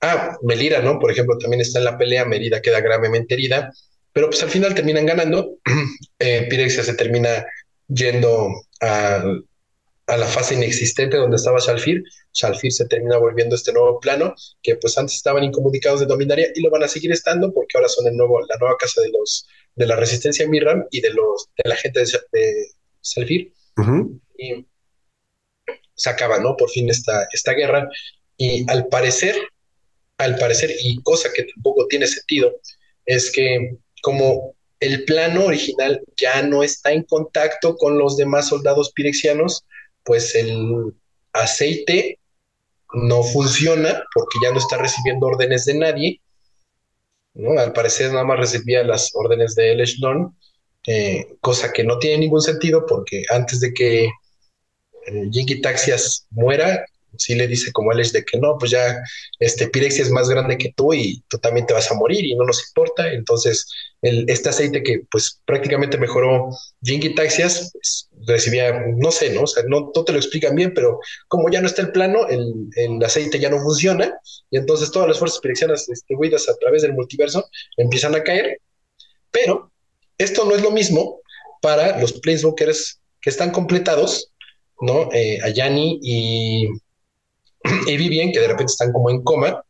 Speaker 3: ah, Melira, ¿no? Por ejemplo, también está en la pelea, Melira queda gravemente herida, pero pues al final terminan ganando. eh, Pirexia se termina yendo a, a la fase inexistente donde estaba Shalfir. Shalfir se termina volviendo este nuevo plano, que pues antes estaban incomunicados de Dominaria y lo van a seguir estando porque ahora son el nuevo, la nueva casa de los de la resistencia Mirram y de los de la gente de, de Shalfir. Y se acaba, ¿no? Por fin esta, esta guerra. Y al parecer, al parecer, y cosa que tampoco tiene sentido, es que como el plano original ya no está en contacto con los demás soldados pirexianos, pues el aceite no funciona porque ya no está recibiendo órdenes de nadie. ¿no? Al parecer nada más recibía las órdenes de Eleshlon, eh, cosa que no tiene ningún sentido porque antes de que eh, Taxias muera, sí le dice como él es de que no, pues ya este es más grande que tú y tú también te vas a morir y no nos importa. Entonces, el, este aceite que pues prácticamente mejoró Jinky Taxias, pues, recibía, no sé, ¿no? O sea, no, te lo explican bien, pero como ya no está el plano, el, el aceite ya no funciona y entonces todas las fuerzas pirexianas distribuidas a través del multiverso empiezan a caer. Pero esto no es lo mismo para los Planeswalkers que están completados, ¿no? Eh, Ayani y y vi que de repente están como en coma,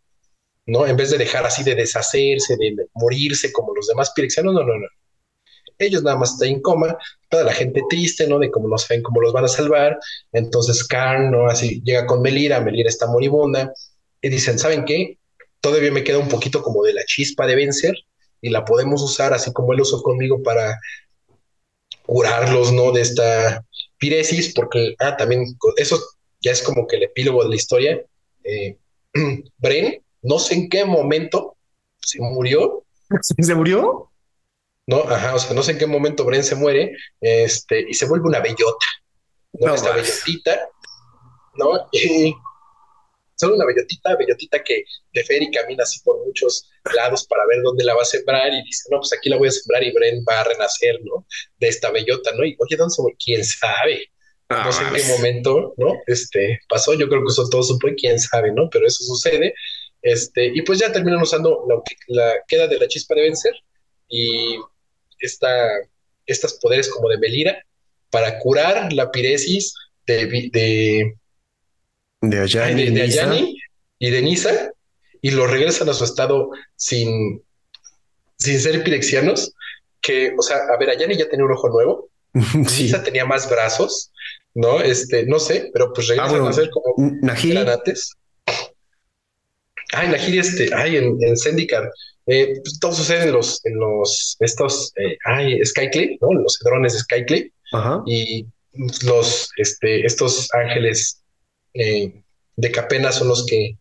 Speaker 3: ¿no? En vez de dejar así de deshacerse, de morirse como los demás pirexianos, no, no, no. Ellos nada más están en coma, toda la gente triste, ¿no? De cómo no saben cómo los van a salvar. Entonces Karn, ¿no? Así llega con Melira, Melira está moribunda, y dicen, ¿saben qué? Todavía me queda un poquito como de la chispa de vencer, y la podemos usar así como él usó conmigo para curarlos, ¿no? De esta piresis, porque, ah, también eso ya es como que el epílogo de la historia. Eh, Bren, no sé en qué momento se murió.
Speaker 2: ¿Se murió?
Speaker 3: No, ajá, o sea, no sé en qué momento Bren se muere, este, y se vuelve una bellota, ¿no? Esta bellotita, ¿no? Y solo una bellotita, bellotita que de y camina así por muchos lados para ver dónde la va a sembrar y dice, no, pues aquí la voy a sembrar y Bren va a renacer, ¿no? De esta bellota, ¿no? Y oye, ¿dónde se ¿Quién sabe? No sé en qué ah, momento, ¿no? Este pasó, yo creo que eso todo supo, quién sabe, ¿no? Pero eso sucede. Este, y pues ya terminan usando la, queda de la chispa de vencer y esta, estos poderes como de Melira para curar la piresis de, de,
Speaker 2: de Ayani,
Speaker 3: de, y de Nisa y lo regresan a su estado sin, sin ser pirexianos. Que, o sea, a ver, Ayani ya tenía un ojo nuevo, Nisa tenía más brazos, ¿no? Este, no sé, pero pues regresan ah, a ser como
Speaker 2: Nahiri.
Speaker 3: granates. Ay, Nahiri, este, ay, en, en. Eh, pues, todo sucede en los, en los, estos, eh, ay, Skyclip, ¿no? Los drones Skyclip. Ajá. Y los, este, estos ángeles eh, de Capena son los que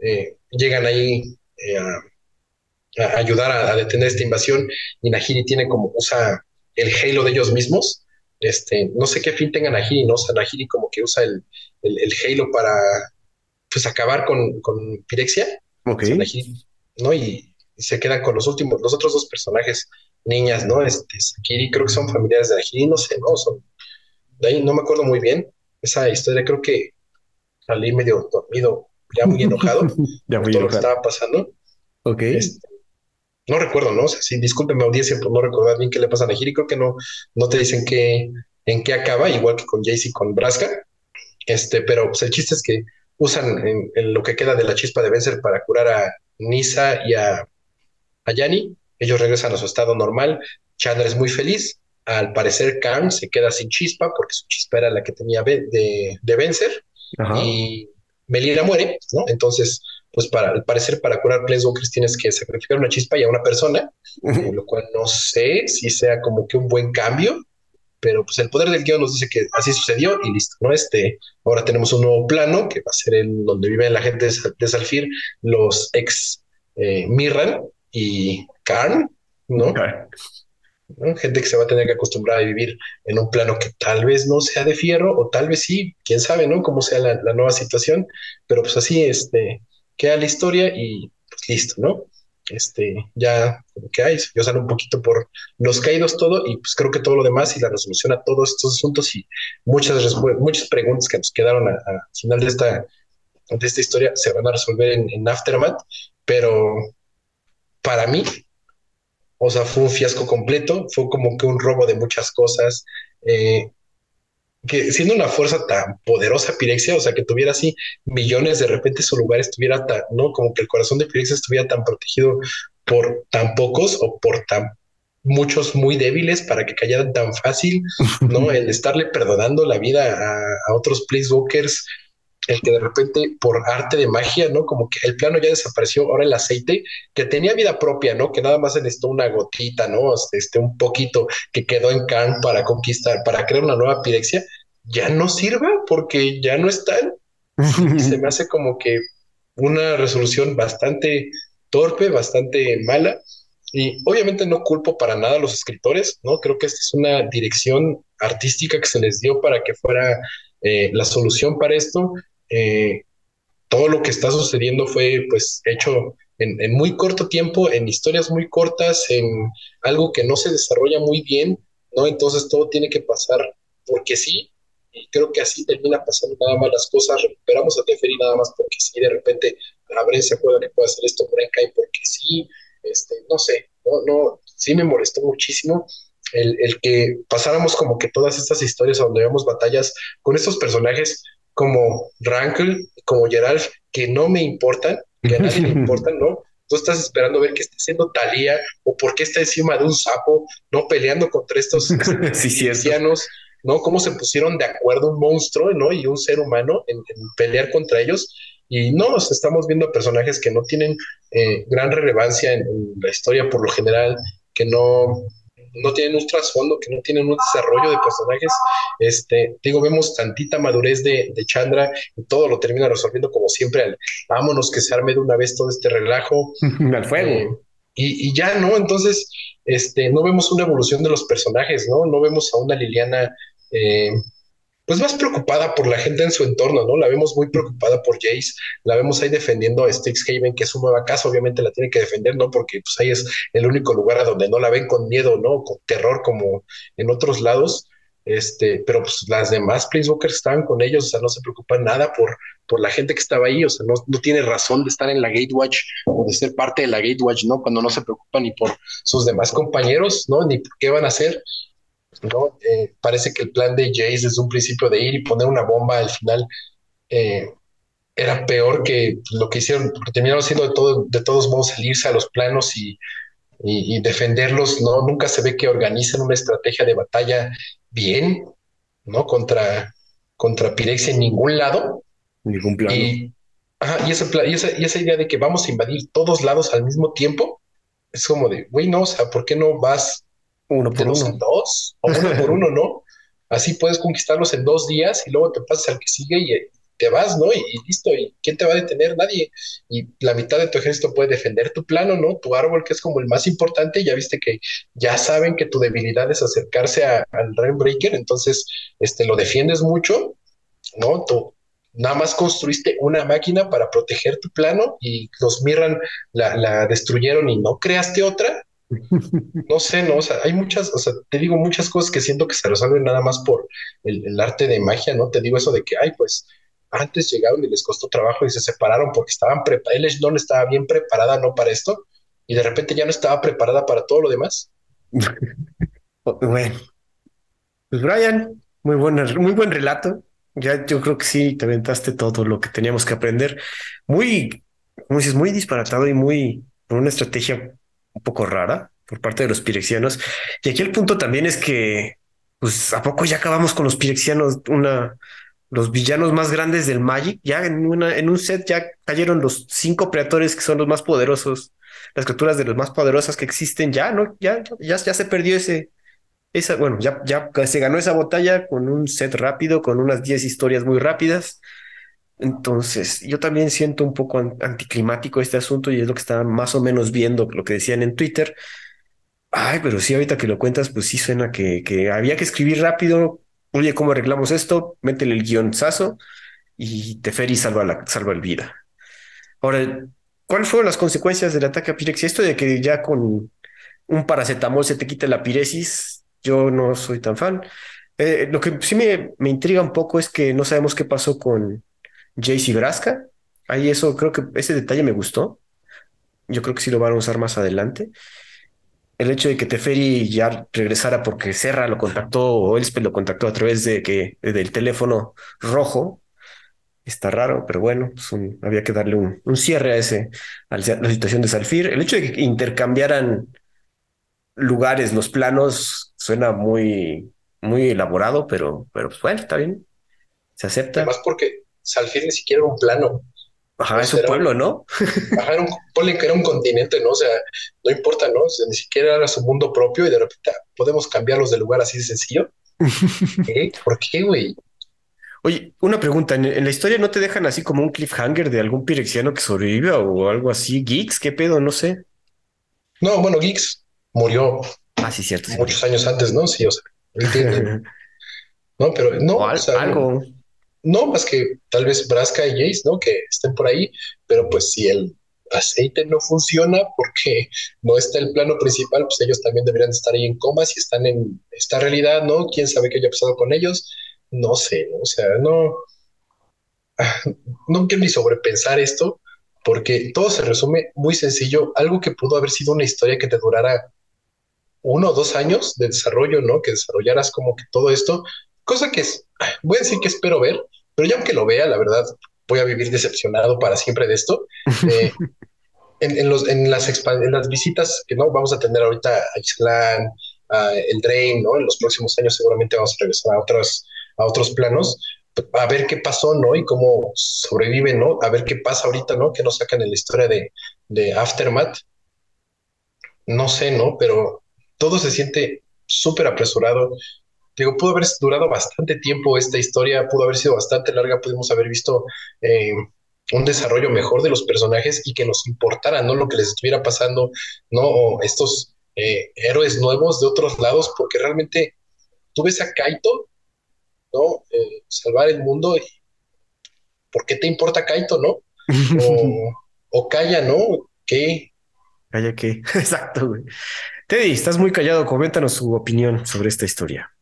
Speaker 3: eh, llegan ahí eh, a, a, ayudar a, a, detener esta invasión. Y Nahiri tiene como, usa el halo de ellos mismos este, no sé qué fin tenga Nahiri, ¿no? O sea, como que usa el, el, halo para pues acabar con, con Pirexia.
Speaker 2: Ok.
Speaker 3: ¿no? Y, se quedan con los últimos, los otros dos personajes, niñas, ¿no? Este, Sakiri, creo que son familiares de Nahiri, no sé, ¿no? Son, de ahí no me acuerdo muy bien. Esa historia creo que salí medio dormido, ya muy enojado
Speaker 2: Ya
Speaker 3: por
Speaker 2: muy
Speaker 3: todo lo que
Speaker 2: enojado.
Speaker 3: estaba pasando.
Speaker 2: Ok.
Speaker 3: Este, no recuerdo, ¿no? O sea, sí, discúlpeme audiencia por no recordar bien qué le pasa a Nahiri. Creo que no, no te dicen qué, en qué acaba, igual que con Jaycee con Braska. Este, pero pues, el chiste es que usan en, en lo que queda de la chispa de Vencer para curar a Nisa y a, a Yanni. Ellos regresan a su estado normal. Chandra es muy feliz. Al parecer, Khan se queda sin chispa porque su chispa era la que tenía de, de Vencer
Speaker 2: Ajá.
Speaker 3: y Melina muere, ¿no? Entonces, pues para, al parecer para curar Planeswalkers tienes que sacrificar una chispa y a una persona, lo cual no sé si sea como que un buen cambio, pero pues el poder del guion nos dice que así sucedió y listo, ¿no? Este, ahora tenemos un nuevo plano que va a ser el donde vive la gente de, Sal- de Salfir, los ex eh, Mirran y Karn. ¿no? Gente que se va a tener que acostumbrar a vivir en un plano que tal vez no sea de fierro o tal vez sí, quién sabe, ¿no? Cómo sea la, la nueva situación, pero pues así, este, queda la historia y pues listo, ¿no? Este, ya como que hay, yo sale un poquito por los caídos todo y pues creo que todo lo demás y la resolución a todos estos asuntos y muchas, muchas preguntas que nos quedaron al final de esta, de esta historia se van a resolver en, en Aftermath, pero para mí o sea, fue un fiasco completo, fue como que un robo de muchas cosas. eh, que siendo una fuerza tan poderosa Pirexia, o sea, que tuviera así millones, de repente su lugar estuviera tan, ¿no? Como que el corazón de Pirexia estuviera tan protegido por tan pocos o por tan muchos muy débiles para que cayeran tan fácil, ¿no? El estarle perdonando la vida a, a otros Planeswalkers, el que de repente por arte de magia, ¿no? Como que el plano ya desapareció, ahora el aceite, que tenía vida propia, ¿no? Que nada más se necesitó una gotita, ¿no? Este, un poquito que quedó en Karn para conquistar, para crear una nueva Pirexia, ya no sirva porque ya no están. Y se me hace como que una resolución bastante torpe, bastante mala. Y obviamente no culpo para nada a los escritores, ¿no? Creo que esta es una dirección artística que se les dio para que fuera eh, la solución para esto. Eh, todo lo que está sucediendo fue pues hecho en, en, muy corto tiempo, en historias muy cortas, en algo que no se desarrolla muy bien, ¿no? Entonces todo tiene que pasar porque sí, y creo que así termina pasando nada más las cosas, recuperamos a Teferi nada más porque sí, de repente Abre se acuerda que puede hacer esto por Enkai porque sí, este, no sé, no, no, sí me molestó muchísimo el, el, que pasáramos como que todas estas historias donde vemos batallas con estos personajes como Rankle, como Geralt, que no me importan, que a nadie le importan, ¿no? Tú estás esperando ver qué está haciendo Talía o por qué está encima de un sapo, no peleando contra estos
Speaker 2: sí,
Speaker 3: cristianos, ¿no? Cómo se pusieron de acuerdo un monstruo, ¿no? Y un ser humano en, en pelear contra ellos. Y no, estamos viendo personajes que no tienen eh, gran relevancia en, en, la historia por lo general, que no, no tienen un trasfondo, que no tienen un desarrollo de personajes. Este, digo, vemos tantita madurez de, de, Chandra y todo lo termina resolviendo como siempre. Al, vámonos que se arme de una vez todo este relajo.
Speaker 2: Al fuego.
Speaker 3: Eh, y, y, ya, ¿no? Entonces, este, no vemos una evolución de los personajes, ¿no? No vemos a una Liliana, eh, pues más preocupada por la gente en su entorno, ¿no? La vemos muy preocupada por Jace, la vemos ahí defendiendo a Strixhaven, que es su nueva casa, obviamente la tiene que defender, ¿no? Porque pues ahí es el único lugar a donde no la ven con miedo, ¿no? Con terror como en otros lados. Este, pero pues las demás Planeswalkers estaban con ellos, o sea, no se preocupan nada por, por la gente que estaba ahí, o sea, no, tiene razón de estar en la Gatewatch o de ser parte de la Gatewatch, ¿no? Cuando no se preocupan ni por sus demás compañeros, ¿no? Ni por qué van a hacer, ¿no? Eh, parece que el plan de Jace desde un principio de ir y poner una bomba al final eh, era peor que lo que hicieron, porque terminaron siendo de, todo, de todos modos salirse a los planos y, defenderlos, ¿no? Nunca se ve que organicen una estrategia de batalla bien, ¿no? Contra, contra Pirexia en ningún lado.
Speaker 2: Ningún.
Speaker 3: Y, ajá, y, esa, y, esa, y esa idea de que vamos a invadir todos lados al mismo tiempo, es como de, güey, no, o sea, ¿por qué no vas
Speaker 2: uno por
Speaker 3: dos
Speaker 2: uno?
Speaker 3: En dos o uno por uno, ¿no? Así puedes conquistarlos en dos días y luego te pasas al que sigue y te vas, ¿no? Y, y, listo, ¿y quién te va a detener? Nadie. Y la mitad de tu ejército puede defender tu plano, ¿no? Tu árbol, que es como el más importante, ya viste que ya saben que tu debilidad es acercarse a, al Rainbreaker, entonces este, lo defiendes mucho, ¿no? Tu, nada más construiste una máquina para proteger tu plano y los Mirran la, la destruyeron y no creaste otra. No sé, no, o sea, hay muchas, o sea, te digo muchas cosas que siento que se resuelven nada más por el, arte de magia, ¿no? Te digo eso de que, ay, pues antes llegaron y les costó trabajo y se separaron porque estaban preparados, no estaba bien preparada, ¿no? Para esto, y de repente ya no estaba preparada para todo lo demás.
Speaker 2: bueno, pues Brian, muy buen, muy buen relato. Ya yo creo que sí, te aventaste todo lo que teníamos que aprender. Muy, como dices, muy disparatado y muy, con una estrategia un poco rara por parte de los pirexianos. Y aquí el punto también es que, pues, ¿a poco ya acabamos con los pirexianos? Una, los villanos más grandes del Magic. Ya en, una, en un set ya cayeron los cinco predatores que son los más poderosos, las criaturas de los más poderosas que existen. Ya, ¿no? Ya, ya, ya se perdió ese, esa, bueno, ya, ya se ganó esa batalla con un set rápido, con unas 10 historias muy rápidas. Entonces, yo también siento un poco anticlimático este asunto y es lo que estaban más o menos viendo, lo que decían en Twitter. Ay, pero sí, ahorita que lo cuentas, pues sí suena que, que había que escribir rápido. Oye, ¿cómo arreglamos esto? Métele el guionzazo y Teferi salva la salva el vida. Ahora, ¿cuáles fueron las consecuencias del ataque a Pirexia? Esto de que ya con un paracetamol se te quita la piresis, yo no soy tan fan. Eh, lo que sí me, me intriga un poco es que no sabemos qué pasó con, Jace Braska. Ahí eso, creo que ese detalle me gustó. Yo creo que sí lo van a usar más adelante. El hecho de que Teferi ya regresara porque Serra lo contactó o Elspeth lo contactó a través de que del teléfono rojo está raro, pero bueno, pues había que darle un, cierre a ese a la situación de Salfir. El hecho de que intercambiaran lugares, los planos, suena muy, muy elaborado, pero, pero pues bueno, está bien. Se acepta.
Speaker 3: Además, porque Salfir ni siquiera era un plano.
Speaker 2: Ajá, es un pueblo, ¿no?
Speaker 3: Ajá, era un, ponle que era un continente, ¿no? O sea, no importa, ¿no? O sea, ni siquiera era su mundo propio y de repente podemos cambiarlos de lugar así de sencillo. ¿Qué? ¿Por qué, güey?
Speaker 2: Oye, una pregunta, ¿En, la historia no te dejan así como un cliffhanger de algún pirexiano que sobrevive o algo así? ¿Geeks? ¿Qué pedo? No sé.
Speaker 3: No, bueno, Geeks murió.
Speaker 2: Ah, sí, cierto.
Speaker 3: muchos años antes, ¿no? Sí, o sea, no, pero no.
Speaker 2: O, sea, algo.
Speaker 3: No, más que tal vez Braska y Jace, ¿no? Que estén por ahí, pero pues si el aceite no funciona porque no está el plano principal, pues ellos también deberían estar ahí en coma si están en esta realidad, ¿no? ¿Quién sabe qué haya pasado con ellos? No sé, o sea, no, no quiero ni sobrepensar esto porque todo se resume muy sencillo, algo que pudo haber sido una historia que te durara uno o dos años de desarrollo, ¿no? Que desarrollaras como que todo esto, cosa que es, voy a decir que espero ver, pero ya aunque lo vea, la verdad, voy a vivir decepcionado para siempre de esto. Eh, en, los, en, las en las visitas que no vamos a tener ahorita a Island, a el Drain, ¿no? En los próximos años seguramente vamos a regresar a otros, a otros planos, a ver qué pasó, ¿no? Y cómo sobreviven, ¿no? A ver qué pasa ahorita, ¿no? Que nos sacan en la historia de, de Aftermath. No sé, ¿no? Pero todo se siente súper apresurado digo, pudo haber durado bastante tiempo esta historia, pudo haber sido bastante larga, pudimos haber visto eh, un desarrollo mejor de los personajes y que nos importara, ¿no? Lo que les estuviera pasando, ¿no? estos eh, héroes nuevos de otros lados, porque realmente tú ves a Kaito, ¿no? Eh, salvar el mundo y ¿por qué te importa Kaito, no? O, o calla, ¿no? ¿Qué?
Speaker 2: Calla qué, exacto, güey. Teddy, estás muy callado, coméntanos su opinión sobre esta historia.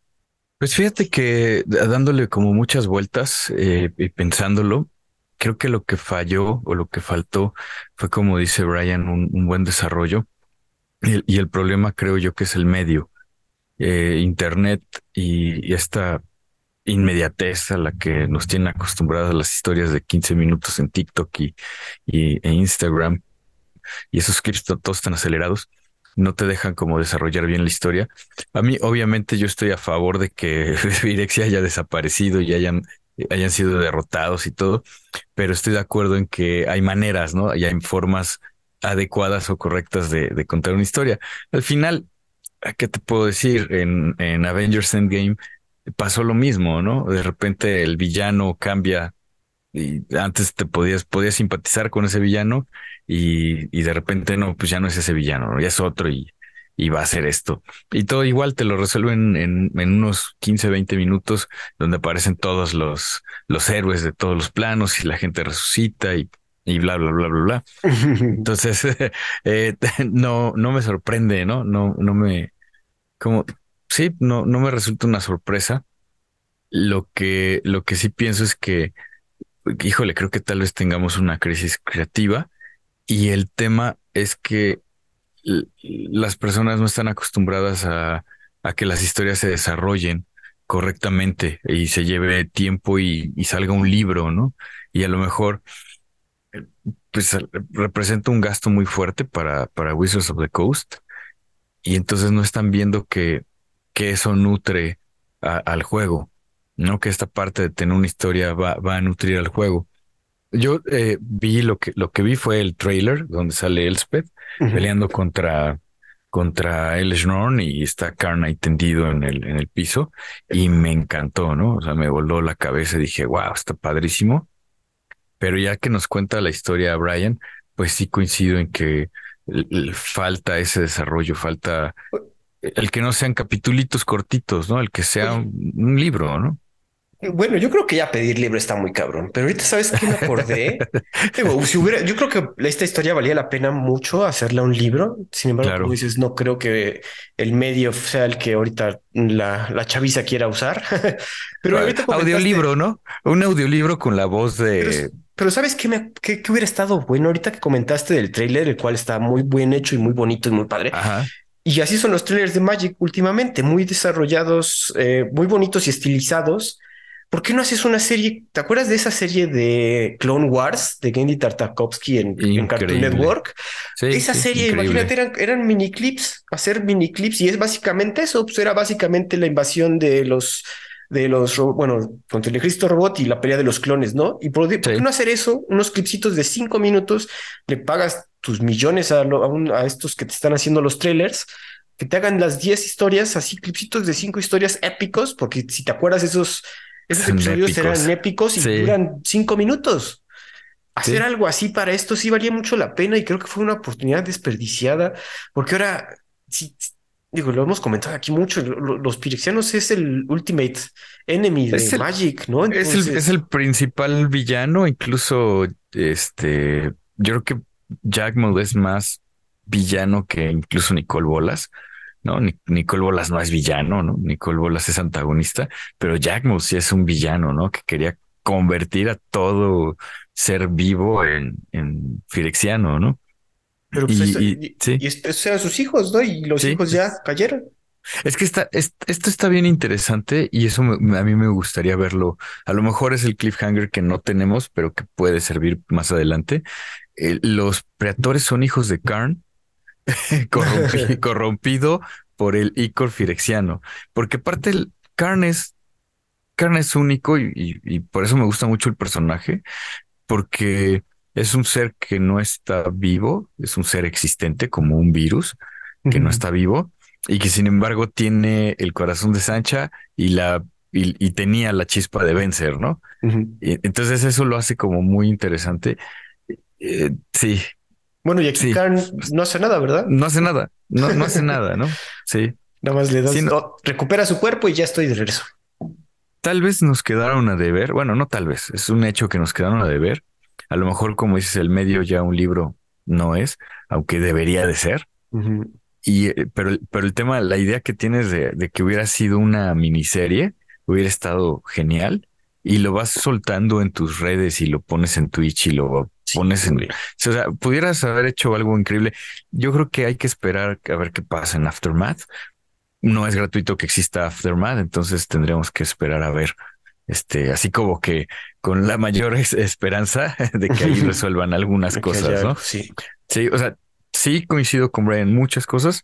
Speaker 1: Pues fíjate que dándole como muchas vueltas eh, y pensándolo, creo que lo que falló o lo que faltó fue, como dice Brian, un, buen desarrollo. Y el, problema creo yo que es el medio, eh, Internet y, esta inmediatez a la que nos tienen acostumbradas las historias de 15 minutos en TikTok y, y e Instagram y esos clips todos tan acelerados no te dejan como desarrollar bien la historia. A mí, obviamente, yo estoy a favor de que Virexia haya desaparecido y hayan, hayan sido derrotados y todo, pero estoy de acuerdo en que hay maneras, ¿no? Y hay formas adecuadas o correctas de, contar una historia. Al final, ¿qué te puedo decir? En, en Avengers Endgame pasó lo mismo, ¿no? De repente el villano cambia y antes te podías, podías simpatizar con ese villano y, y de repente no, pues ya no es ese villano, ya es otro y, y va a hacer esto. Y todo igual te lo resuelven en, en, unos 15, 20 minutos donde aparecen todos los, los héroes de todos los planos y la gente resucita y, y bla, bla, bla, bla, bla. Entonces, eh, no, no me sorprende, ¿no? No, no me, como, sí, no, no me resulta una sorpresa. Lo que, lo que sí pienso es que, híjole, creo que tal vez tengamos una crisis creativa y el tema es que las personas no están acostumbradas a, que las historias se desarrollen correctamente y se lleve tiempo y, salga un libro, ¿no? Y a lo mejor pues representa un gasto muy fuerte para, para Wizards of the Coast y entonces no están viendo que, que eso nutre al juego, ¿no? Que esta parte de tener una historia va, va a nutrir al juego. Yo eh, vi lo que, lo que vi fue el trailer donde sale Elspeth peleando contra, contra el Schnorn y está Carnage tendido en el, en el piso y me encantó, ¿no? O sea, me voló la cabeza y dije, wow, está padrísimo. Pero ya que nos cuenta la historia Brian, pues sí coincido en que falta ese desarrollo, falta el que no sean capitulitos cortitos, ¿no? El que sea un libro, ¿no?
Speaker 2: Bueno, yo creo que ya pedir libro está muy cabrón, pero ahorita sabes que me acordé. si hubiera, yo creo que esta historia valía la pena mucho hacerla un libro. Sin embargo, como dices, no creo que el medio sea el que ahorita la, la chaviza quiera usar.
Speaker 1: pero ahorita audiolibro, ¿no? Un audiolibro con la voz
Speaker 2: de. Pero, sabes qué, me, qué, hubiera estado bueno ahorita que comentaste del tráiler, el cual está muy bien hecho y muy bonito y muy padre. Y así son los trailers de Magic últimamente, muy desarrollados, eh, muy bonitos y estilizados ¿por qué no haces una serie? ¿Te acuerdas de esa serie de Clone Wars de Gendy Tartakovsky en, Cartoon Network? esa serie, imagínate, eran, eran mini clips, hacer mini clips y es básicamente eso, pues era básicamente la invasión de los de los, bueno, contra el ejército robot y la pelea de los clones, ¿no? Y por, qué no hacer eso? Unos clipsitos de cinco minutos, le pagas tus millones a, a, estos que te están haciendo los trailers, que te hagan las diez historias, así clipsitos de cinco historias épicos, porque si te acuerdas esos esos episodios épicos. eran épicos y duran cinco minutos. Hacer algo así para esto sí valía mucho la pena y creo que fue una oportunidad desperdiciada, porque ahora, sí, digo, lo hemos comentado aquí mucho, los pirexianos es el ultimate enemy de Magic, ¿no?
Speaker 1: es, el, es, el, principal villano, incluso este, yo creo que Jack es más villano que incluso Nicole Bolas. ¿No? Nicole Bolas no es villano, ¿no? Nicole Bolas es antagonista, pero Jack Moose sí es un villano, ¿no? Que quería convertir a todo ser vivo en, en firexiano, ¿no?
Speaker 2: Pero pues y, estos eran sus hijos, ¿no? Y los hijos ya cayeron.
Speaker 1: Es que está, esto está bien interesante y eso a mí me gustaría verlo. A lo mejor es el cliffhanger que no tenemos, pero que puede servir más adelante. los preatores son hijos de Karn corrompido por el Icor Firexiano. Porque aparte el Karn es, es único y, por eso me gusta mucho el personaje, porque es un ser que no está vivo, es un ser existente como un virus que no está vivo y que sin embargo tiene el corazón de Sancha y la y, tenía la chispa de vencer, ¿no? entonces eso lo hace como muy interesante. Eh, sí,
Speaker 2: bueno, y aquí no hace nada, ¿verdad?
Speaker 1: No hace nada, no, no hace nada, ¿no? Sí.
Speaker 2: Nada más le das, recupera su cuerpo y ya estoy de regreso.
Speaker 1: Tal vez nos quedaron a deber, bueno, no tal vez, es un hecho que nos quedaron a deber. A lo mejor, como dices, el medio ya un libro no es, aunque debería de ser. Y, eh, pero, pero el tema, la idea que tienes de, de que hubiera sido una miniserie, hubiera estado genial y lo vas soltando en tus redes y lo pones en Twitch y lo pones en... O sea, pudieras haber hecho algo increíble. Yo creo que hay que esperar a ver qué pasa en Aftermath. No es gratuito que exista Aftermath, entonces tendremos que esperar a ver. Este, así como que con la mayor esperanza de que ahí resuelvan algunas cosas, ¿no?
Speaker 2: Sí.
Speaker 1: Sí, o sea, sí coincido con Brian en muchas cosas,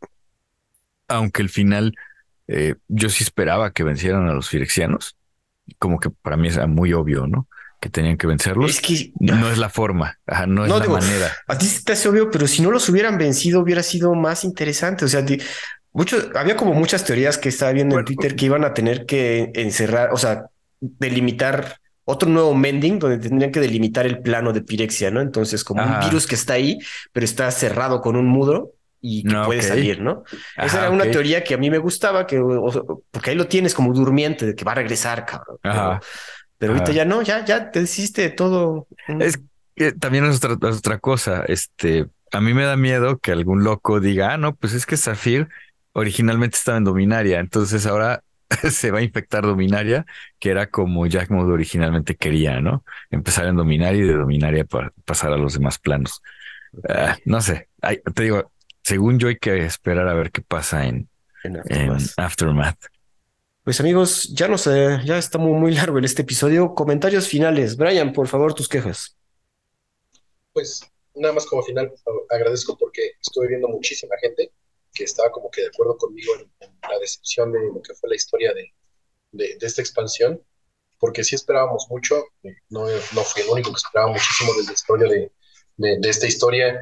Speaker 1: aunque el final eh, yo sí esperaba que vencieran a los firexianos como que para mí es muy obvio, ¿no? Que tenían que vencerlos. Es que no es la forma, no es la manera.
Speaker 2: A ti te hace obvio, pero si no los hubieran vencido, hubiera sido más interesante. O sea, mucho, había como muchas teorías que estaba viendo en Twitter que iban a tener que encerrar, o sea, delimitar otro nuevo mending donde tendrían que delimitar el plano de Pirexia, ¿no? Entonces, como un virus que está ahí, pero está cerrado con un muro, y que
Speaker 1: Ah,
Speaker 2: puede salir, ¿no? Esa era una teoría que a mí me gustaba, que, o- porque ahí lo tienes como durmiente, de que va a regresar, cabrón. Pero,
Speaker 1: Ajá.
Speaker 2: pero ahorita
Speaker 1: Ajá.
Speaker 2: ya no, ya, ya te hiciste todo.
Speaker 1: Es que también es otra, es otra cosa. Este, a mí me da miedo que algún loco diga, ah, no, pues es que Zafir originalmente estaba en Dominaria, entonces ahora se va a infectar Dominaria, que era como Jack Mood originalmente quería, ¿no? Empezar en Dominaria y de Dominaria para pasar a los demás planos. Ah, no sé, Ay, te digo, según yo hay que esperar a ver qué pasa en,
Speaker 2: en
Speaker 1: en
Speaker 2: Aftermath. Pues amigos, ya no ya está muy, muy largo en este episodio. Comentarios finales. Brian, por favor, tus quejas.
Speaker 3: Pues nada más como final, agradezco porque estuve viendo muchísima gente que estaba como que de acuerdo conmigo en, la decepción de lo que fue la historia de, de, esta expansión, porque sí esperábamos mucho, eh, no, no fui el único que esperaba muchísimo desde la historia de, de, de esta historia.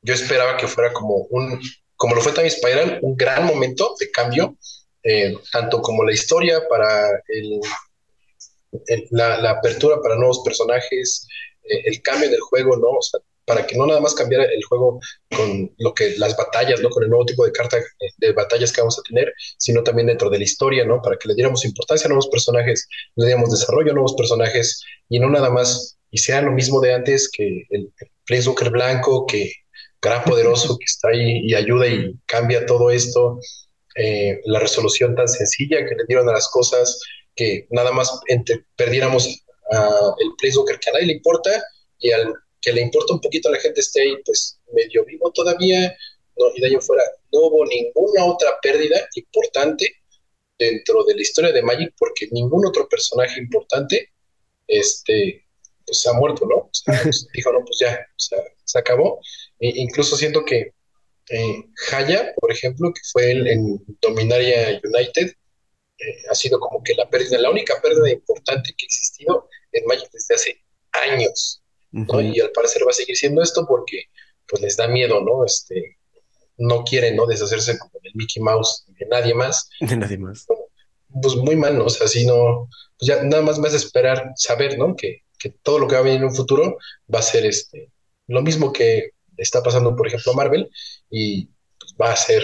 Speaker 3: Yo esperaba que fuera como un, como lo fue también Spiral, un gran momento de cambio, eh, tanto como la historia para la, apertura para nuevos personajes, eh, el cambio del juego, ¿no? Sea, para que no nada más cambiara el juego con lo que las batallas, ¿no? Con el nuevo tipo de carta eh, de batallas que vamos a tener, sino también dentro de la historia, ¿no? Para que le diéramos importancia a nuevos personajes, le diéramos desarrollo a nuevos personajes y no nada más hicieran lo mismo de antes que el, el blanco, que gran poderoso que está ahí y ayuda y cambia todo esto, eh, la resolución tan sencilla que le dieron a las cosas, que nada más entre- perdiéramos a el Planeswalker que a nadie le importa y al que le importa un poquito a la gente esté ahí pues medio vivo todavía, no, y de ahí fuera no hubo ninguna otra pérdida importante dentro de la historia de Magic porque ningún otro personaje importante este pues ha muerto, ¿no? Pues, dijo, no, pues ya, o sea, se acabó. E- incluso siento que eh, Haya, por ejemplo, que fue el, en Dominaria United, eh, ha sido como que la pérdida, la única pérdida importante que ha existido en Magic desde hace años, ¿no? Y al parecer va a seguir siendo esto porque pues les da miedo, ¿no? Este, no quieren, ¿no? Deshacerse como del Mickey Mouse de nadie más.
Speaker 2: De nadie más.
Speaker 3: Pues muy mal, ¿no? O sea, si no, pues ya nada más más esperar, saber, ¿no? Que, que todo lo que va a venir en un futuro va a ser este, lo mismo que está pasando, por ejemplo, a Marvel, y pues, va a ser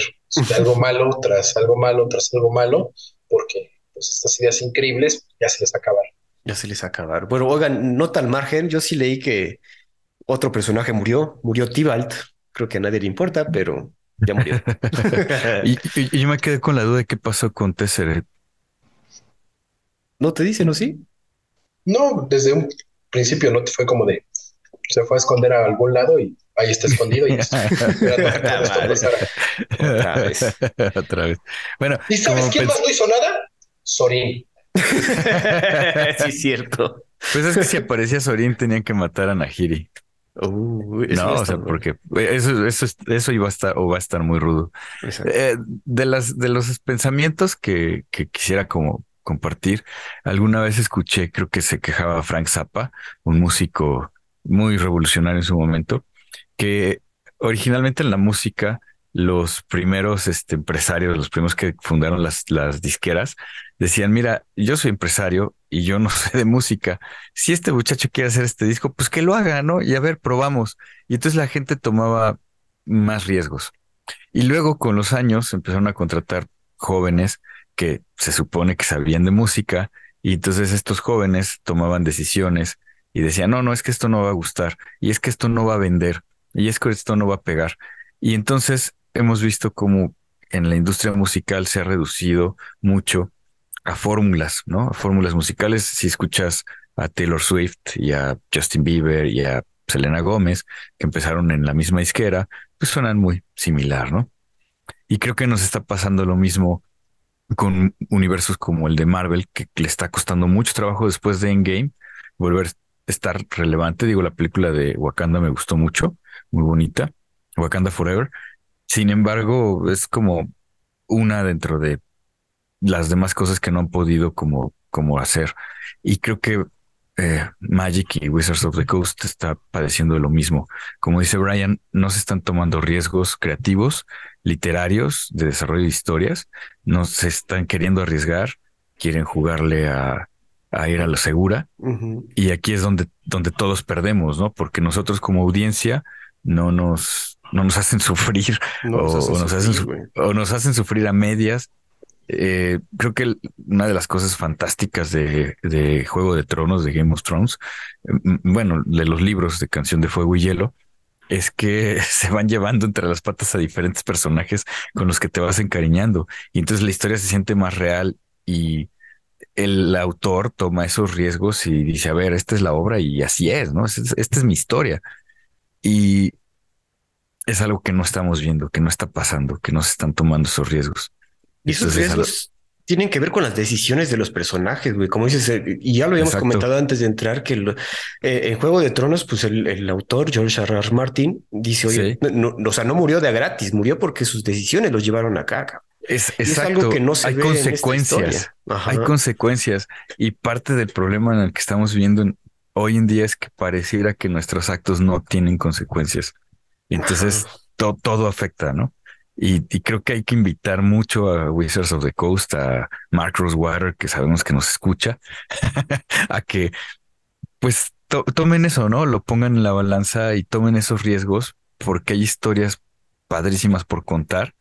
Speaker 3: algo malo tras algo malo tras algo malo, porque pues estas ideas increíbles ya se les acabaron.
Speaker 2: Ya se les acabaron. Bueno, oigan, nota al margen, yo sí leí que otro personaje murió, murió Tibalt. Creo que a nadie le importa, pero ya murió.
Speaker 1: Y, y- y yo me quedé con la duda de qué pasó con Tesseret.
Speaker 2: ¿No te dicen o sí?
Speaker 3: No, desde un principio no te fue como de se fue a esconder a algún lado y ahí está escondido y está.
Speaker 2: Otra vez.
Speaker 1: Otra vez. Bueno,
Speaker 3: ¿Y sabes quién más no hizo nada? Sorín.
Speaker 2: sí, es cierto.
Speaker 1: Pues es que si aparecía Sorin tenían que matar a Nahiri.
Speaker 2: Uh, eso
Speaker 1: No, o sea,
Speaker 2: bueno.
Speaker 1: porque eso, eso, es- eso iba a estar o va a estar muy rudo. Eh, de las, de los pensamientos que, que quisiera como compartir, alguna vez escuché, creo que se quejaba Frank Zappa, un músico muy revolucionario en su momento, que originalmente en la música, los primeros este, empresarios, los primeros que fundaron las, las disqueras, decían, mira, yo soy empresario y yo no sé de música. Si este muchacho quiere hacer este disco, pues que lo haga, ¿no? Y a ver, probamos. Y entonces la gente tomaba más riesgos. Y luego con los años empezaron a contratar jóvenes que se supone que sabían de música y entonces estos jóvenes tomaban decisiones y decían, no, no, es que esto no va a gustar y es que esto no va a vender y es que esto no va a pegar. Y entonces hemos visto cómo en la industria musical se ha reducido mucho a fórmulas, ¿no? A fórmulas musicales. Si escuchas a Taylor Swift y a Justin Bieber y a Selena Gómez, que empezaron en la misma disquera, pues suenan muy similar, ¿no? Y creo que nos está pasando lo mismo con universos como el de Marvel, que le está costando mucho trabajo después de Endgame volver a estar relevante. Digo, la película de Wakanda me gustó mucho, muy bonita, Wakanda Forever. Sin embargo, es como una dentro de las demás cosas que no han podido como, como hacer. Y creo que eh, Magic y Wizards of the Coast está padeciendo de lo mismo. Como dice Brian, no se están tomando riesgos creativos, literarios, de desarrollo de historias, no se están queriendo arriesgar, quieren jugarle a, a ir a la segura. Y aquí es donde, donde todos perdemos, ¿no? Porque nosotros como audiencia no nos, no nos hacen sufrir o, nos hacen o nos hacen sufrir a medias. Eh, creo que una de las cosas fantásticas de, de, Juego de Tronos, de Game of Thrones, mm, bueno, de los libros de Canción de Fuego y Hielo, es que se van llevando entre las patas a diferentes personajes con los que te vas encariñando. Y entonces la historia se siente más real y el autor toma esos riesgos y dice, a ver, esta es la obra y así es, ¿no? Esta es, mi historia. Y es algo que no estamos viendo, que no está pasando, que no se están tomando esos riesgos.
Speaker 2: Y esos riesgos tienen que ver con las decisiones de los personajes, güey. Como dices, eh, y ya lo habíamos comentado antes de entrar, que el, eh, en Juego de Tronos, pues el, autor George R. R. Martin dice, oye, no, o sea, no murió de a gratis, murió porque sus decisiones los llevaron acá.
Speaker 1: Es, exacto. que no se hay consecuencias. hay consecuencias. Y parte del problema en el que estamos viviendo hoy en día es que pareciera que nuestros actos no tienen consecuencias. Y entonces todo afecta, ¿no? Y, creo que hay que invitar mucho a Wizards of the Coast, a Mark Rosewater, que sabemos que nos escucha, a que pues tomen eso, ¿no? Lo pongan en la balanza y tomen esos riesgos porque hay historias padrísimas por contar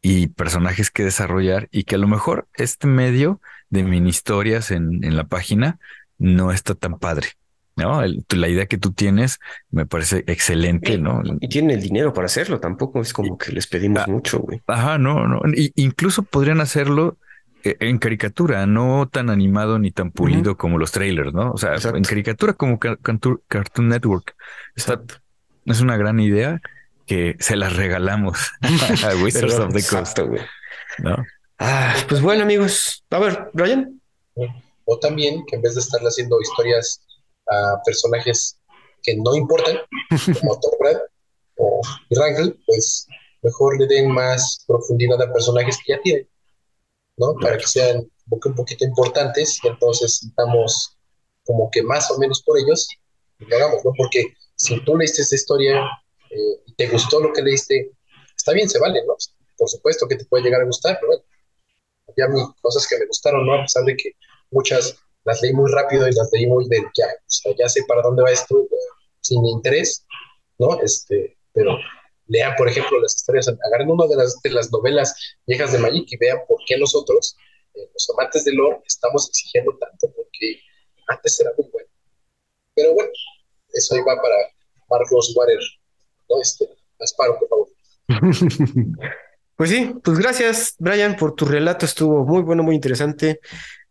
Speaker 1: y personajes que desarrollar y que a lo mejor este medio de mini historias en, en la página no está tan padre. ¿No? la idea que tú tienes me parece excelente, ¿no?
Speaker 2: Y tienen el dinero para hacerlo, tampoco es como que les pedimos ah, mucho, güey.
Speaker 1: Ajá, no, no. incluso podrían hacerlo eh, en caricatura, no tan animado ni tan pulido como los trailers, ¿no? O sea, en caricatura como Cartoon Network. Exacto. Es una gran idea que se las regalamos a Wizards of the Coast.
Speaker 2: ¿no? Ah, pues bueno, amigos. A ver, Ryan.
Speaker 3: O también que en vez de estar haciendo historias a personajes que no importan, como Thor o Rangel, pues mejor le den más profundidad a personajes que ya tienen, ¿no? Para que sean un poquito importantes y entonces sintamos como que más o menos por ellos y lo hagamos, ¿no? Porque si tú leíste esta historia eh, y te gustó lo que leíste, está bien, se vale, ¿no? Por supuesto que te puede llegar a gustar, pero bueno, había cosas que me gustaron, ¿no? A pesar de que muchas las leí muy rápido y las leí muy de ya, o sé para dónde va esto, sin interés, ¿no? Este, pero lean, por ejemplo, las historias, agarren una de las, de las novelas viejas de Magic y vean por qué nosotros, eh, los amantes del lore, estamos exigiendo tanto, porque antes era muy bueno. Pero bueno, eso va para Marcos Water, ¿no? Este, Asparo, por favor.
Speaker 2: Pues sí, pues gracias, Brian, por tu relato. Estuvo muy bueno, muy interesante.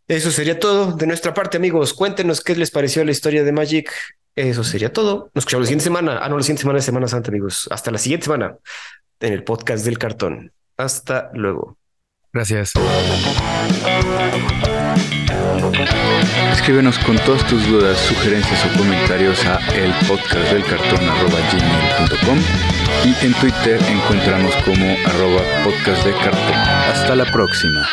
Speaker 2: Eso sería todo de nuestra parte, amigos. Cuéntenos qué les pareció la historia de Magic. Eso sería todo. Nos escuchamos la siguiente semana. Ah, no, la siguiente semana es Semana Santa, amigos. Hasta la siguiente semana en el podcast del cartón. Hasta luego.
Speaker 1: Gracias. Escríbenos con todas tus dudas, sugerencias o comentarios a el podcast del cartón y en Twitter encontramos como arroba podcast de cartón. Hasta la próxima.